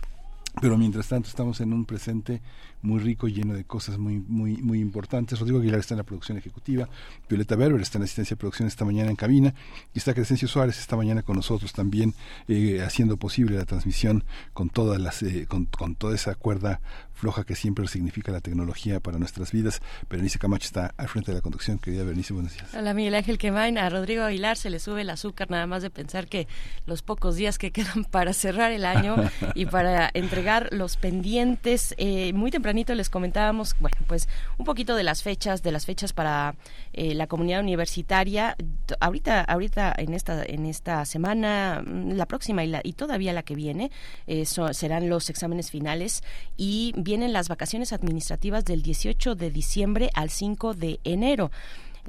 Pero mientras tanto estamos en un presente muy rico, lleno de cosas muy, muy, muy importantes. Rodrigo Aguilar está en la producción ejecutiva, Violeta Berber está en la asistencia de producción esta mañana en cabina, y está Crescencio Suárez esta mañana con nosotros también, eh, haciendo posible la transmisión con todas las, eh, con, con toda esa cuerda floja que siempre significa la tecnología para nuestras vidas. Berenice Camacho está al frente de la conducción. Querida Berenice, buenos días. Hola Miguel Ángel Quemain, a Rodrigo Aguilar se le sube el azúcar nada más de pensar que los pocos días que quedan para cerrar el año y para entregar los pendientes, eh, muy tempranito les comentábamos, bueno, pues un poquito de las fechas, de las fechas para eh, la comunidad universitaria. Ahorita, ahorita en esta, en esta semana, mm, la próxima y, la, y todavía la que viene, eh, so, serán los exámenes finales y vienen las vacaciones administrativas del 18 de diciembre al 5 de enero.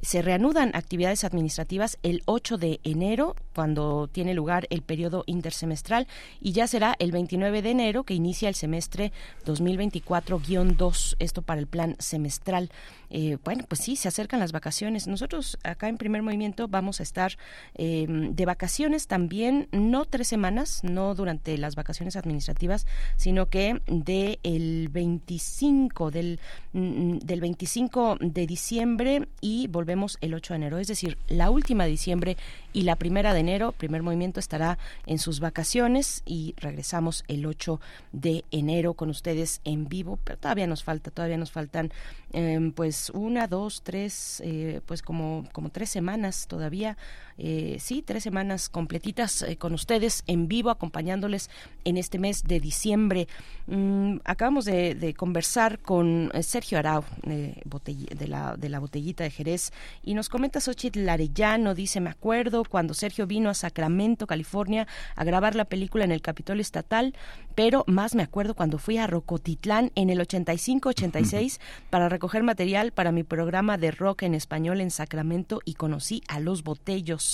Se reanudan actividades administrativas el 8 de enero, cuando tiene lugar el periodo intersemestral, y ya será el 29 de enero que inicia el semestre 2024-2, esto para el plan semestral. Eh, bueno, pues sí, se acercan las vacaciones. Nosotros acá en Primer Movimiento vamos a estar eh, de vacaciones también, no tres semanas, no durante las vacaciones administrativas, sino que de el 25 del, del 25 de diciembre y volvemos volvemos el 8 de enero, es decir, la última de diciembre y la primera de enero, primer movimiento estará en sus vacaciones y regresamos el 8 de enero con ustedes en vivo, pero todavía nos falta, todavía nos faltan em, pues una, dos, tres, eh, pues como, como tres semanas todavía, eh, sí, tres semanas completitas eh, con ustedes en vivo, acompañándoles en este mes de diciembre. Mm, acabamos de, conversar con Sergio Arau de, la, de la botellita de Jerez y nos comenta Xochitl Larellano, dice, me acuerdo cuando Sergio vino a Sacramento, California, a grabar la película en el Capitolio Estatal, pero más me acuerdo cuando fui a Rocotitlán en el 85-86 para recoger material para mi programa de rock en español en Sacramento y conocí a los botellos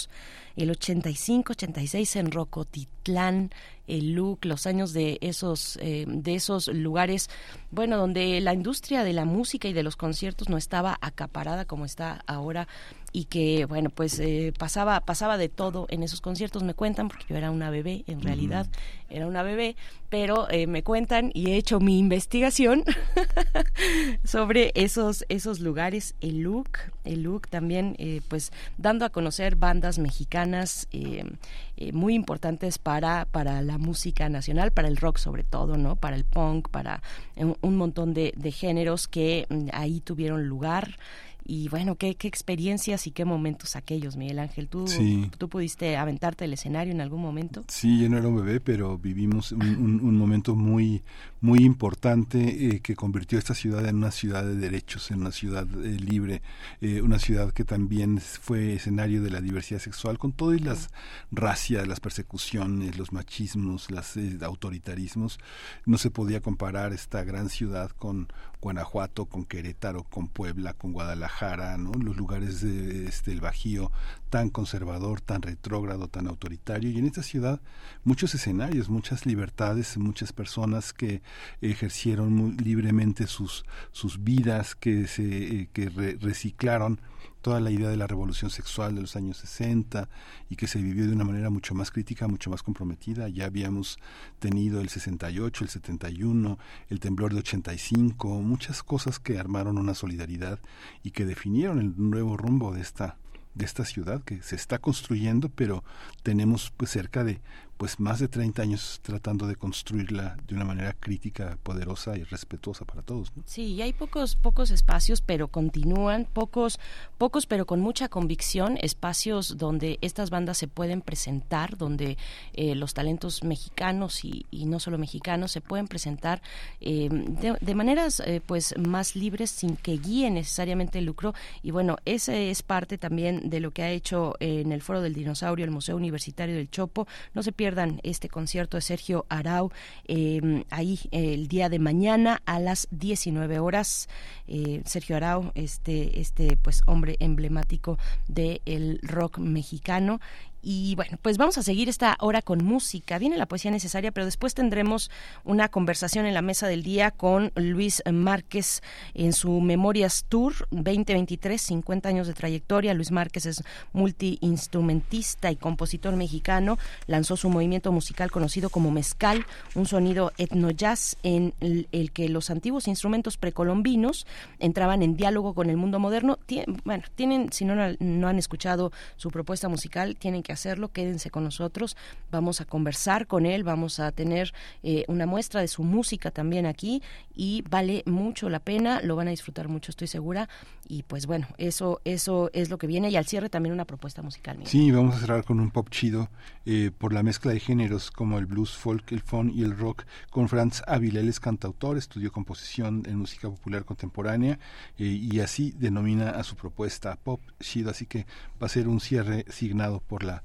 el 85-86 en Rocotitlán, el look, los años de esos, eh, de esos lugares, bueno, donde la industria de la música y de los conciertos no estaba acaparada como está ahora y que bueno pues eh, pasaba pasaba de todo en esos conciertos. Me cuentan porque yo era una bebé en realidad era una bebé pero eh, me cuentan y he hecho mi investigación sobre esos esos lugares el look el look también eh, pues dando a conocer bandas mexicanas muy importantes para para la música nacional para el rock sobre todo no para el punk para un, montón de, de géneros que mm, ahí tuvieron lugar y bueno, qué, qué experiencias y qué momentos aquellos, Miguel Ángel. ¿Tú, ¿Tú pudiste aventarte el escenario en algún momento? Sí, yo no era un bebé, pero vivimos un, un, momento muy, muy importante eh, que convirtió esta ciudad en una ciudad de derechos, en una ciudad eh, libre, eh, una ciudad que también fue escenario de la diversidad sexual, con todas las racias, las persecuciones, los machismos, los autoritarismos. No se podía comparar esta gran ciudad con Guanajuato, con Querétaro, con Puebla, con Guadalajara, ¿no? los lugares de, este, el Bajío tan conservador, tan retrógrado, tan autoritario. Y en esta ciudad muchos escenarios, muchas libertades, muchas personas que ejercieron muy libremente sus, sus vidas, que se eh, que reciclaron toda la idea de la revolución sexual de los años 60 y que se vivió de una manera mucho más crítica, mucho más comprometida. Ya habíamos tenido el 68, el 71, el temblor de 85, muchas cosas que armaron una solidaridad y que definieron el nuevo rumbo de esta de esta ciudad que se está construyendo, pero tenemos pues cerca de pues más de 30 años tratando de construirla de una manera crítica, poderosa y respetuosa para todos. Sí, y hay pocos pocos espacios, pero continúan pocos pocos, pero con mucha convicción, espacios donde estas bandas se pueden presentar, donde eh, los talentos mexicanos y, no solo mexicanos se pueden presentar eh, de, maneras eh, pues más libres sin que guíe necesariamente el lucro. Y bueno, ese es parte también de lo que ha hecho en el Foro del Dinosaurio el Museo Universitario del Chopo. No se pierdan este concierto de Sergio Arau eh, ahí el día de mañana a las 19 horas. Eh, Sergio Arau, este, este pues hombre emblemático del rock mexicano y bueno, pues vamos a seguir esta hora con música. Viene la poesía necesaria, pero después tendremos una conversación en la mesa del día con Luis Márquez en su Memorias Tour 2023, 50 años de trayectoria. Luis Márquez es multiinstrumentista y compositor mexicano. Lanzó su movimiento musical conocido como Mezcal, un sonido etno-jazz en el, que los antiguos instrumentos precolombinos entraban en diálogo con el mundo moderno. bueno, tienen, si no, no han escuchado su propuesta musical, tienen que hacerlo, quédense con nosotros, vamos a conversar con él, vamos a tener eh, una muestra de su música también aquí y vale mucho la pena, lo van a disfrutar mucho, estoy segura. Y pues bueno, eso, eso es lo que viene y al cierre también una propuesta musical. Sí, vamos a cerrar con un pop chido eh, por la mezcla de géneros como el blues, folk, el funk y el rock con Franz Ávila. Él es cantautor, estudió composición en música popular contemporánea eh, y así denomina a su propuesta pop chido. Así que va a ser un cierre signado por la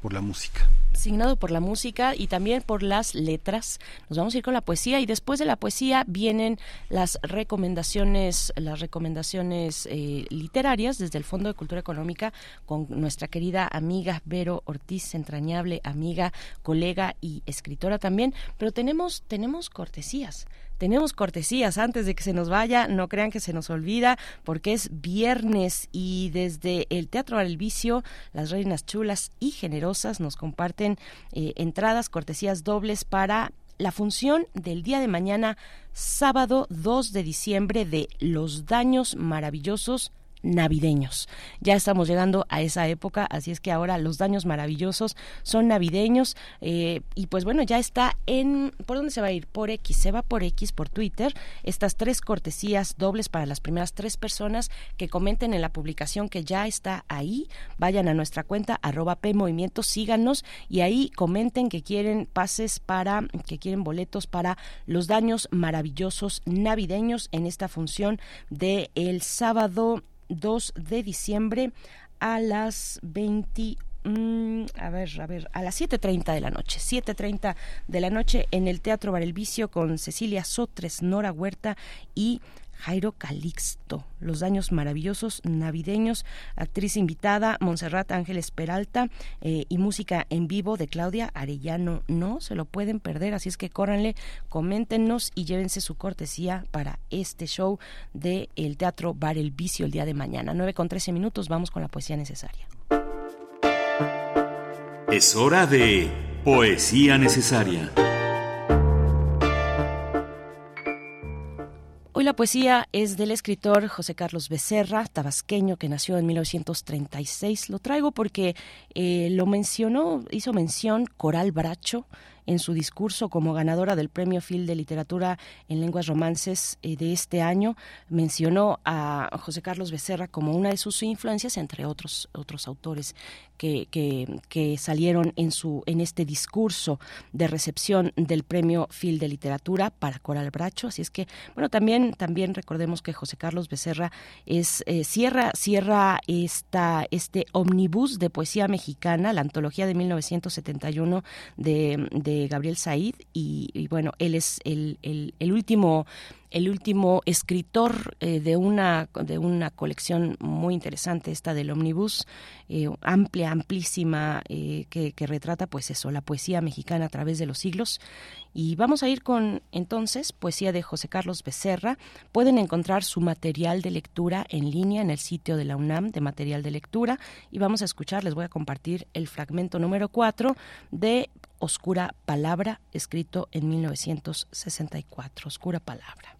por la música. Signado por la música y también por las letras. Nos vamos a ir con la poesía y después de la poesía vienen las recomendaciones, las recomendaciones eh, literarias desde el Fondo de Cultura Económica con nuestra querida amiga Vero Ortiz, entrañable amiga, colega y escritora también. Pero tenemos tenemos cortesías tenemos cortesías antes de que se nos vaya, no crean que se nos olvida, porque es viernes y desde el Teatro al Vicio, las reinas chulas y generosas nos comparten eh, entradas, cortesías dobles para la función del día de mañana, sábado 2 de diciembre, de Los Daños Maravillosos navideños. Ya estamos llegando a esa época, así es que ahora los daños maravillosos son navideños eh, y pues bueno, ya está en... ¿Por dónde se va a ir? Por X, se va por X, por Twitter, estas tres cortesías dobles para las primeras tres personas que comenten en la publicación que ya está ahí, vayan a nuestra cuenta arroba P Movimiento, síganos y ahí comenten que quieren pases para, que quieren boletos para los daños maravillosos navideños en esta función de el sábado 2 de diciembre a las 20 mm, a ver, a ver, a las 7.30 de la noche, 7.30 de la noche en el Teatro Bar El Vicio con Cecilia Sotres, Nora Huerta y Jairo Calixto, Los Daños Maravillosos Navideños, actriz invitada Montserrat Ángeles Peralta eh, y música en vivo de Claudia Arellano. No se lo pueden perder, así es que córranle, coméntenos y llévense su cortesía para este show del el Teatro Bar El Vicio el día de mañana. 9 con 13 minutos, vamos con la poesía necesaria. Es hora de poesía necesaria. Hoy la poesía es del escritor José Carlos Becerra, tabasqueño, que nació en 1936. Lo traigo porque eh, lo mencionó, hizo mención Coral Bracho en su discurso como ganadora del Premio Phil de Literatura en Lenguas Romances eh, de este año, mencionó a José Carlos Becerra como una de sus influencias, entre otros, otros autores que, que, salieron en, su, en este discurso de recepción del Premio Phil de Literatura para Coral Bracho. Así es que, bueno, también, también recordemos que José Carlos Becerra es, eh, cierra, cierra esta, este omnibus de poesía mexicana, la antología de 1971 de, de Gabriel Said, y, bueno, él es el, el, último el último escritor eh, de una de una colección muy interesante esta del omnibus eh, amplia amplísima eh, que, que, retrata pues eso la poesía mexicana a través de los siglos. Y vamos a ir con entonces poesía de José Carlos Becerra. Pueden encontrar su material de lectura en línea en el sitio de la UNAM de material de lectura. Y vamos a escuchar les voy a compartir el fragmento número 4 de Oscura Palabra escrito en 1964 Oscura Palabra.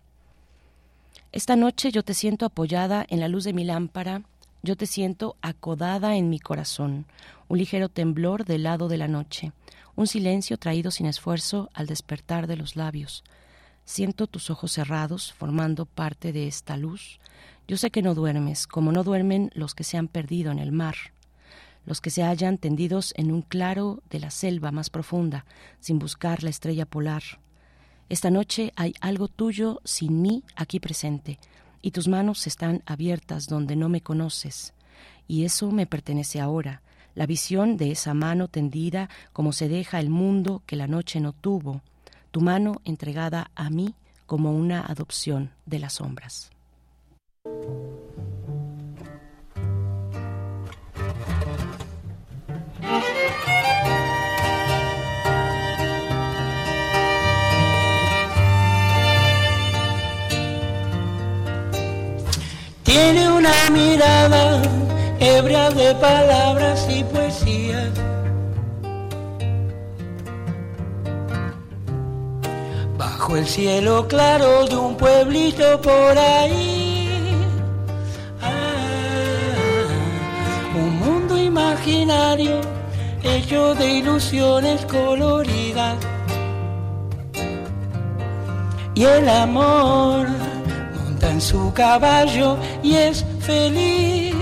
Esta noche yo te siento apoyada en la luz de mi lámpara, yo te siento acodada en mi corazón, un ligero temblor del lado de la noche, un silencio traído sin esfuerzo al despertar de los labios. Siento tus ojos cerrados formando parte de esta luz. Yo sé que no duermes, como no duermen los que se han perdido en el mar, los que se hallan tendidos en un claro de la selva más profunda, sin buscar la estrella polar, esta noche hay algo tuyo sin mí aquí presente, y tus manos están abiertas donde no me conoces, y eso me pertenece ahora, la visión de esa mano tendida como se deja el mundo que la noche no tuvo, tu mano entregada a mí como una adopción de las sombras. Tiene una mirada ebria de palabras y poesía. Bajo el cielo claro de un pueblito por ahí. Ah, un mundo imaginario hecho de ilusiones coloridas. Y el amor en su caballo y es feliz.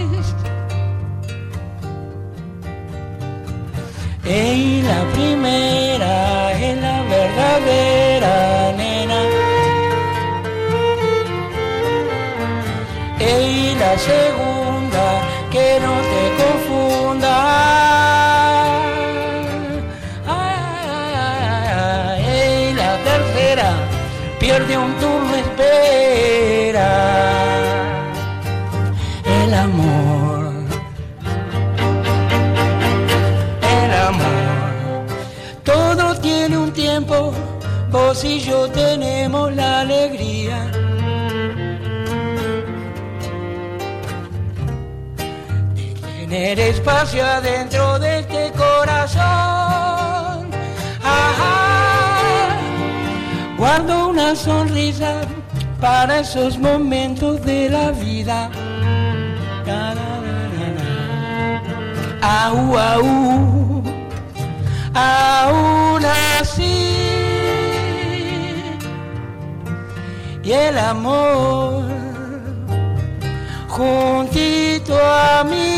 Y la primera es la verdadera nena. Y la segunda que no te pierde un turno el amor. El amor. Todo tiene un tiempo, vos y yo tenemos la alegría. de Tener espacio adentro de este corazón. Guardo una sonrisa para esos momentos de la vida. Au, aún así. Y el amor juntito a mí.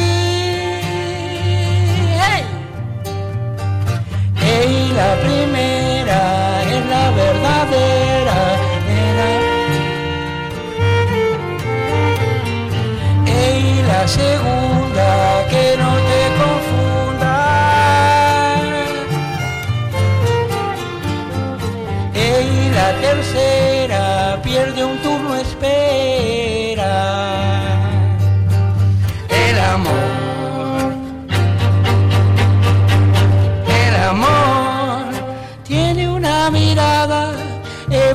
¡Hey! Ey, la primera es la verdadera. nena. Ey, la segunda que no te confunda. Ey, la tercera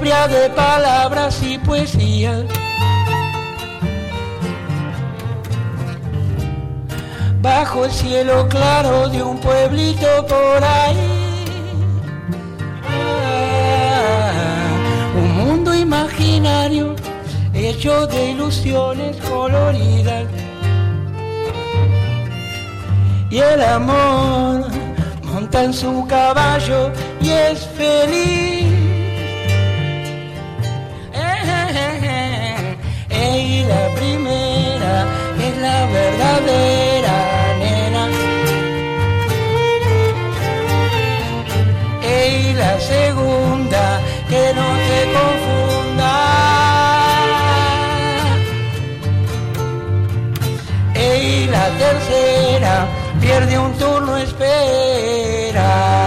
ebria de palabras y poesía. Bajo el cielo claro de un pueblito por ahí. Ah, un mundo imaginario hecho de ilusiones coloridas. Y el amor monta en su caballo y es feliz. La primera es la verdadera nena. Ey, la segunda que no te confunda. Ey, la tercera pierde un turno, espera.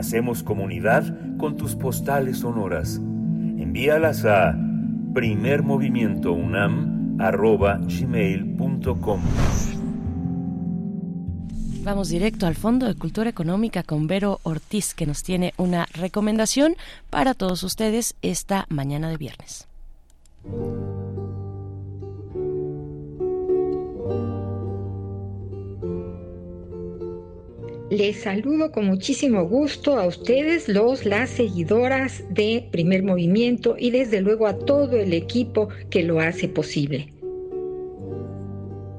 Hacemos comunidad con tus postales sonoras. Envíalas a primermovimientounam.gmail.com Vamos directo al Fondo de Cultura Económica con Vero Ortiz, que nos tiene una recomendación para todos ustedes esta mañana de viernes. Les saludo con muchísimo gusto a ustedes, los, las seguidoras de Primer Movimiento y desde luego a todo el equipo que lo hace posible.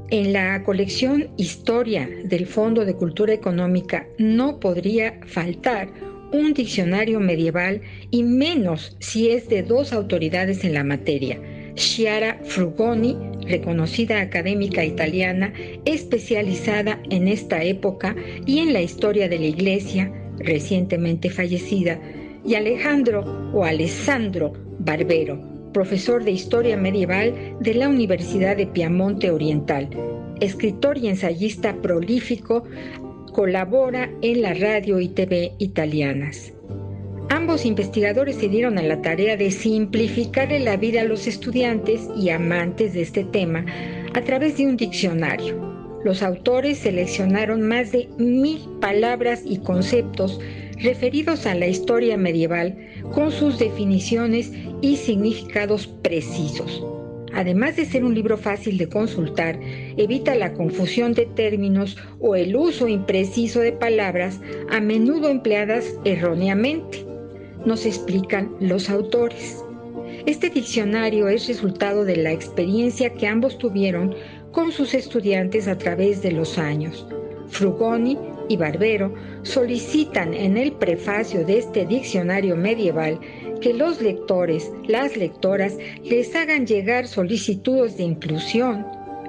En la colección Historia del Fondo de Cultura Económica no podría faltar un diccionario medieval y menos si es de dos autoridades en la materia, Chiara Frugoni, reconocida académica italiana especializada en esta época y en la historia de la Iglesia, recientemente fallecida, y Alejandro o Alessandro Barbero, profesor de Historia Medieval de la Universidad de Piamonte Oriental, escritor y ensayista prolífico, colabora en la radio y TV italianas. Ambos investigadores se dieron a la tarea de simplificarle la vida a los estudiantes y amantes de este tema a través de un diccionario. Los autores seleccionaron más de mil palabras y conceptos referidos a la historia medieval con sus definiciones y significados precisos. Además de ser un libro fácil de consultar, evita la confusión de términos o el uso impreciso de palabras a menudo empleadas erróneamente. Nos explican los autores. Este diccionario es resultado de la experiencia que ambos tuvieron con sus estudiantes a través de los años. Frugoni y Barbero solicitan en el prefacio de este diccionario medieval que los lectores, las lectoras, les hagan llegar solicitudes de inclusión,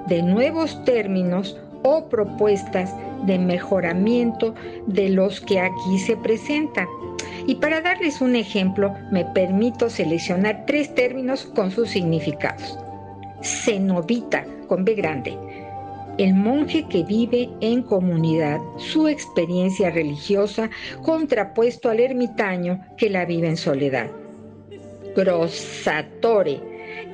de nuevos términos o propuestas de mejoramiento de los que aquí se presentan. Y para darles un ejemplo, me permito seleccionar tres términos con sus significados. Cenobita, con B grande, el monje que vive en comunidad, su experiencia religiosa contrapuesto al ermitaño que la vive en soledad. Grossatore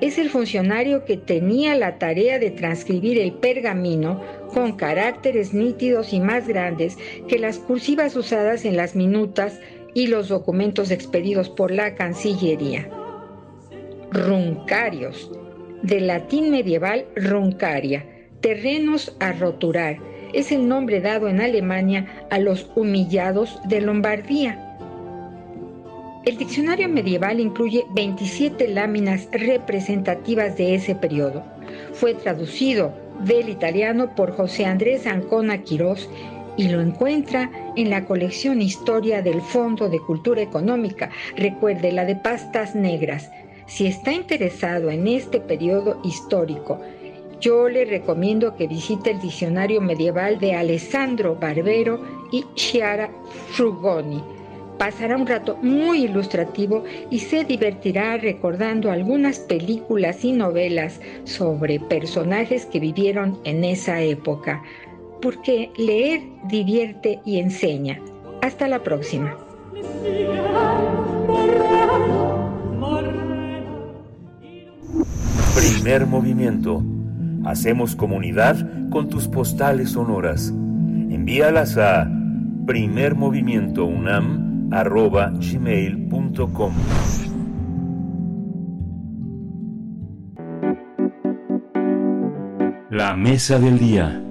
es el funcionario que tenía la tarea de transcribir el pergamino con caracteres nítidos y más grandes que las cursivas usadas en las minutas y los documentos expedidos por la Cancillería. Runcarios del latín medieval roncaria, terrenos a roturar. Es el nombre dado en Alemania a los humillados de Lombardía. El diccionario medieval incluye 27 láminas representativas de ese periodo. Fue traducido del italiano por José Andrés Ancona Quirós y lo encuentra en la colección Historia del Fondo de Cultura Económica, recuerde la de pastas negras. Si está interesado en este periodo histórico, yo le recomiendo que visite el diccionario medieval de Alessandro Barbero y Chiara Frugoni. Pasará un rato muy ilustrativo y se divertirá recordando algunas películas y novelas sobre personajes que vivieron en esa época porque leer divierte y enseña. Hasta la próxima. Primer movimiento. Hacemos comunidad con tus postales sonoras. Envíalas a primermovimientounam.gmail.com La mesa del día.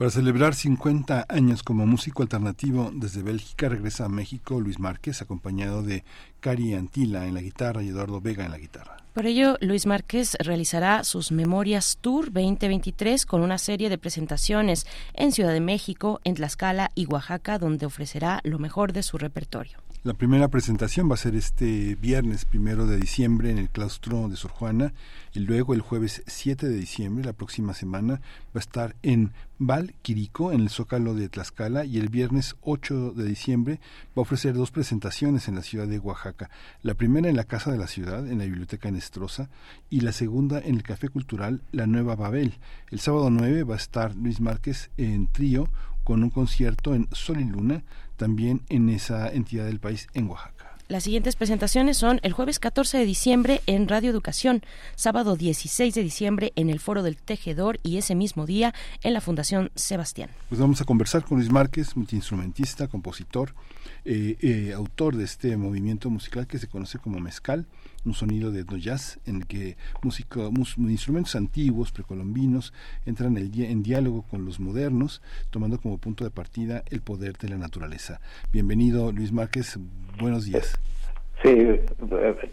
Para celebrar 50 años como músico alternativo desde Bélgica regresa a México Luis Márquez acompañado de Cari Antila en la guitarra y Eduardo Vega en la guitarra. Por ello, Luis Márquez realizará sus Memorias Tour 2023 con una serie de presentaciones en Ciudad de México, en Tlaxcala y Oaxaca, donde ofrecerá lo mejor de su repertorio. La primera presentación va a ser este viernes primero de diciembre en el claustro de Sor Juana y luego el jueves 7 de diciembre, la próxima semana, va a estar en Val Quirico, en el Zócalo de Tlaxcala, y el viernes 8 de diciembre va a ofrecer dos presentaciones en la ciudad de Oaxaca. La primera en la Casa de la Ciudad, en la Biblioteca Nestrosa, y la segunda en el Café Cultural La Nueva Babel. El sábado 9 va a estar Luis Márquez en trío con un concierto en Sol y Luna, también en esa entidad del país, en Oaxaca. Las siguientes presentaciones son el jueves 14 de diciembre en Radio Educación, sábado 16 de diciembre en el Foro del Tejedor y ese mismo día en la Fundación Sebastián. Pues vamos a conversar con Luis Márquez, multiinstrumentista, compositor, eh, eh, autor de este movimiento musical que se conoce como mezcal, un sonido de jazz en el que músico, instrumentos antiguos, precolombinos, entran en diálogo con los modernos, tomando como punto de partida el poder de la naturaleza. Bienvenido Luis Márquez, buenos días. Sí,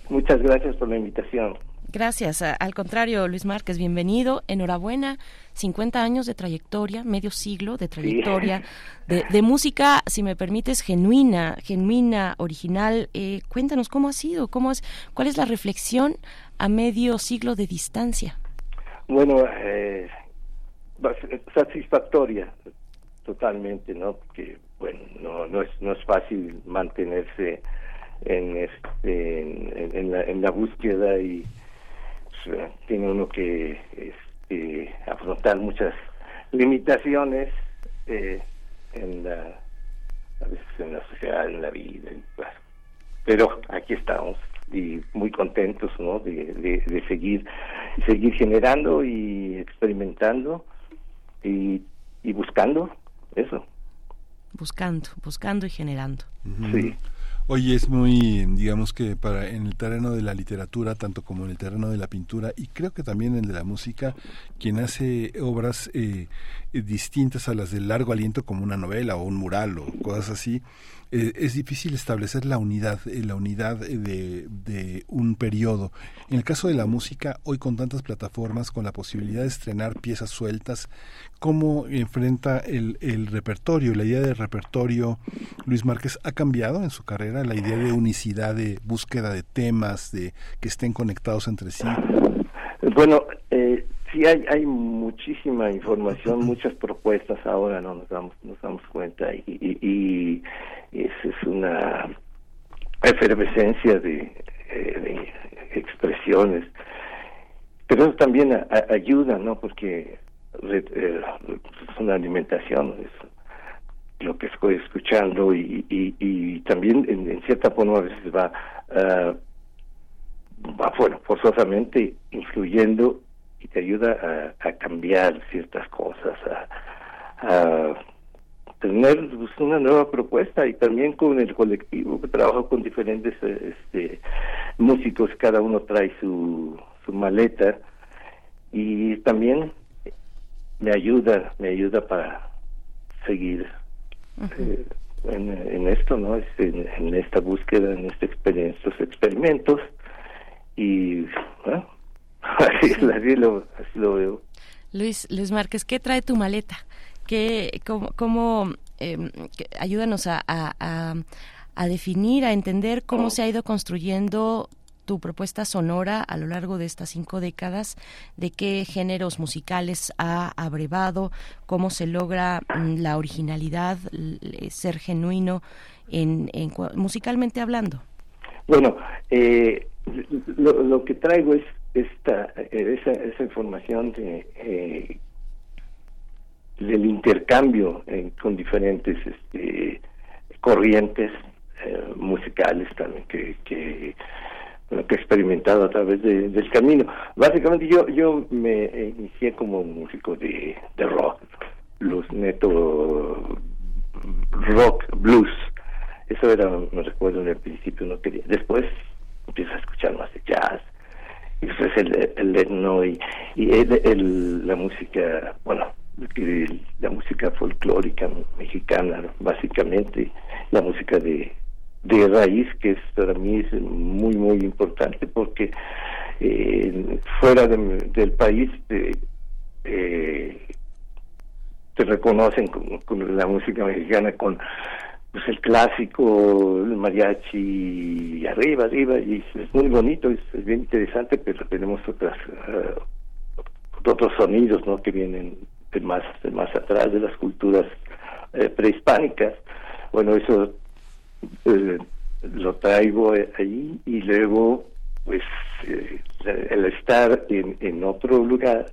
muchas gracias por la invitación. Gracias. Al contrario, Luis Márquez, bienvenido. Enhorabuena. 50 años de trayectoria, medio siglo de trayectoria, de, música, si me permites, genuina, genuina, original. Eh, cuéntanos cómo ha sido, cómo es, cuál es la reflexión a medio siglo de distancia. Bueno, eh, satisfactoria, totalmente, ¿no? Porque, bueno, no, no, es, no es fácil mantenerse en, este, en, la, en la búsqueda y tiene uno que este, afrontar muchas limitaciones eh, en la a veces en la sociedad, en la vida, pero aquí estamos y muy contentos ¿no? de, de, seguir seguir generando y experimentando y, y buscando eso. Buscando buscando y generando. Sí Oye, es muy, digamos que para en el terreno de la literatura, tanto como en el terreno de la pintura y creo que también en el de la música, quien hace obras eh, distintas a las del largo aliento como una novela o un mural o cosas así, eh, es difícil establecer la unidad, eh, la unidad eh, de, de, un periodo. En el caso de la música, hoy con tantas plataformas, con la posibilidad de estrenar piezas sueltas, ¿cómo enfrenta el, repertorio? La idea de repertorio, Luis Márquez, ¿ha cambiado en su carrera? La idea de unicidad, de búsqueda de temas, de que estén conectados entre sí. Bueno, eh, sí hay, hay muchísima información, muchas propuestas ahora, no nos damos, nos damos cuenta y, y, es, una efervescencia de, eh, expresiones, pero eso también ayuda, ¿no? Porque eh, es una alimentación, es lo que estoy escuchando y, y, también en, cierta forma a veces va, uh, va bueno, forzosamente influyendo y te ayuda a, cambiar ciertas cosas, a, tener pues, una nueva propuesta y también con el colectivo que trabajo con diferentes este, músicos, cada uno trae su, su maleta y también me ayuda, me ayuda para seguir eh, en, esto, ¿no? Este, en, esta búsqueda, en experiencia, estos experimentos y así, lo, así lo veo. Luis, Luis Márquez, ¿qué trae tu maleta? ¿Qué, cómo, em, ayúdanos a, a, a, definir, a entender cómo se ha ido construyendo tu propuesta sonora a lo largo de estas cinco décadas, de qué géneros musicales ha abrevado, cómo se logra mm, la originalidad, ser genuino en, musicalmente hablando. Bueno, eh, lo, que traigo es esta esa, esa información de eh, del intercambio con diferentes este, corrientes eh, musicales también que, que que he experimentado a través del camino. Básicamente yo yo me inicié como músico de, rock, blues, neto rock, blues. Eso era, me recuerdo en el principio, no quería. Después empiezo a escuchar más de jazz, y después el, el etno y, el, la música, bueno, la música folclórica mexicana, básicamente, la música de de raíz que es, para mí es muy muy importante porque eh, fuera del país te, eh, te reconocen con, la música mexicana con pues el clásico el mariachi arriba arriba y es, muy bonito es, bien interesante pero tenemos otras uh, otros sonidos no que vienen de más de más atrás de las culturas eh, prehispánicas. Bueno eso eh, lo traigo ahí y luego pues eh, el estar en, en otro lugar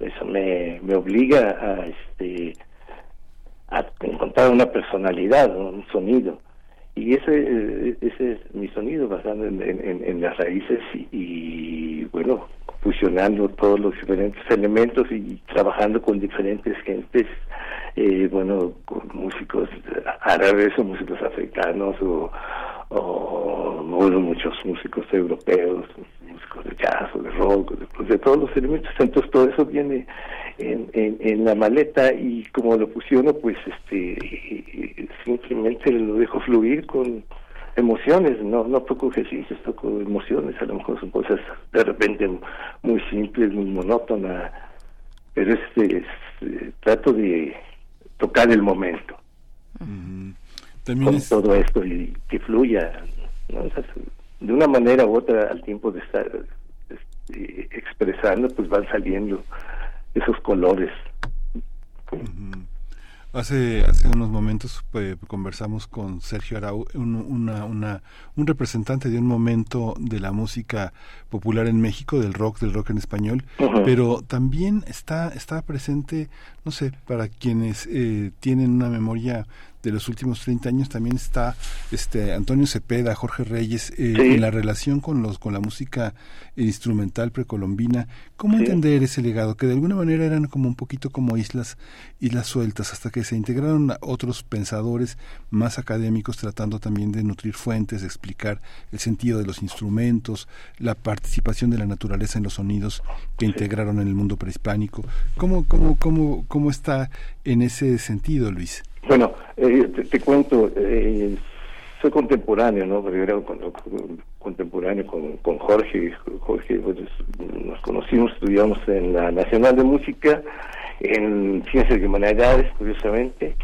eso me, me obliga a este a encontrar una personalidad un sonido. Y ese ese es mi sonido basado en, las raíces y, bueno fusionando todos los diferentes elementos y trabajando con diferentes gentes eh, bueno, con músicos árabes o músicos africanos o, o muchos músicos europeos, músicos de jazz o de rock, de, todos los elementos. Entonces todo eso viene en, la maleta y como lo fusiono, pues este simplemente lo dejo fluir con emociones, no no toco ejercicios, toco emociones, a lo mejor son cosas de repente muy simples, muy monótonas, pero este, este trato de tocar el momento. Con todo esto y que fluya, de una manera u otra al tiempo de estar este, expresando, pues van saliendo esos colores. Hace, hace unos momentos pues, conversamos con Sergio Arau, un, una, una, un representante de un momento de la música popular en México, del rock, del rock en español, pero también está, está presente, no sé, para quienes eh, tienen una memoria de los últimos 30 años también está este Antonio Cepeda, Jorge Reyes, eh, en la relación con los con la música instrumental precolombina. ¿Cómo entender ese legado? Que de alguna manera eran como un poquito como islas, islas sueltas, hasta que se integraron otros pensadores más académicos tratando también de nutrir fuentes, de explicar el sentido de los instrumentos, la participación de la naturaleza en los sonidos que integraron en el mundo prehispánico. ¿Cómo, cómo, cómo, cómo está en ese sentido, Luis? Bueno, eh, te, cuento, eh, soy contemporáneo, ¿no? Contemporáneo con, con Jorge. Jorge, nos conocimos, estudiamos en la Nacional de Música, en Ciencias de Humanidades, curiosamente.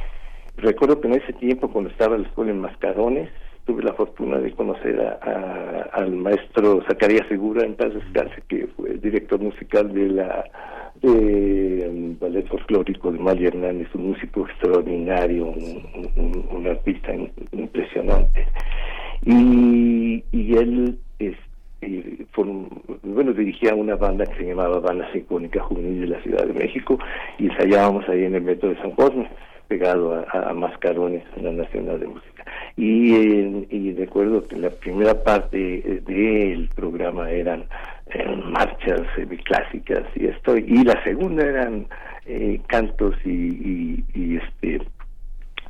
Recuerdo que en ese tiempo, cuando estaba en la escuela en Mascarones, tuve la fortuna de conocer a, al maestro Zacarías Segura, en paz descanse, que fue director musical de la de ballet folclórico de Mali Hernández, un músico extraordinario, un, artista impresionante. Y, él este, bueno, dirigía una banda que se llamaba Banda Sinfónica Juvenil de la Ciudad de México y ensayábamos ahí en el metro de San Cosme, pegado a, Mascarones, en la Nacional de Música. Y, y recuerdo que la primera parte del programa eran marchas clásicas y esto y la segunda eran eh, cantos y, y, este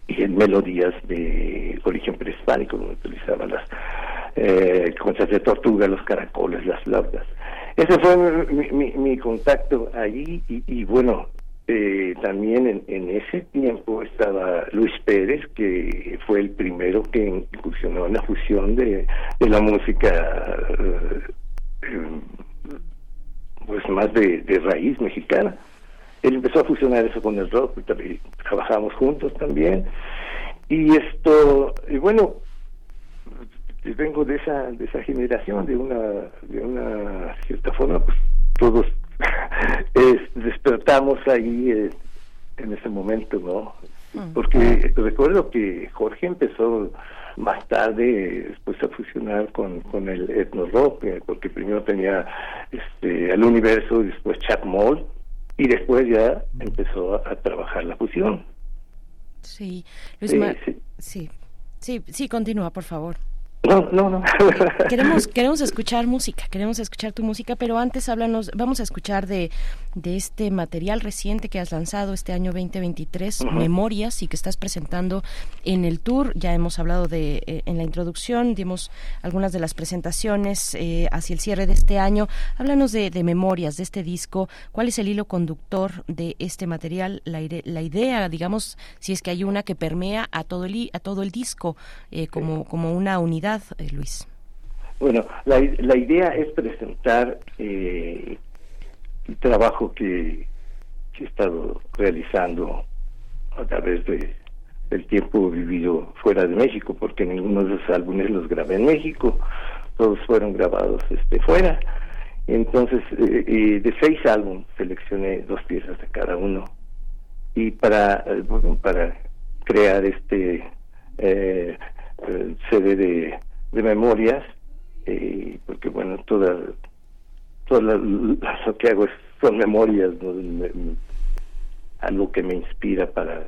y en melodías de origen prehispánico donde utilizaban las eh, conchas de tortuga, los caracoles, las flautas. Ese fue mi contacto allí y, y bueno, eh, también en, en, ese tiempo estaba Luis Pérez, que fue el primero que incursionó en la fusión de, la música, eh, pues más de, de, raíz mexicana. Él empezó a fusionar eso con el rock, y trabajamos juntos también. Y esto, y bueno, vengo de esa de esa generación, de una de una cierta forma, pues todos despertamos ahí eh, en ese momento, ¿no? Mm. Porque recuerdo que Jorge empezó más tarde después a fusionar con, con el etno rock, eh, porque primero tenía este el universo y después Chuck Moll y después ya empezó a, trabajar la fusión. Sí, Luis sí. sí, sí, sí, continúa, por favor. No, no, no. queremos, queremos escuchar música, queremos escuchar tu música, pero antes háblanos, vamos a escuchar de, de este material reciente que has lanzado este año 2023, Memorias, y que estás presentando en el tour. Ya hemos hablado de, eh, en la introducción, dimos algunas de las presentaciones eh, hacia el cierre de este año. Háblanos de, de, Memorias, de este disco, cuál es el hilo conductor de este material, la, la idea, digamos, si es que hay una que permea a todo el, a todo el disco eh, como, como una unidad eh, Luis? Bueno, la, idea es presentar eh, el trabajo que, he estado realizando a través de, del tiempo vivido fuera de México, porque ninguno de los álbumes los grabé en México, todos fueron grabados este fuera. Entonces, eh, de seis álbumes seleccioné dos piezas de cada uno y para para crear este eh, sede de, de memorias, eh, porque bueno, toda, todo lo que hago son memorias, algo que me inspira para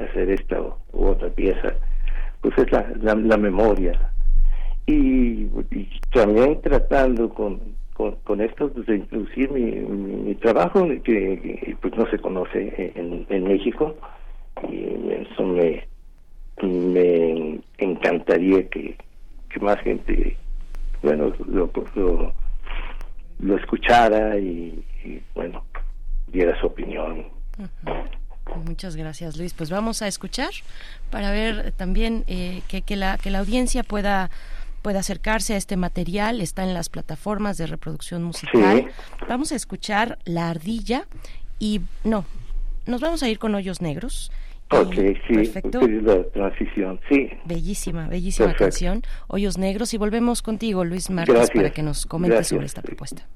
hacer esta u, otra pieza, pues es la, la, memoria. Y, también tratando con, con, esto pues, de introducir mi, mi, trabajo que, pues no se conoce en, en México y eso me me encantaría que, que más gente bueno lo, lo, escuchara y, bueno diera su opinión Muchas gracias, Luis. Pues vamos a escuchar para ver también eh, que, que, la, que la audiencia pueda pueda acercarse a este material. Está en las plataformas de reproducción musical. Vamos a escuchar La Ardilla y no, nos vamos a ir con Hoyos Negros. Ok, sí, Perfecto. la transición, sí. Bellísima, bellísima canción, Hoyos Negros, y volvemos contigo, Luis Márquez, para que nos comentes sobre esta propuesta.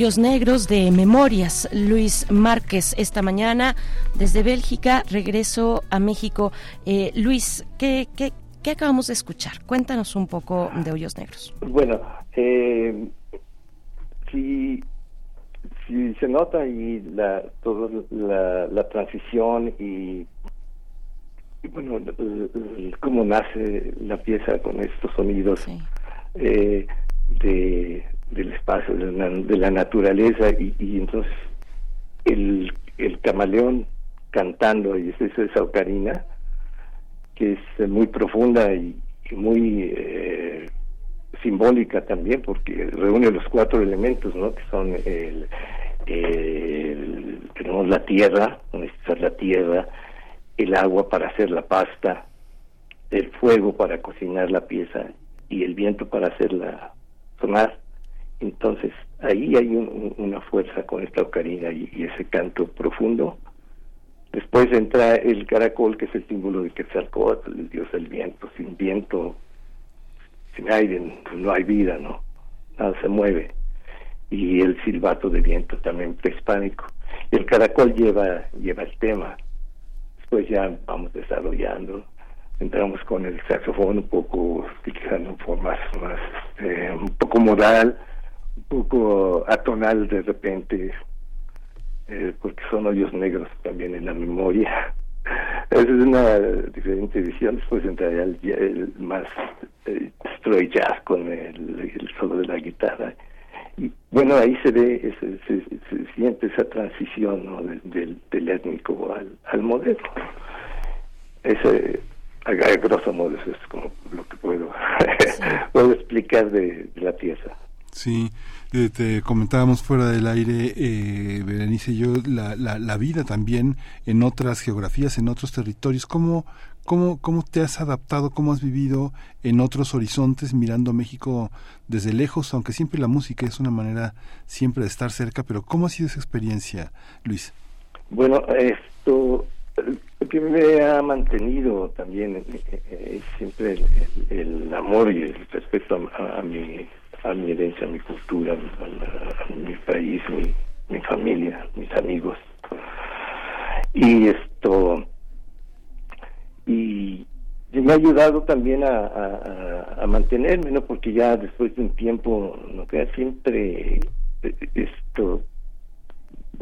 Hoyos Negros de Memorias, Luis Márquez, esta mañana desde Bélgica, regreso a México. Eh, Luis, ¿qué, ¿qué, qué, acabamos de escuchar? Cuéntanos un poco de Hoyos Negros. Bueno, eh, si, si se nota y la, toda la, la transición y, y bueno, cómo nace la pieza con estos sonidos eh, de del espacio, de la, naturaleza, y, entonces el, el camaleón cantando, y es esa ocarina, que es muy profunda y, muy eh, simbólica también, porque reúne los cuatro elementos, ¿no? Que son el, tenemos la tierra, necesitas la tierra, el agua para hacer la pasta, el fuego para cocinar la pieza y el viento para hacerla sonar. Entonces, ahí hay una fuerza con esta ocarina y, ese canto profundo. Después entra el caracol, que es el símbolo de Quetzalcóatl, el dios del viento. Sin viento, sin aire, no hay vida, ¿no? Nada se mueve. Y el silbato de viento también prehispánico. Y el caracol lleva, lleva el tema. Después ya vamos desarrollando. Entramos con el saxofón un poco, utilizando formas más, eh, un poco modal un poco atonal de repente, eh, porque son hoyos negros también en la memoria. Esa es una diferente visión. Después entraría el, más eh, Stroy Jazz con el, solo de la guitarra. Y bueno, ahí se ve, se, siente esa transición ¿no? del, del, étnico al, al moderno. Ese, a, grosso modo, eso es como lo que puedo, puedo explicar de la pieza. Sí, eh, te comentábamos fuera del aire, eh, Berenice y yo, la, la, vida también en otras geografías, en otros territorios. ¿Cómo, cómo, ¿Cómo te has adaptado, cómo has vivido en otros horizontes mirando México desde lejos, aunque siempre la música es una manera siempre de estar cerca, pero ¿cómo ha sido esa experiencia, Luis? Bueno, esto que me ha mantenido también eh, es siempre el, amor y el respeto a mi a mi herencia, a mi cultura, a, mi país, mi, mi familia, mis amigos. Y esto, y, me ha ayudado también a, mantenerme, ¿no? Porque ya después de un tiempo, no queda siempre esto,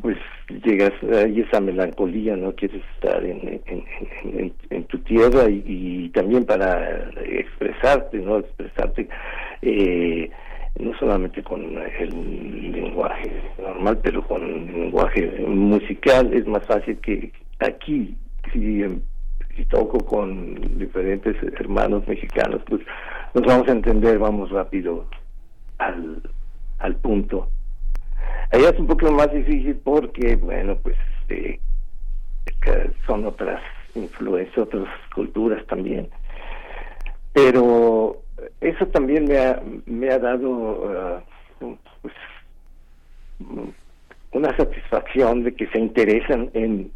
pues llegas a esa melancolía, ¿no? Quieres estar en, tu tierra y, y, también para expresarte, ¿no? Expresarte. Eh, no solamente con el lenguaje normal, pero con el lenguaje musical es más fácil que aquí, si, si toco con diferentes hermanos mexicanos, pues nos vamos a entender, vamos rápido al, al punto. Allá es un poco más difícil porque, bueno, pues este, son otras influencias, otras culturas también. Pero eso también me ha, me ha dado uh, pues, una satisfacción de que se interesan en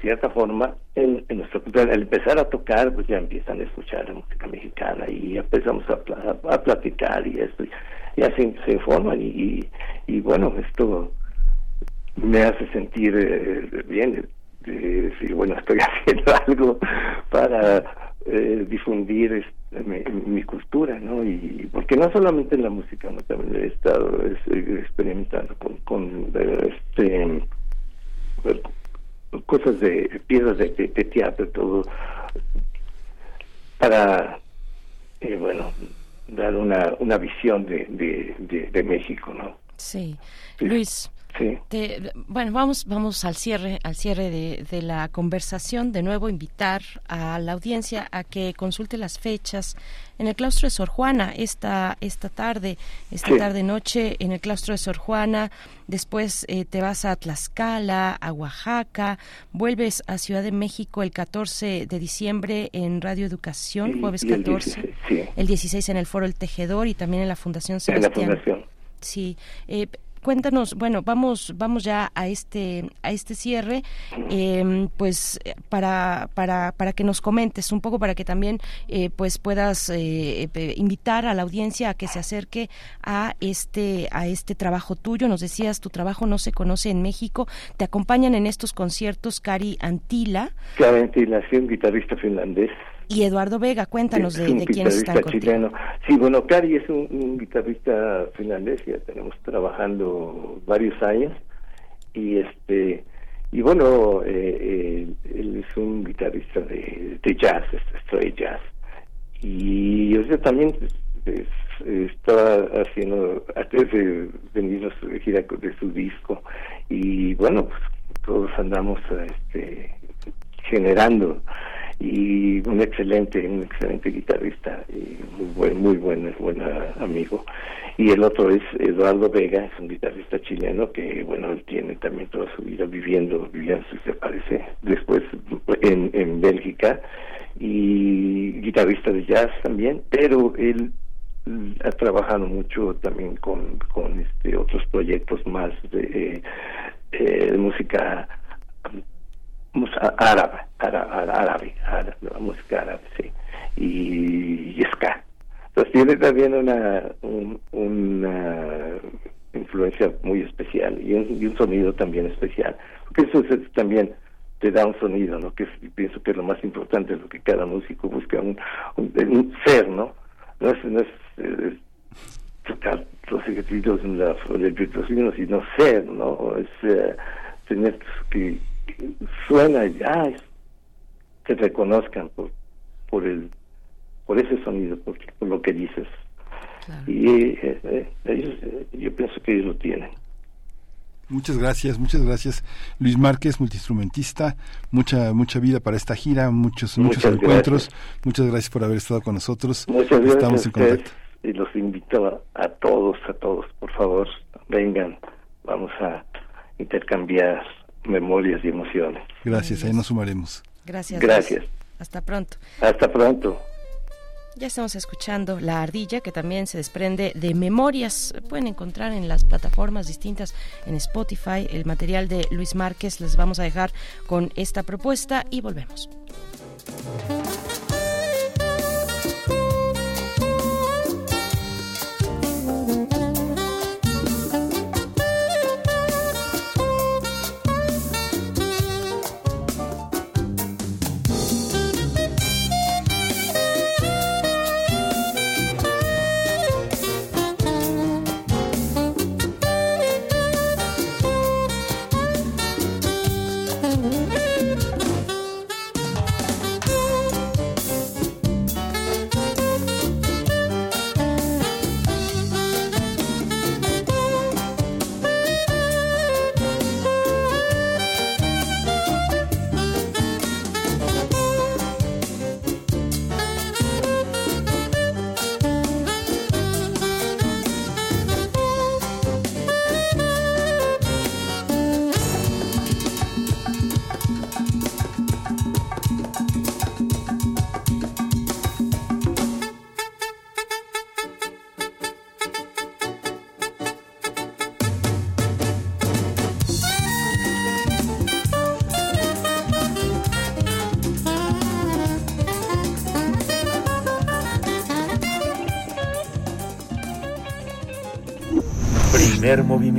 cierta forma en, en nuestra cultura. Al empezar a tocar, pues ya empiezan a escuchar la música mexicana y empezamos a, platicar y esto, y así se informan y, y, bueno, esto me hace sentir eh, bien, de decir, bueno, estoy haciendo algo para eh, difundir este, mi, cultura, ¿no? Y porque no solamente en la música, ¿no? También he estado experimentando con, con este cosas de piezas de, teatro, todo para, eh, bueno, dar una, una visión de, de, de, México, ¿no? sí. Luis, bueno, vamos, vamos al cierre, al cierre de, la conversación. De nuevo, invitar a la audiencia a que consulte las fechas en el claustro de Sor Juana esta esta tarde, esta tarde noche en el claustro de Sor Juana. Después eh, te vas a Tlaxcala, a Oaxaca, vuelves a Ciudad de México el 14 de diciembre en Radio Educación, jueves 14, el 16, en el Foro El Tejedor y también en la Fundación Sebastián. En la fundación. Sí. Eh, cuéntanos, bueno, vamos, vamos ya a este, a este cierre, em, pues para, para, para que nos comentes un poco, para que también eh, pues puedas eh, invitar a la audiencia a que se acerque a este, a este trabajo tuyo. Nos decías, tu trabajo no se conoce en México. Te acompañan en estos conciertos Cari Antila. Cari Antila, sí, un guitarrista finlandés y Eduardo Vega, cuéntanos de, de quiénes están contigo. chileno. Sí, bueno, Cari es un, guitarrista finlandés, ya tenemos trabajando varios años y este y bueno, eh, eh, él es un guitarrista de, jazz, de jazz y yo también pues, estaba haciendo antes de venir a gira de su disco y bueno, pues todos andamos este generando y un excelente, un excelente guitarrista y muy buen, muy buen, buen amigo. Y el otro es Eduardo Vega, es un guitarrista chileno que, bueno, él tiene también toda su vida viviendo, viviendo, si se parece, después en, en Bélgica y guitarrista de jazz también, pero él ha trabajado mucho también con, con este otros proyectos más de, eh, de música árabe, árabe, árabe, música árabe, sí, y, y ska. Entonces tiene también una, una influencia muy especial y un, sonido también especial, porque eso también te da un sonido, ¿no? Que pienso que es lo más importante, lo que cada músico busca, un, un, ser, ¿no? No es, no es tocar los ejercicios del virtuosismo, sino ser, ¿no? Es eh, tener que suena ya que reconozcan por, por el por ese sonido, por, lo que dices. Y eh, eh, ellos, eh, yo pienso que ellos lo tienen. Muchas gracias, muchas gracias. Luis Márquez, multiinstrumentista, mucha mucha vida para esta gira, muchos muchos encuentros. Muchas gracias por haber estado con nosotros. Muchas gracias Estamos en contacto. Y los invito a todos, a todos, por favor, vengan, vamos a intercambiar memorias y emociones. Gracias, ahí nos sumaremos. Gracias. Gracias. Hasta pronto. Hasta pronto. Ya estamos escuchando La Ardilla, que también se desprende de memorias. Pueden encontrar en las plataformas distintas, en Spotify, el material de Luis Márquez. Les vamos a dejar con esta propuesta y volvemos.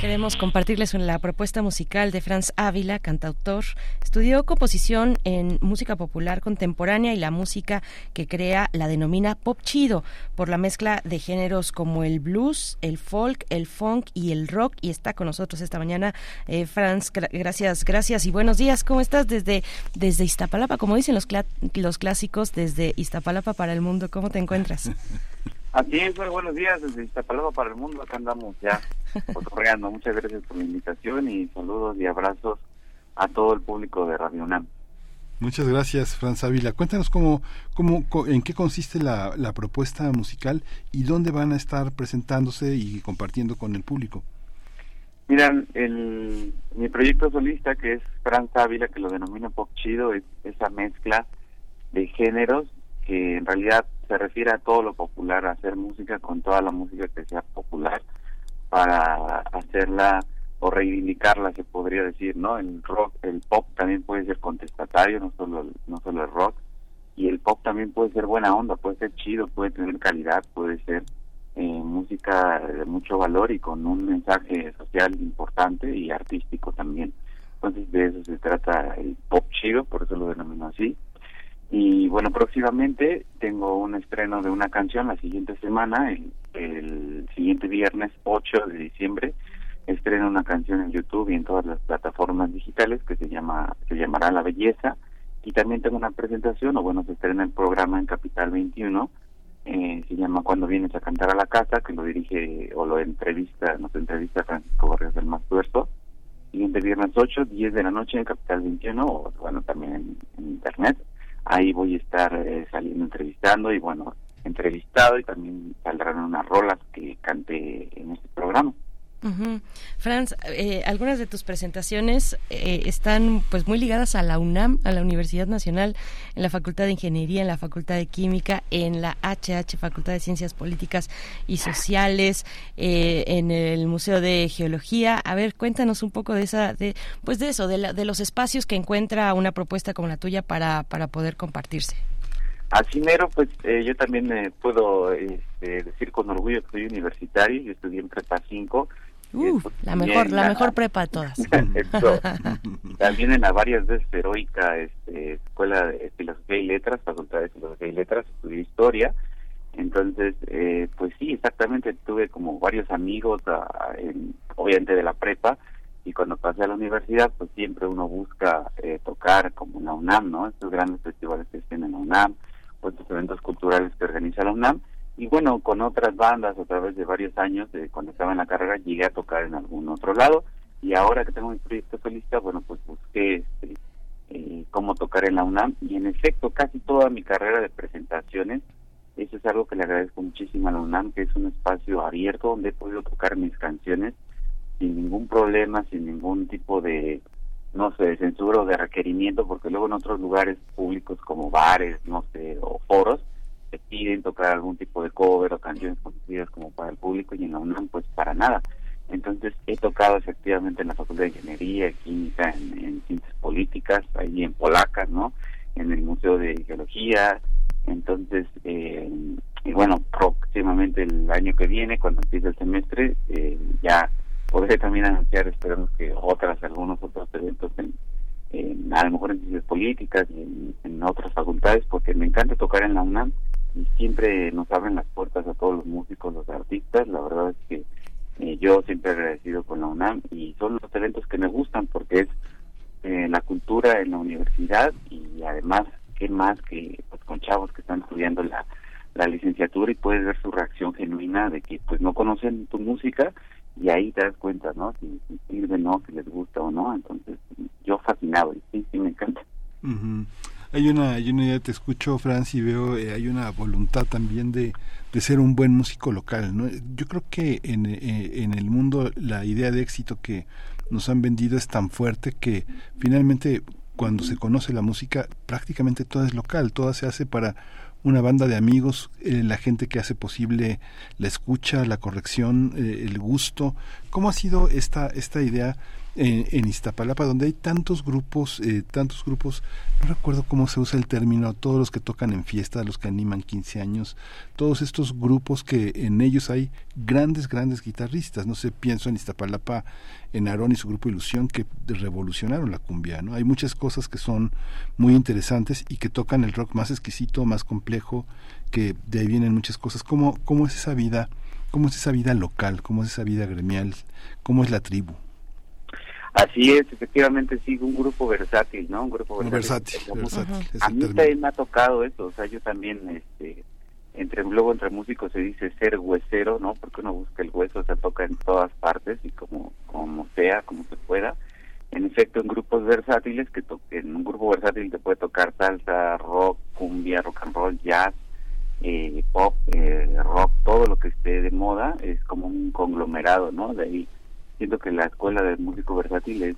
Queremos compartirles la propuesta musical de Franz Ávila, cantautor. Estudió composición en música popular contemporánea y la música que crea la denomina pop chido por la mezcla de géneros como el blues, el folk, el funk y el rock. Y está con nosotros esta mañana eh, Franz. Gracias, gracias y buenos días. ¿Cómo estás desde, desde Iztapalapa? Como dicen los, los clásicos, desde Iztapalapa para el mundo. ¿Cómo te encuentras? Así es, buenos días desde Iztapalapa para el mundo. Acá andamos ya fotografiando. Muchas gracias por la invitación y saludos y abrazos a todo el público de Radio UNAM. Muchas gracias, Franz Ávila. Cuéntanos cómo, cómo, en qué consiste la, la propuesta musical y dónde van a estar presentándose y compartiendo con el público. Miran, el, mi proyecto solista, que es Franz Ávila, que lo denomina pop chido, es esa mezcla de géneros que en realidad se refiere a todo lo popular, a hacer música con toda la música que sea popular para hacerla o reivindicarla se podría decir no el rock el pop también puede ser contestatario no solo no solo el rock y el pop también puede ser buena onda puede ser chido puede tener calidad puede ser eh, música de mucho valor y con un mensaje social importante y artístico también. Entonces de eso se trata el pop chido por eso lo denomino así y bueno próximamente tengo un estreno de una canción la siguiente semana el, el siguiente viernes 8 de diciembre estrena una canción en YouTube y en todas las plataformas digitales que se llama se llamará La Belleza. Y también tengo una presentación o bueno se estrena el programa en Capital 21 eh, se llama Cuando vienes a cantar a la casa que lo dirige o lo entrevista nos entrevista Francisco Barrios del Mastuerzo siguiente viernes 8 10 de la noche en Capital 21 o bueno también en, internet ahí voy a estar eh, saliendo entrevistando y bueno entrevistado y también saldrán unas rolas que cante en este programa Franz, eh, algunas de tus presentaciones eh, están pues muy ligadas a la UNAM, a la Universidad Nacional, en la Facultad de Ingeniería, en la Facultad de Química, en la HH, Facultad de Ciencias Políticas y Sociales, eh, en el Museo de Geología. A ver, cuéntanos un poco de esa, de, pues de eso, de, de los espacios que encuentra una propuesta como la tuya para, para poder compartirse. Así mero, pues yo también me puedo este, decir con orgullo que soy universitario, yo estudié en Prepa 5 la mejor, la, mejor prepa de todas. también en la varias veces heroica este, Escuela de Filosofía y Letras, Facultad de Filosofía y Letras, estudié Historia. Entonces, eh, pues sí, exactamente, tuve como varios amigos, obviamente de la prepa, y cuando pasé a la universidad, pues siempre uno busca eh, tocar como en la UNAM, ¿no? Estos grandes festivales que tienen en la UNAM, o estos eventos culturales que organiza la UNAM, y bueno, con otras bandas a través de varios años, de cuando estaba en la carrera, llegué a tocar en algún otro lado y ahora que tengo mi proyecto solista, bueno, pues busqué este, eh, cómo tocar en la UNAM y en efecto casi toda mi carrera de presentaciones, eso es algo que le agradezco muchísimo a la UNAM, que es un espacio abierto donde he podido tocar mis canciones sin ningún problema, sin ningún tipo de, no sé, de censura o de requerimiento, porque luego en otros lugares públicos como bares, no sé, o foros, te piden tocar algún tipo de cover o canciones conocidas como para el público y en la UNAM pues para nada. Entonces he tocado efectivamente en la Facultad de Ingeniería, Química, en, Ciencias Políticas, ahí en Polacas, ¿no? En el Museo de Geología. Entonces, eh, y bueno, próximamente el año que viene, cuando empiece el semestre, eh, ya podré también anunciar, esperamos que otras, algunos otros eventos en, a lo mejor en ciencias políticas y en, en, otras facultades, porque me encanta tocar en la UNAM siempre nos abren las puertas a todos los músicos, los artistas. La verdad es que eh, yo siempre agradecido con la UNAM y son los eventos que me gustan porque es eh, la cultura en la universidad y además, ¿qué más que pues, con chavos que están estudiando la, la licenciatura y puedes ver su reacción genuina de que pues no conocen tu música y ahí te das cuenta, ¿no? Si, sirve, ¿no? Si les gusta o no. Entonces, yo fascinado y sí, sí me encanta. Hay una, hay una idea, te escucho, Franz, y veo, eh, hay una voluntad también de, de ser un buen músico local. ¿no? Yo creo que en, eh, en el mundo la idea de éxito que nos han vendido es tan fuerte que finalmente cuando se conoce la música prácticamente toda es local, toda se hace para una banda de amigos, eh, la gente que hace posible la escucha, la corrección, el gusto. ¿Cómo ha sido esta, esta idea en, Iztapalapa, donde hay tantos grupos, eh, tantos grupos, no recuerdo cómo se usa el término, todos los que tocan en fiesta, los que animan 15 años, todos estos grupos que en ellos hay grandes, grandes guitarristas. No sé, pienso en Iztapalapa, en Aarón y su grupo Ilusión, que revolucionaron la cumbia. ¿no? Hay muchas cosas que son muy interesantes y que tocan el rock más exquisito, más complejo, que de ahí vienen muchas cosas. ¿Cómo, cómo es esa vida? ¿Cómo es esa vida local? ¿Cómo es esa vida gremial? ¿Cómo es la tribu? Así es, efectivamente sí, un grupo versátil, ¿no? Un grupo versátil. A mí también me ha tocado eso, o sea, yo también, este, entre luego entre músicos se dice ser huesero, ¿no? Porque uno busca el hueso, se toca en todas partes y como como sea, como se pueda. en efecto en grupos versátiles que en un grupo versátil te puede tocar salsa, rock, cumbia, rock and roll, jazz, eh, pop, eh, rock, todo lo que esté de moda es como un conglomerado, ¿no? De ahí siento que la escuela de músico versátil es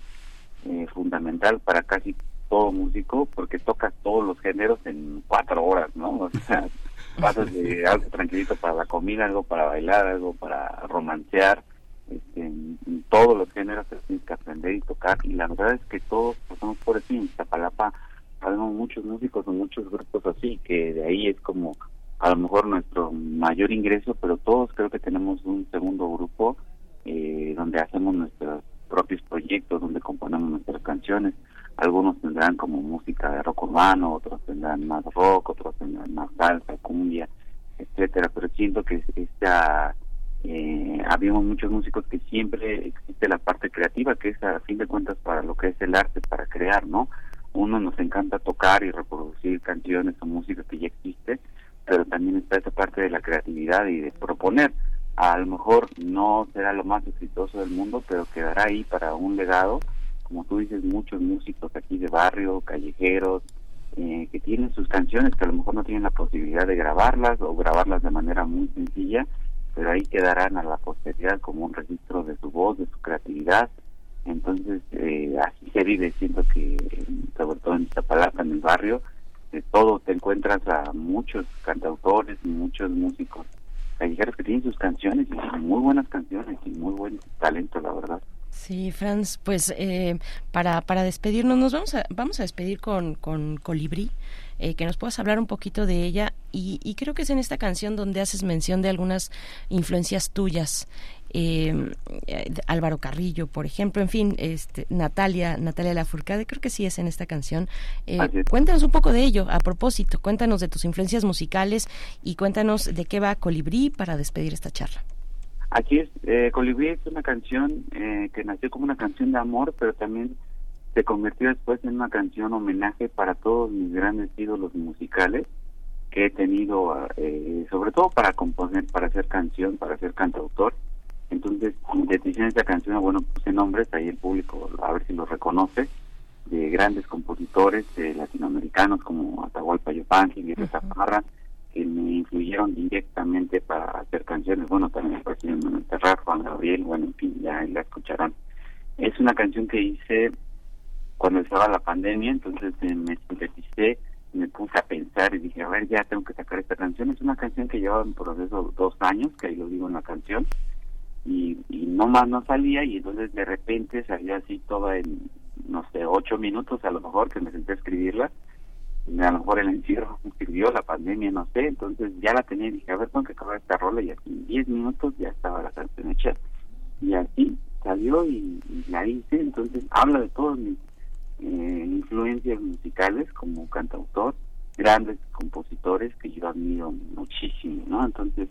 eh, fundamental para casi todo músico porque toca todos los géneros en cuatro horas, ¿no? O sea, pasas de algo tranquilito para la comida, algo para bailar, algo para romancear, este, en, todos los géneros tienes que aprender y tocar y la verdad es que todos pasamos por eso en Zapalapa sabemos muchos músicos o muchos grupos así que de ahí es como a lo mejor nuestro mayor ingreso pero todos creo que tenemos un segundo grupo eh, donde hacemos nuestros propios proyectos donde componemos nuestras canciones algunos tendrán como música de rock urbano otros tendrán más rock otros tendrán más salsa cumbia etcétera pero siento que esta eh, habíamos muchos músicos que siempre existe la parte creativa, que es a fin de cuentas para lo que es el arte, para crear, ¿no? Uno nos encanta tocar y reproducir canciones o música que ya existe, pero también está esa parte de la creatividad y de proponer. A lo mejor no será lo más exitoso del mundo, pero quedará ahí para un legado, como tú dices, muchos músicos aquí de barrio, callejeros, eh, que tienen sus canciones que a lo mejor no tienen la posibilidad de grabarlas o grabarlas de manera muy sencilla pero ahí quedarán a la posteridad como un registro de su voz, de su creatividad. Entonces, eh, así se vive, siento que, sobre todo en Iztapalapa, en el barrio, de todo te encuentras a muchos cantautores muchos músicos callejeros que tienen sus canciones y muy buenas canciones y muy buen talento, la verdad. Sí, Franz, pues eh, para, para despedirnos, nos vamos a, vamos a despedir con, con Colibrí. Eh, que nos puedas hablar un poquito de ella y, creo que es en esta canción donde haces mención de algunas influencias tuyas. Em, eh, Álvaro Carrillo, por ejemplo, en fin, este, Natalia, Natalia Lafourcade, creo que sí es en esta canción. Eh, cuéntanos un poco de ello, a propósito, cuéntanos de tus influencias musicales y cuéntanos de qué va Colibrí para despedir esta charla. Aquí es, eh, Colibrí es una canción que nació como una canción de amor, pero también se convirtió después en una canción homenaje para todos mis grandes ídolos musicales que he tenido, eh, sobre todo para componer, para hacer canción, para ser cantautor. Entonces, de esta canción, bueno, puse nombres, ahí el público a ver si los reconoce, de grandes compositores latinoamericanos como Atahualpa Yupanqui, y Zaparra, que me influyeron directamente para hacer canciones. Bueno, también presidente Manuel Terrar, Juan Gabriel, bueno, en fin, ya la escucharán. Es una canción que hice cuando estaba la pandemia, entonces eh, me sinteticé, me puse a pensar y dije, a ver, ya tengo que sacar esta canción. Es una canción que llevaba en proceso dos años, que ahí lo digo en la canción, y, y no más no salía, y entonces de repente salía así toda en, no sé, ocho minutos a lo mejor que me senté a escribirla. A lo mejor el encierro sirvió, la pandemia, no sé, entonces ya la tenía y dije, a ver, tengo que acabar esta rola, y así en diez minutos ya estaba la canción hecha. Y así salió y, y la hice, entonces habla de todos mis eh, influencias musicales como cantautor, grandes compositores que yo admiro muchísimo, ¿no? Entonces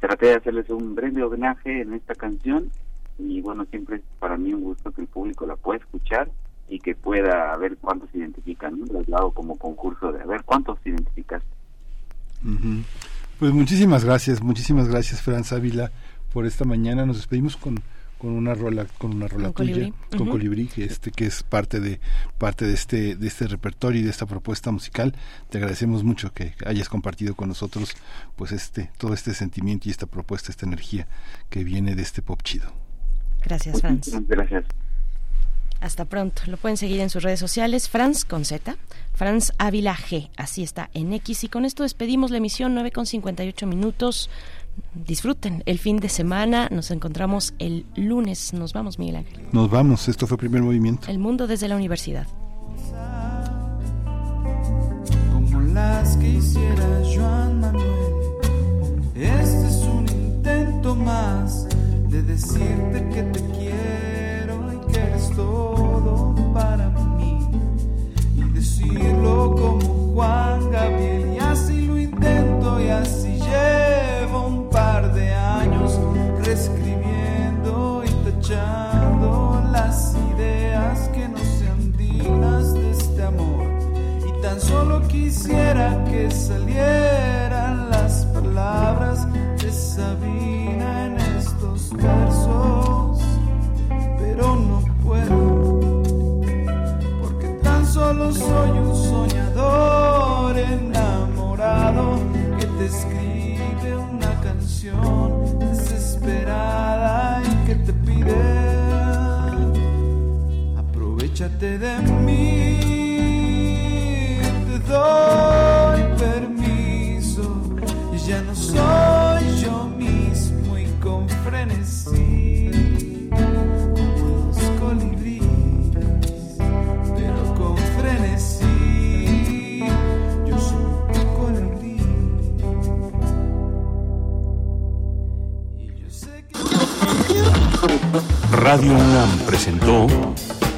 traté de hacerles un breve homenaje en esta canción y bueno, siempre es para mí un gusto que el público la pueda escuchar y que pueda ver cuántos se identifican. Los hago como concurso de a ver cuántos se identifican. Pues muchísimas gracias, muchísimas gracias Franz Ávila por esta mañana. Nos despedimos con con una rola con una rola tuya con Colibrí que este que es parte de parte de este de este repertorio y de esta propuesta musical. Te agradecemos mucho que hayas compartido con nosotros pues este todo este sentimiento y esta propuesta esta energía que viene de este pop chido. Gracias Franz. gracias. Hasta pronto. Lo pueden seguir en sus redes sociales, Franz con Z, Franz Ávila G, así está en X. Y con esto despedimos la emisión 9 con 58 minutos disfruten el fin de semana. Nos encontramos el lunes. Nos vamos, Miguel Ángel. Nos vamos. Esto fue Primer Movimiento. El mundo desde la universidad. Como las que hiciera Joan Manuel. Este es un intento más de decirte que te quiero y que eres todo para mí. Y decirlo como Juan Gabriel. Y así lo intento y así escribiendo y tachando las ideas que no sean dignas de este amor. Y tan solo quisiera que salieran las palabras de Sabina en estos versos, pero no puedo, porque tan solo soy un soñador. De mí, te doy permiso. Ya no soy yo mismo y con frenesí, como los colibríes, pero con frenesí, yo soy un colibrí. Radio UNAM presentó